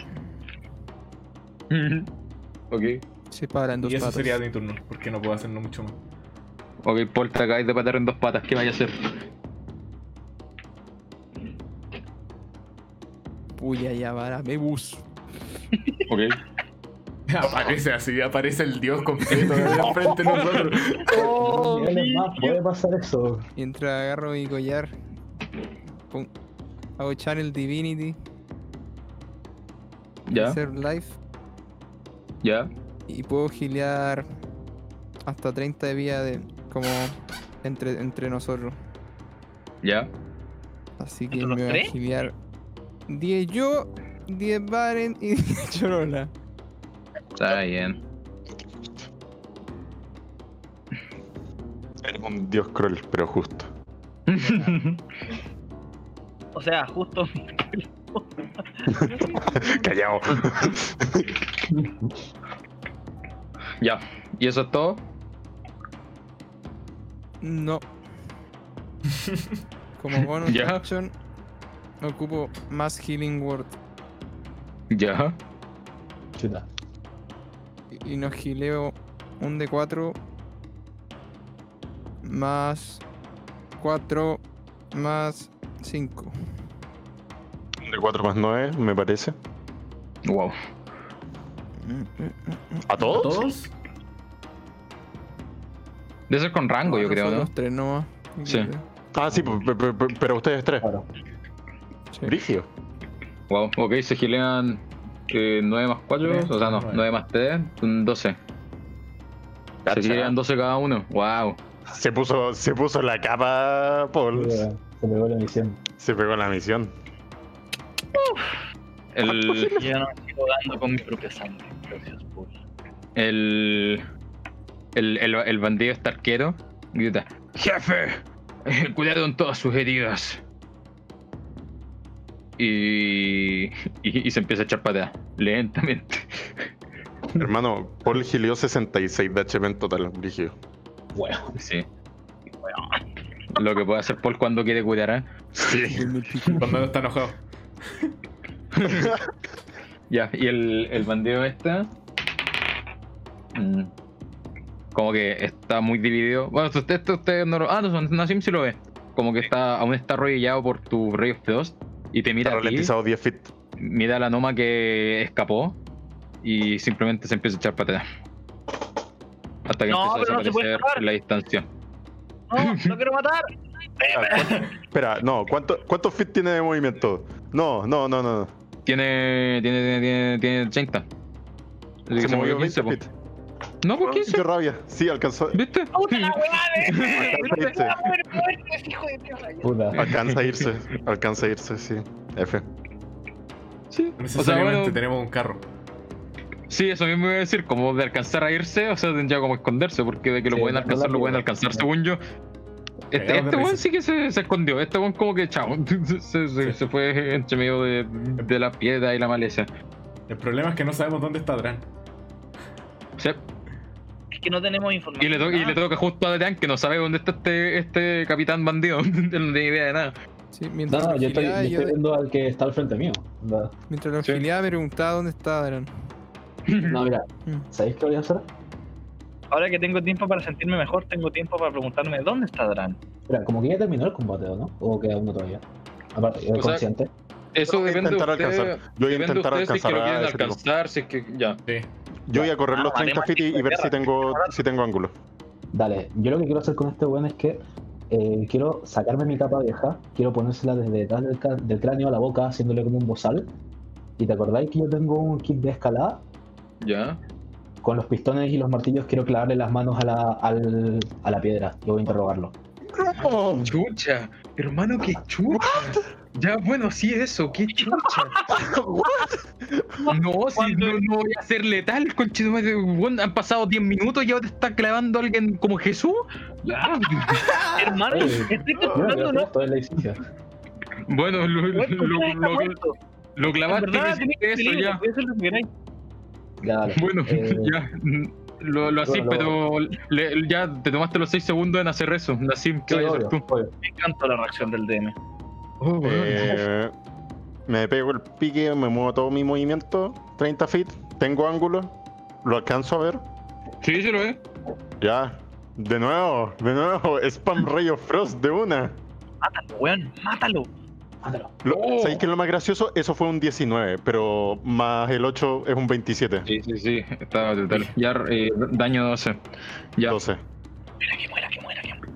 [laughs] ok. Se para en dos y eso patas. sería mi turno, porque no puedo hacerlo mucho más. Ok, Paul, te acabáis de patar en dos patas. ¿Qué vaya a hacer? Puya, ya, vara, me bus. Ok. [laughs] Aparece así, aparece el dios completo de [laughs] frente de nosotros. Oh, más, puede pasar eso. Mientras agarro mi collar, pon- hago Channel Divinity, Ya, hacer live ya. Y puedo gilear hasta 30 de vida de como entre, entre nosotros. Ya. Así que ¿Entre me voy a gilear 10 yo, 10 Baren y [laughs] 10 Chorola. Está bien. eres un dios cruel, pero justo. [laughs] O sea, justo. [laughs] Callao. Ya. ¿Y eso es todo? No. [laughs] Como bonus Ya. action, ocupo más Healing Word Ya. Chuta. y- y nos gileo un de 4 más 4 más 5. De 4 más 9, me parece. Wow. ¿A ¿A todos? todos? Debe ser con rango, yo creo, ¿no? Los tres nomás. Sí. Ah, sí, pe- pe- pe- pero ustedes tres. Claro. Sí. Brigio. Wow. Ok, se gilean eh, 9 más 4, Tres, o sea, no, nueve. 9 más 3, son 12. Se gilean 12 cada uno. Wow. Se puso, se puso la capa, Paul. Se pegó la misión. Se pegó la misión. El, Yo no me sigo dando con mi propia sangre. Gracias, Paul. el, el, el, el bandido este arquero grita: ¡Jefe! eh, Cuidado con todas sus heridas. Y, y, y se empieza a echar para lentamente. [laughs] Hermano, Paul gilió 66 de HP en total, Brigio. Bueno. Sí. Lo que puede hacer Paul cuando quiere cuidar, ¿eh? Cuando [laughs] no está enojado. [laughs] [laughs] Ya, y el, el bandido este. mm, como que está muy dividido. Bueno, usted, usted, usted no lo. Ah, no, Nassim sí lo ve. Como que está, aún está arrodillado por tu Ray of Frost. Y te mira Está ralentizado 10 feet. mira a la Noma que escapó. Y simplemente se empieza a echar para atrás. Hasta que No, empieza a no desaparecer en la distancia. No, no quiero matar. [laughs] Ah, ¿cuánto- Espera, no, ¿cuánto, ¿cuántos feet tiene de movimiento? No, no, no, no. Tiene, tiene, tiene, tiene 30. Así que Se, se movió movió 20 15, po. feet. No, por 15. Qué rabia. Sí, alcanzó. ¿Viste? ¡Puta la weá [laughs] de! Alcanza a irse. Alcanza a irse. Alcanza a irse, sí. F. Sí. No O sea, necesariamente bueno, tenemos un carro. sí, eso mismo iba a decir, como de alcanzar a irse, o sea, tendría como esconderse, porque de que lo Sí, pueden alcanzar, lo pueden alcanzar, según yo. Este, este sí que se, se escondió, este weón como que chao, [laughs] se, se- Sí. se fue entre medio de, de la piedra y la maleza. El problema es que no sabemos dónde está Dran. Sea, Es que no tenemos información. y, le to- y le toca justo a Adrián que no sabe dónde está este, este capitán bandido, [laughs] no tiene idea de nada. Sí, No, mientras no, lo yo estoy, yo viendo al que está al frente mío. Mientras lo Sí. me preguntaba dónde estaba Adran. No, mira, Mm. ¿sabéis qué voy a hacer? Ahora que tengo tiempo para sentirme mejor, tengo tiempo para preguntarme dónde está Dran. Mira, como que ya terminó el combate, ¿o no? ¿O queda uno todavía? Aparte, ¿es consciente? Eso depende de alcanzar. Yo voy a intentar ustedes si es que lo alcanzar quieren si es que ya. Sí. Yo voy a correr Ah, los 30 feet y, ver si tengo, si tengo ángulo. Dale, yo lo que quiero hacer con este weón es que eh, quiero sacarme mi capa vieja, quiero ponérsela desde detrás del, del cráneo a la boca, haciéndole como un bozal. ¿Y te acordáis que yo tengo un kit de escalada? Ya. Con los pistones y los martillos quiero clavarle las manos a la, al- a la piedra. Yo voy a interrogarlo. Chucha, hermano, qué chucha. Ya, bueno, sí, eso, qué chucha. No, si no, no voy a ser letal, conchito Han pasado 10 minutos y ahora te está clavando alguien como Jesús. [laughs] Hermano, estoy calculando, ¿no? Bueno, lo, lo, Weón, ¿por qué lo- lo- clavaste y eso ya. Que. [laughs] Bueno, Eh, [laughs] ya. mm, Lo, lo así, pero le- ya te tomaste los 6 segundos en hacer eso. Nassim, ¿qué sí, vayas a hacer obvio, tú? obvio. Me encanta la reacción del DM. Oh. Eh, me pego el pique, me muevo todo mi movimiento. 30 feet. Tengo ángulo. Lo alcanzo a ver. Sí, se lo ve. Ya. De nuevo, de nuevo. [laughs] Spam Ray of Frost de una. Mátalo, weón, mátalo. Lo- Oh. ¿Sabéis qué es lo más gracioso? Eso fue un 19, pero más el 8 es un 27. Sí, sí, sí, estaba total. Ya, eh, daño 12. Ya. 12. Mira, que muera, que muera, que muera.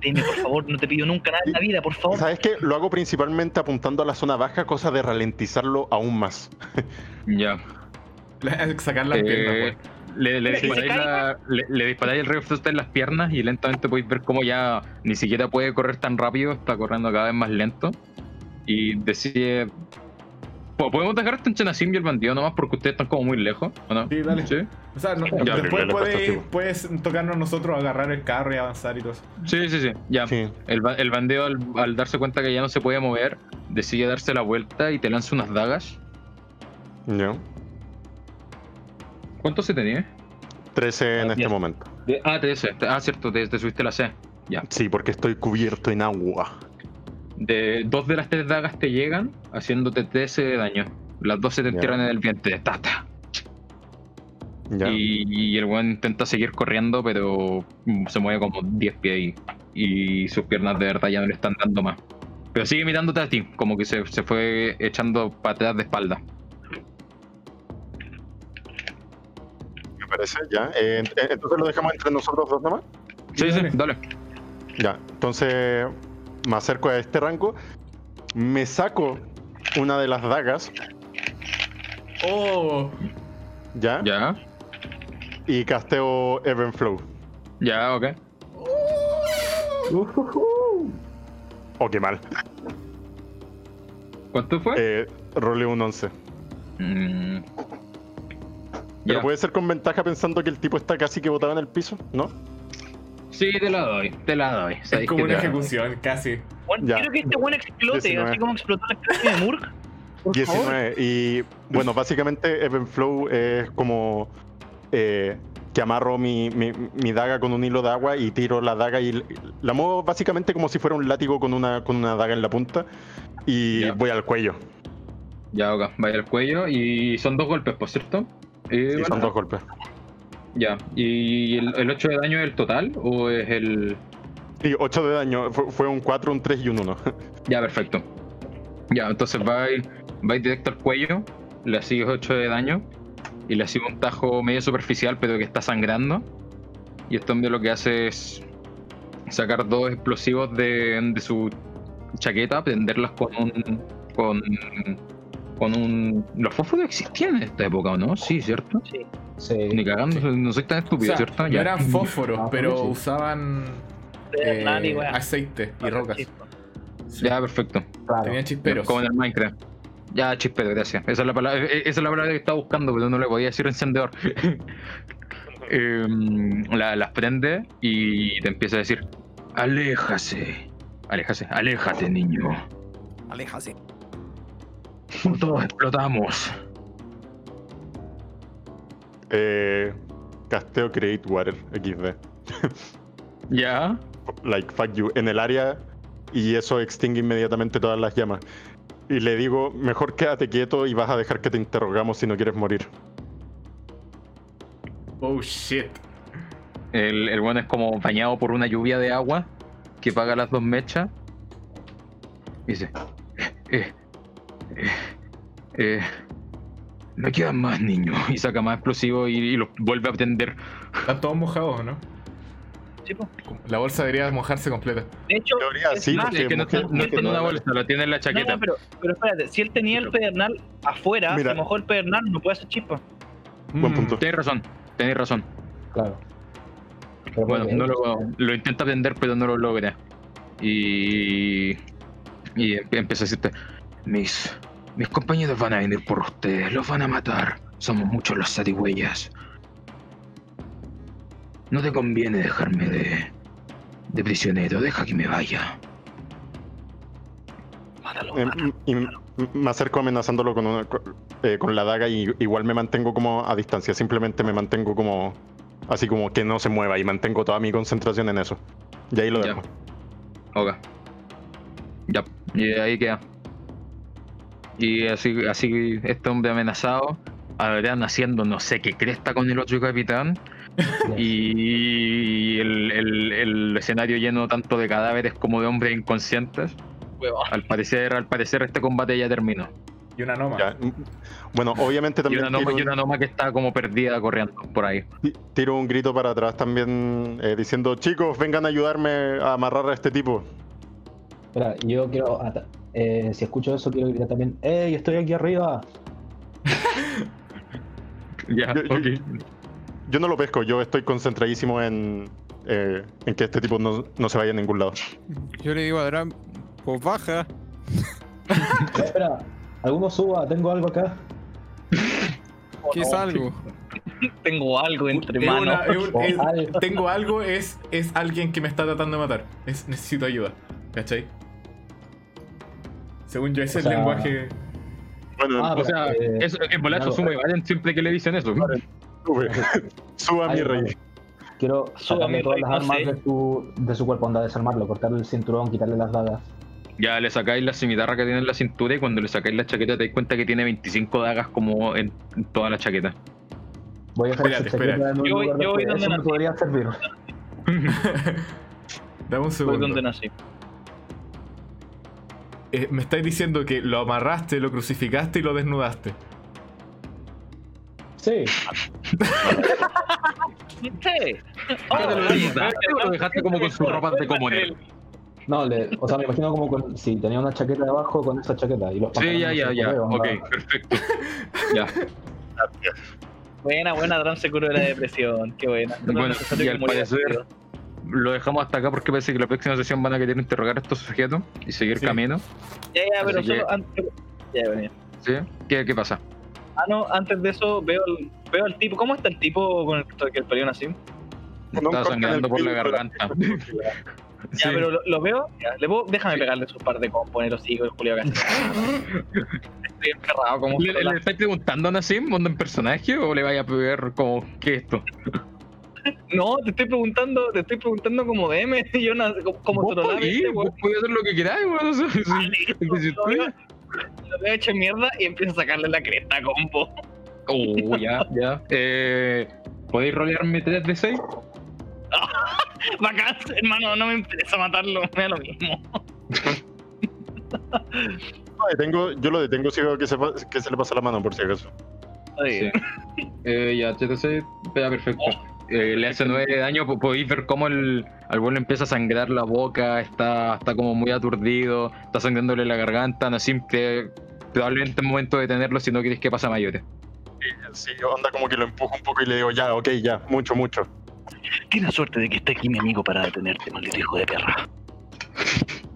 DM, por favor, no te pido nunca nada en la vida, por favor. ¿Sabes qué? Lo hago principalmente apuntando a la zona baja, cosa de ralentizarlo aún más. Ya. Sacar las Eh, piernas, weón. le, le, Mira, que se disparáis la- le, le disparáis el Ray of Frost en las piernas y lentamente podéis ver cómo ya ni siquiera puede correr tan rápido, está corriendo cada vez más lento. Y decide. Po- Podemos dejar este en Chenasim y el bandido nomás porque ustedes están como muy lejos, ¿o no? Sí, dale. Sí, O sea, no- Ya, después puede- puedes tocarnos nosotros, agarrar el carro y avanzar y todo eso. sí, sí. sí. Ya. Sí. El, el bandido, al, al darse cuenta que ya no se puede mover, decide darse la vuelta y te lanza unas dagas. Ya. ¿Cuánto se tenía? 13 en Ah, este bien. momento. De- ah, TS. Ah, cierto, te, te subiste la C. Ya. Sí, porque estoy cubierto en agua. De dos de las tres dagas te llegan, haciéndote 13 de daño. Las dos se te entierran en el vientre. Ta, ta. Ya. Y, y el weón intenta seguir corriendo, pero se mueve como 10 pies y, y sus piernas de verdad ya no le están dando más. Pero sigue mirándote a ti, como que se, se fue echando atrás de espalda. Me parece, ya. Eh, ent- entonces lo dejamos entre nosotros dos nomás. Sí, sí, dale. Ya. Entonces me acerco a este rango. Me saco una de las dagas. ¡Oh! Ya. Ya, Y casteo Even Flow. ya, ok. Oh, qué mal. ¿Cuánto fue? Eh, role un 11. Mm. Pero puede ser con ventaja pensando que el tipo está casi que botado en el piso, ¿no? Sí, te la doy, te la doy. Es Sabéis como que una te la doy. ejecución, casi. Weón, Ya. quiero que este weón explote, 19. así como explotó la clase de Murk. Por favor. 19. Y bueno, básicamente Even Flow es como eh, que amarro mi, mi- mi daga con un hilo de agua y tiro la daga y l- la muevo básicamente como si fuera un látigo con una, con una daga en la punta y Ya. voy al cuello. Ya, ok. Vaya al cuello y son dos golpes, por cierto. Eh, Sí, bueno, son dos golpes. Ya. ¿Y el, el 8 de daño es el total o es el...? Sí, 8 de daño. Fue, fue un 4, un 3 y un 1. [laughs] Ya, perfecto. Ya, entonces va va directo al cuello, le sigues 8 de daño y le sigue un tajo medio superficial pero que está sangrando. Y este hombre lo que hace es sacar dos explosivos de, de su chaqueta, prenderlas con un... con... con un... Los fósforos existían en esta época, ¿o no? Sí, ¿cierto? Sí. Sí. Ni cagando, no soy tan O estúpido, sea, ¿cierto? Ya. eran [laughs] fósforos, Ah, pero sí. usaban eh, aceite y rocas. Ya, perfecto. Claro. Tenían chisperos. Como en el Minecraft. Ya, chispero, gracias. Esa es la palabra, eh, esa es la palabra que estaba buscando, pero no le podía decir encendedor. [laughs] La- las prende y te empieza a decir: Aléjase. Aléjase, aléjate, niño. Aléjase. Todos explotamos. Eh, casteo Create Water XD. [laughs] Ya. Like, fuck you. En el área y eso extingue inmediatamente todas las llamas. Y le digo, mejor quédate quieto y vas a dejar que te interrogamos si no quieres morir. Oh shit. El, el bueno es como bañado por una lluvia de agua que paga las dos mechas. Y dice: eh, eh, eh, No quedan más niños. [laughs] Y saca más explosivos y, y los vuelve a prender. Están todos mojados, ¿no? Sí. La bolsa debería mojarse completa. De hecho, teoría, es sí, más, Es que no está, mujer- no está en una bolsa, lo tiene en la chaqueta. no, pero, pero espérate, si él tenía el pedernal afuera, Mira. se mojó el pedernal, no puede hacer chispa. Buen Mm. punto. Tenéis razón, tenéis razón. Claro. Pero Bueno, no lo, lo intenta prender, pero no lo logra. Y. Y em- empieza a decirte: mis, mis compañeros van a venir por ustedes, los van a matar. Somos muchos los zarigüeyas. No te conviene dejarme de, de prisionero, deja que me vaya. Mátalo, Eh, mátalo. y me acerco amenazándolo con, una- eh, con la daga y igual me mantengo como a distancia. Simplemente me mantengo como así como que no se mueva y mantengo toda mi concentración en eso. Y ahí lo Ya. dejo. Ok. Ya, y ahí queda. Y así, así este hombre amenazado, Adrián haciendo no sé qué cresta con el otro capitán. [laughs] y el, el- el escenario lleno tanto de cadáveres como de hombres inconscientes. Al parecer, al parecer este combate ya terminó. Y una noma. Ya. Bueno, obviamente Y también una, noma, y una noma que está como perdida corriendo por ahí. ti- tiro un grito para atrás también eh, diciendo, chicos, vengan a ayudarme a amarrar a este tipo. Espera, yo quiero. Eh, si escucho eso, quiero gritar también: ¡Ey, estoy aquí arriba! [laughs] Ya, Yo- yo- ok. Yo no lo pesco, yo estoy concentradísimo en, eh, en que este tipo no, no se vaya a ningún lado. Yo le digo a Dram, pues baja. [laughs] Espera, alguno suba, tengo algo acá. [laughs] ¿Qué es algo? Tengo algo entre Es manos. una- es un- es- O algo. tengo algo, es, es alguien que me está tratando de matar. Es, necesito ayuda. ¿Cachai? Según yo, ese O es el sea, lenguaje. Bueno, Ah, O sea, eh, eso, en volar claro. asume Valen siempre que le dicen eso. sube, [laughs] suba mi rey. vale. Quiero Suba sacarle todas las no armas sé. de su, de su cuerpo, anda a desarmarlo, cortarle el cinturón, quitarle las dagas. Ya le sacáis la cimitarra que tiene en la cintura y cuando le sacáis la chaqueta te das cuenta que tiene 25 dagas como en, toda la chaqueta. Voy a dejar Espérate, espérate. en un Yo voy- lugar yo voy donde Eso me podría servir. [laughs] Dame un Voy segundo. donde nací. Eh, me estáis diciendo que lo amarraste, lo crucificaste y lo desnudaste. Sí, te lo dejaste como con sus ropas de comunel? no, le, o sea, me imagino como con, si tenía una chaqueta debajo con esa chaqueta y los Sí, ya, ya, ya. correo, Ok, perfecto. [laughs] Ya. Buena, buena, Dran se curó de la depresión. Qué buena. Bueno, y al parecer-. Lo dejamos hasta acá porque parece que la próxima sesión van a querer interrogar a estos sujetos y seguir Sí. camino. Ya, ya, pero que- solo antes. Ya, venía. ¿Sí? ¿Qué, qué pasa? Ah, no, antes de eso veo al, veo al tipo. ¿Cómo está el tipo con el que el peleón así? Corte en sangrando por la garganta. [laughs] Ya, pero lo, lo veo. Ya, le puedo, déjame pegarle su par de combos en los hijos, Julio Castro. [laughs] Estoy encerrado como ¿Le, le, estáis preguntando a Nassim, onda en personaje, o le vaya a pegar como, ¿qué es esto? [laughs] No, te estoy preguntando, te estoy preguntando como DM, [laughs] yo no, como, Vos ¿viste, vos podés hacer lo que queráis, weón. o sea, sí. [laughs] Si lo veo- hecho mierda y empiezo a sacarle la cresta a combo. Oh, ya, ya. Eh, ¿Podéis rolearme 3 de 6? Bacán, hermano, no me interesa matarlo, me da lo mismo. No, detengo, yo lo detengo si veo que se, que se le pasa la mano, por si acaso. Está bien. Eh, ya, HTC, ya, perfecto. Eh, le hace 9 de daño, po- podéis ver cómo el, al vuelo empieza a sangrar la boca, está, está como muy aturdido, está sangrándole la garganta, no simple, probablemente es momento de detenerlo si no queréis que pase a mayores. Sí, onda como que lo empujo un poco y le digo, ya, ok, ya, mucho, mucho. Tienes suerte de que esté aquí mi amigo para detenerte, maldito hijo de perra. [laughs]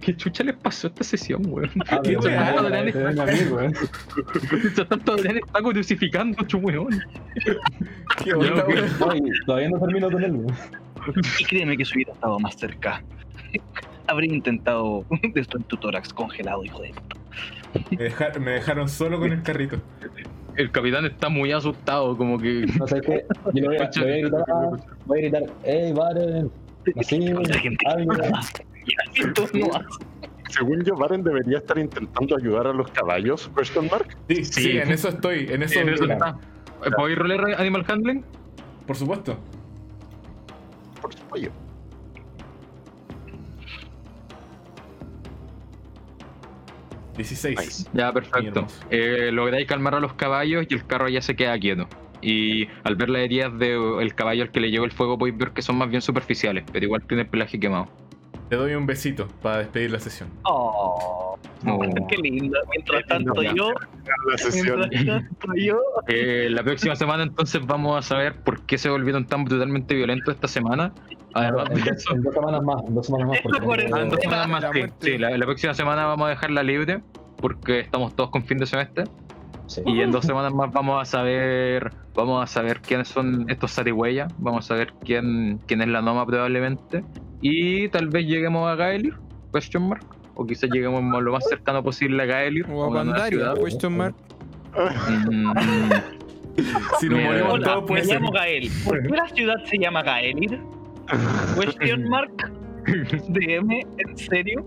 ¿Qué chucha les pasó a esta sesión, weón? Ah, Qué Adrián. Mientras tanto, Adrián está crucificando a chu weón. [laughs] Qué onda, weón. Todavía no termino con él, weón. Y créeme que si hubiera estado más cerca, habría intentado destruir tu tórax congelado, hijo de puta. Me, deja- me dejaron solo con el carrito. El capitán está muy asustado, como que. No sé qué. Yo le voy a gritar, voy a gritar, ¡Ey, Baren! Algo. [laughs] Según yo, Baren debería estar intentando ayudar a los caballos, question mark. Sí, sí, Sí. en eso estoy. En eso, En eso está. ¿Podéis rolear Animal Handling? Por supuesto. Por supuesto. 16. Nice. Ya, perfecto. Eh, lográis calmar a los caballos y el carro ya se queda quieto. Y al ver las heridas del caballo al que le llegó el fuego, podéis ver que son más bien superficiales, pero igual tiene el pelaje quemado. Te doy un besito para despedir la sesión. Oh, Oh. qué lindo. Mientras tanto yo, La sesión. mientras tanto yo, Eh, la próxima semana entonces vamos a saber por qué se volvieron tan brutalmente violentos esta semana. Además En de dos, eso, en dos semanas más, en dos semanas más. porque Ah, en dos semanas más, La sí. Sí, la, la próxima semana vamos a dejarla libre porque estamos todos con fin de semestre. Sí. Y en dos [laughs] semanas más vamos a saber vamos a saber quiénes son estos zarigüeyas, vamos a ver quién, quién es la Noma probablemente. Y tal vez lleguemos a Gaelir, question mark. O quizás lleguemos lo más cercano posible a Gaelir. O a Pandaria, question mark. Mm, [laughs] Si nos morimos todos, me puede ser. llamo Gael. ¿Por qué la ciudad se llama Gaelir? Question [laughs] mark. DM, ¿en serio?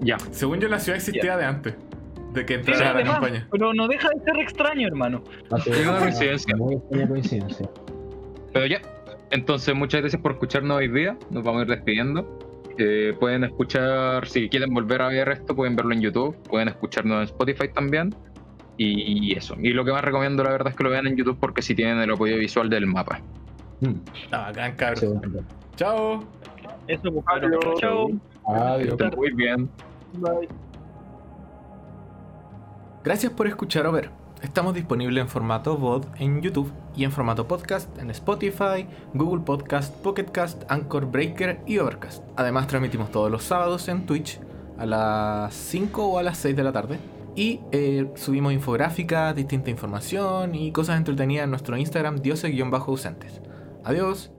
ya. Según yo, la ciudad existía de antes. De que Sí, entrara a la además, campaña. pero no deja de ser extraño, hermano. Ah, Es una coincidencia. Muy extraña coincidencia. Pero ya. Entonces, muchas gracias por escucharnos hoy día. Nos vamos a ir despidiendo. Eh, pueden escuchar, si quieren volver a ver esto, pueden verlo en YouTube. Pueden escucharnos en Spotify también. Y, eso. Y lo que más recomiendo, la verdad, es que lo vean en YouTube porque si tienen el apoyo visual del mapa. Mm, Ah, bacán, cabrón. sí. Chao. Eso, pues. Adiós. Chao. Adiós. Muy bien. Gracias por escuchar o ver. Estamos disponibles en formato VOD en YouTube y en formato podcast en Spotify, Google Podcast, Pocket Cast, Anchor Breaker y Overcast. Además transmitimos todos los sábados en Twitch a las 5 o a las 6 de la tarde. Y eh, subimos infográficas, distinta información y cosas entretenidas en nuestro Instagram diose-ausentes. Adiós.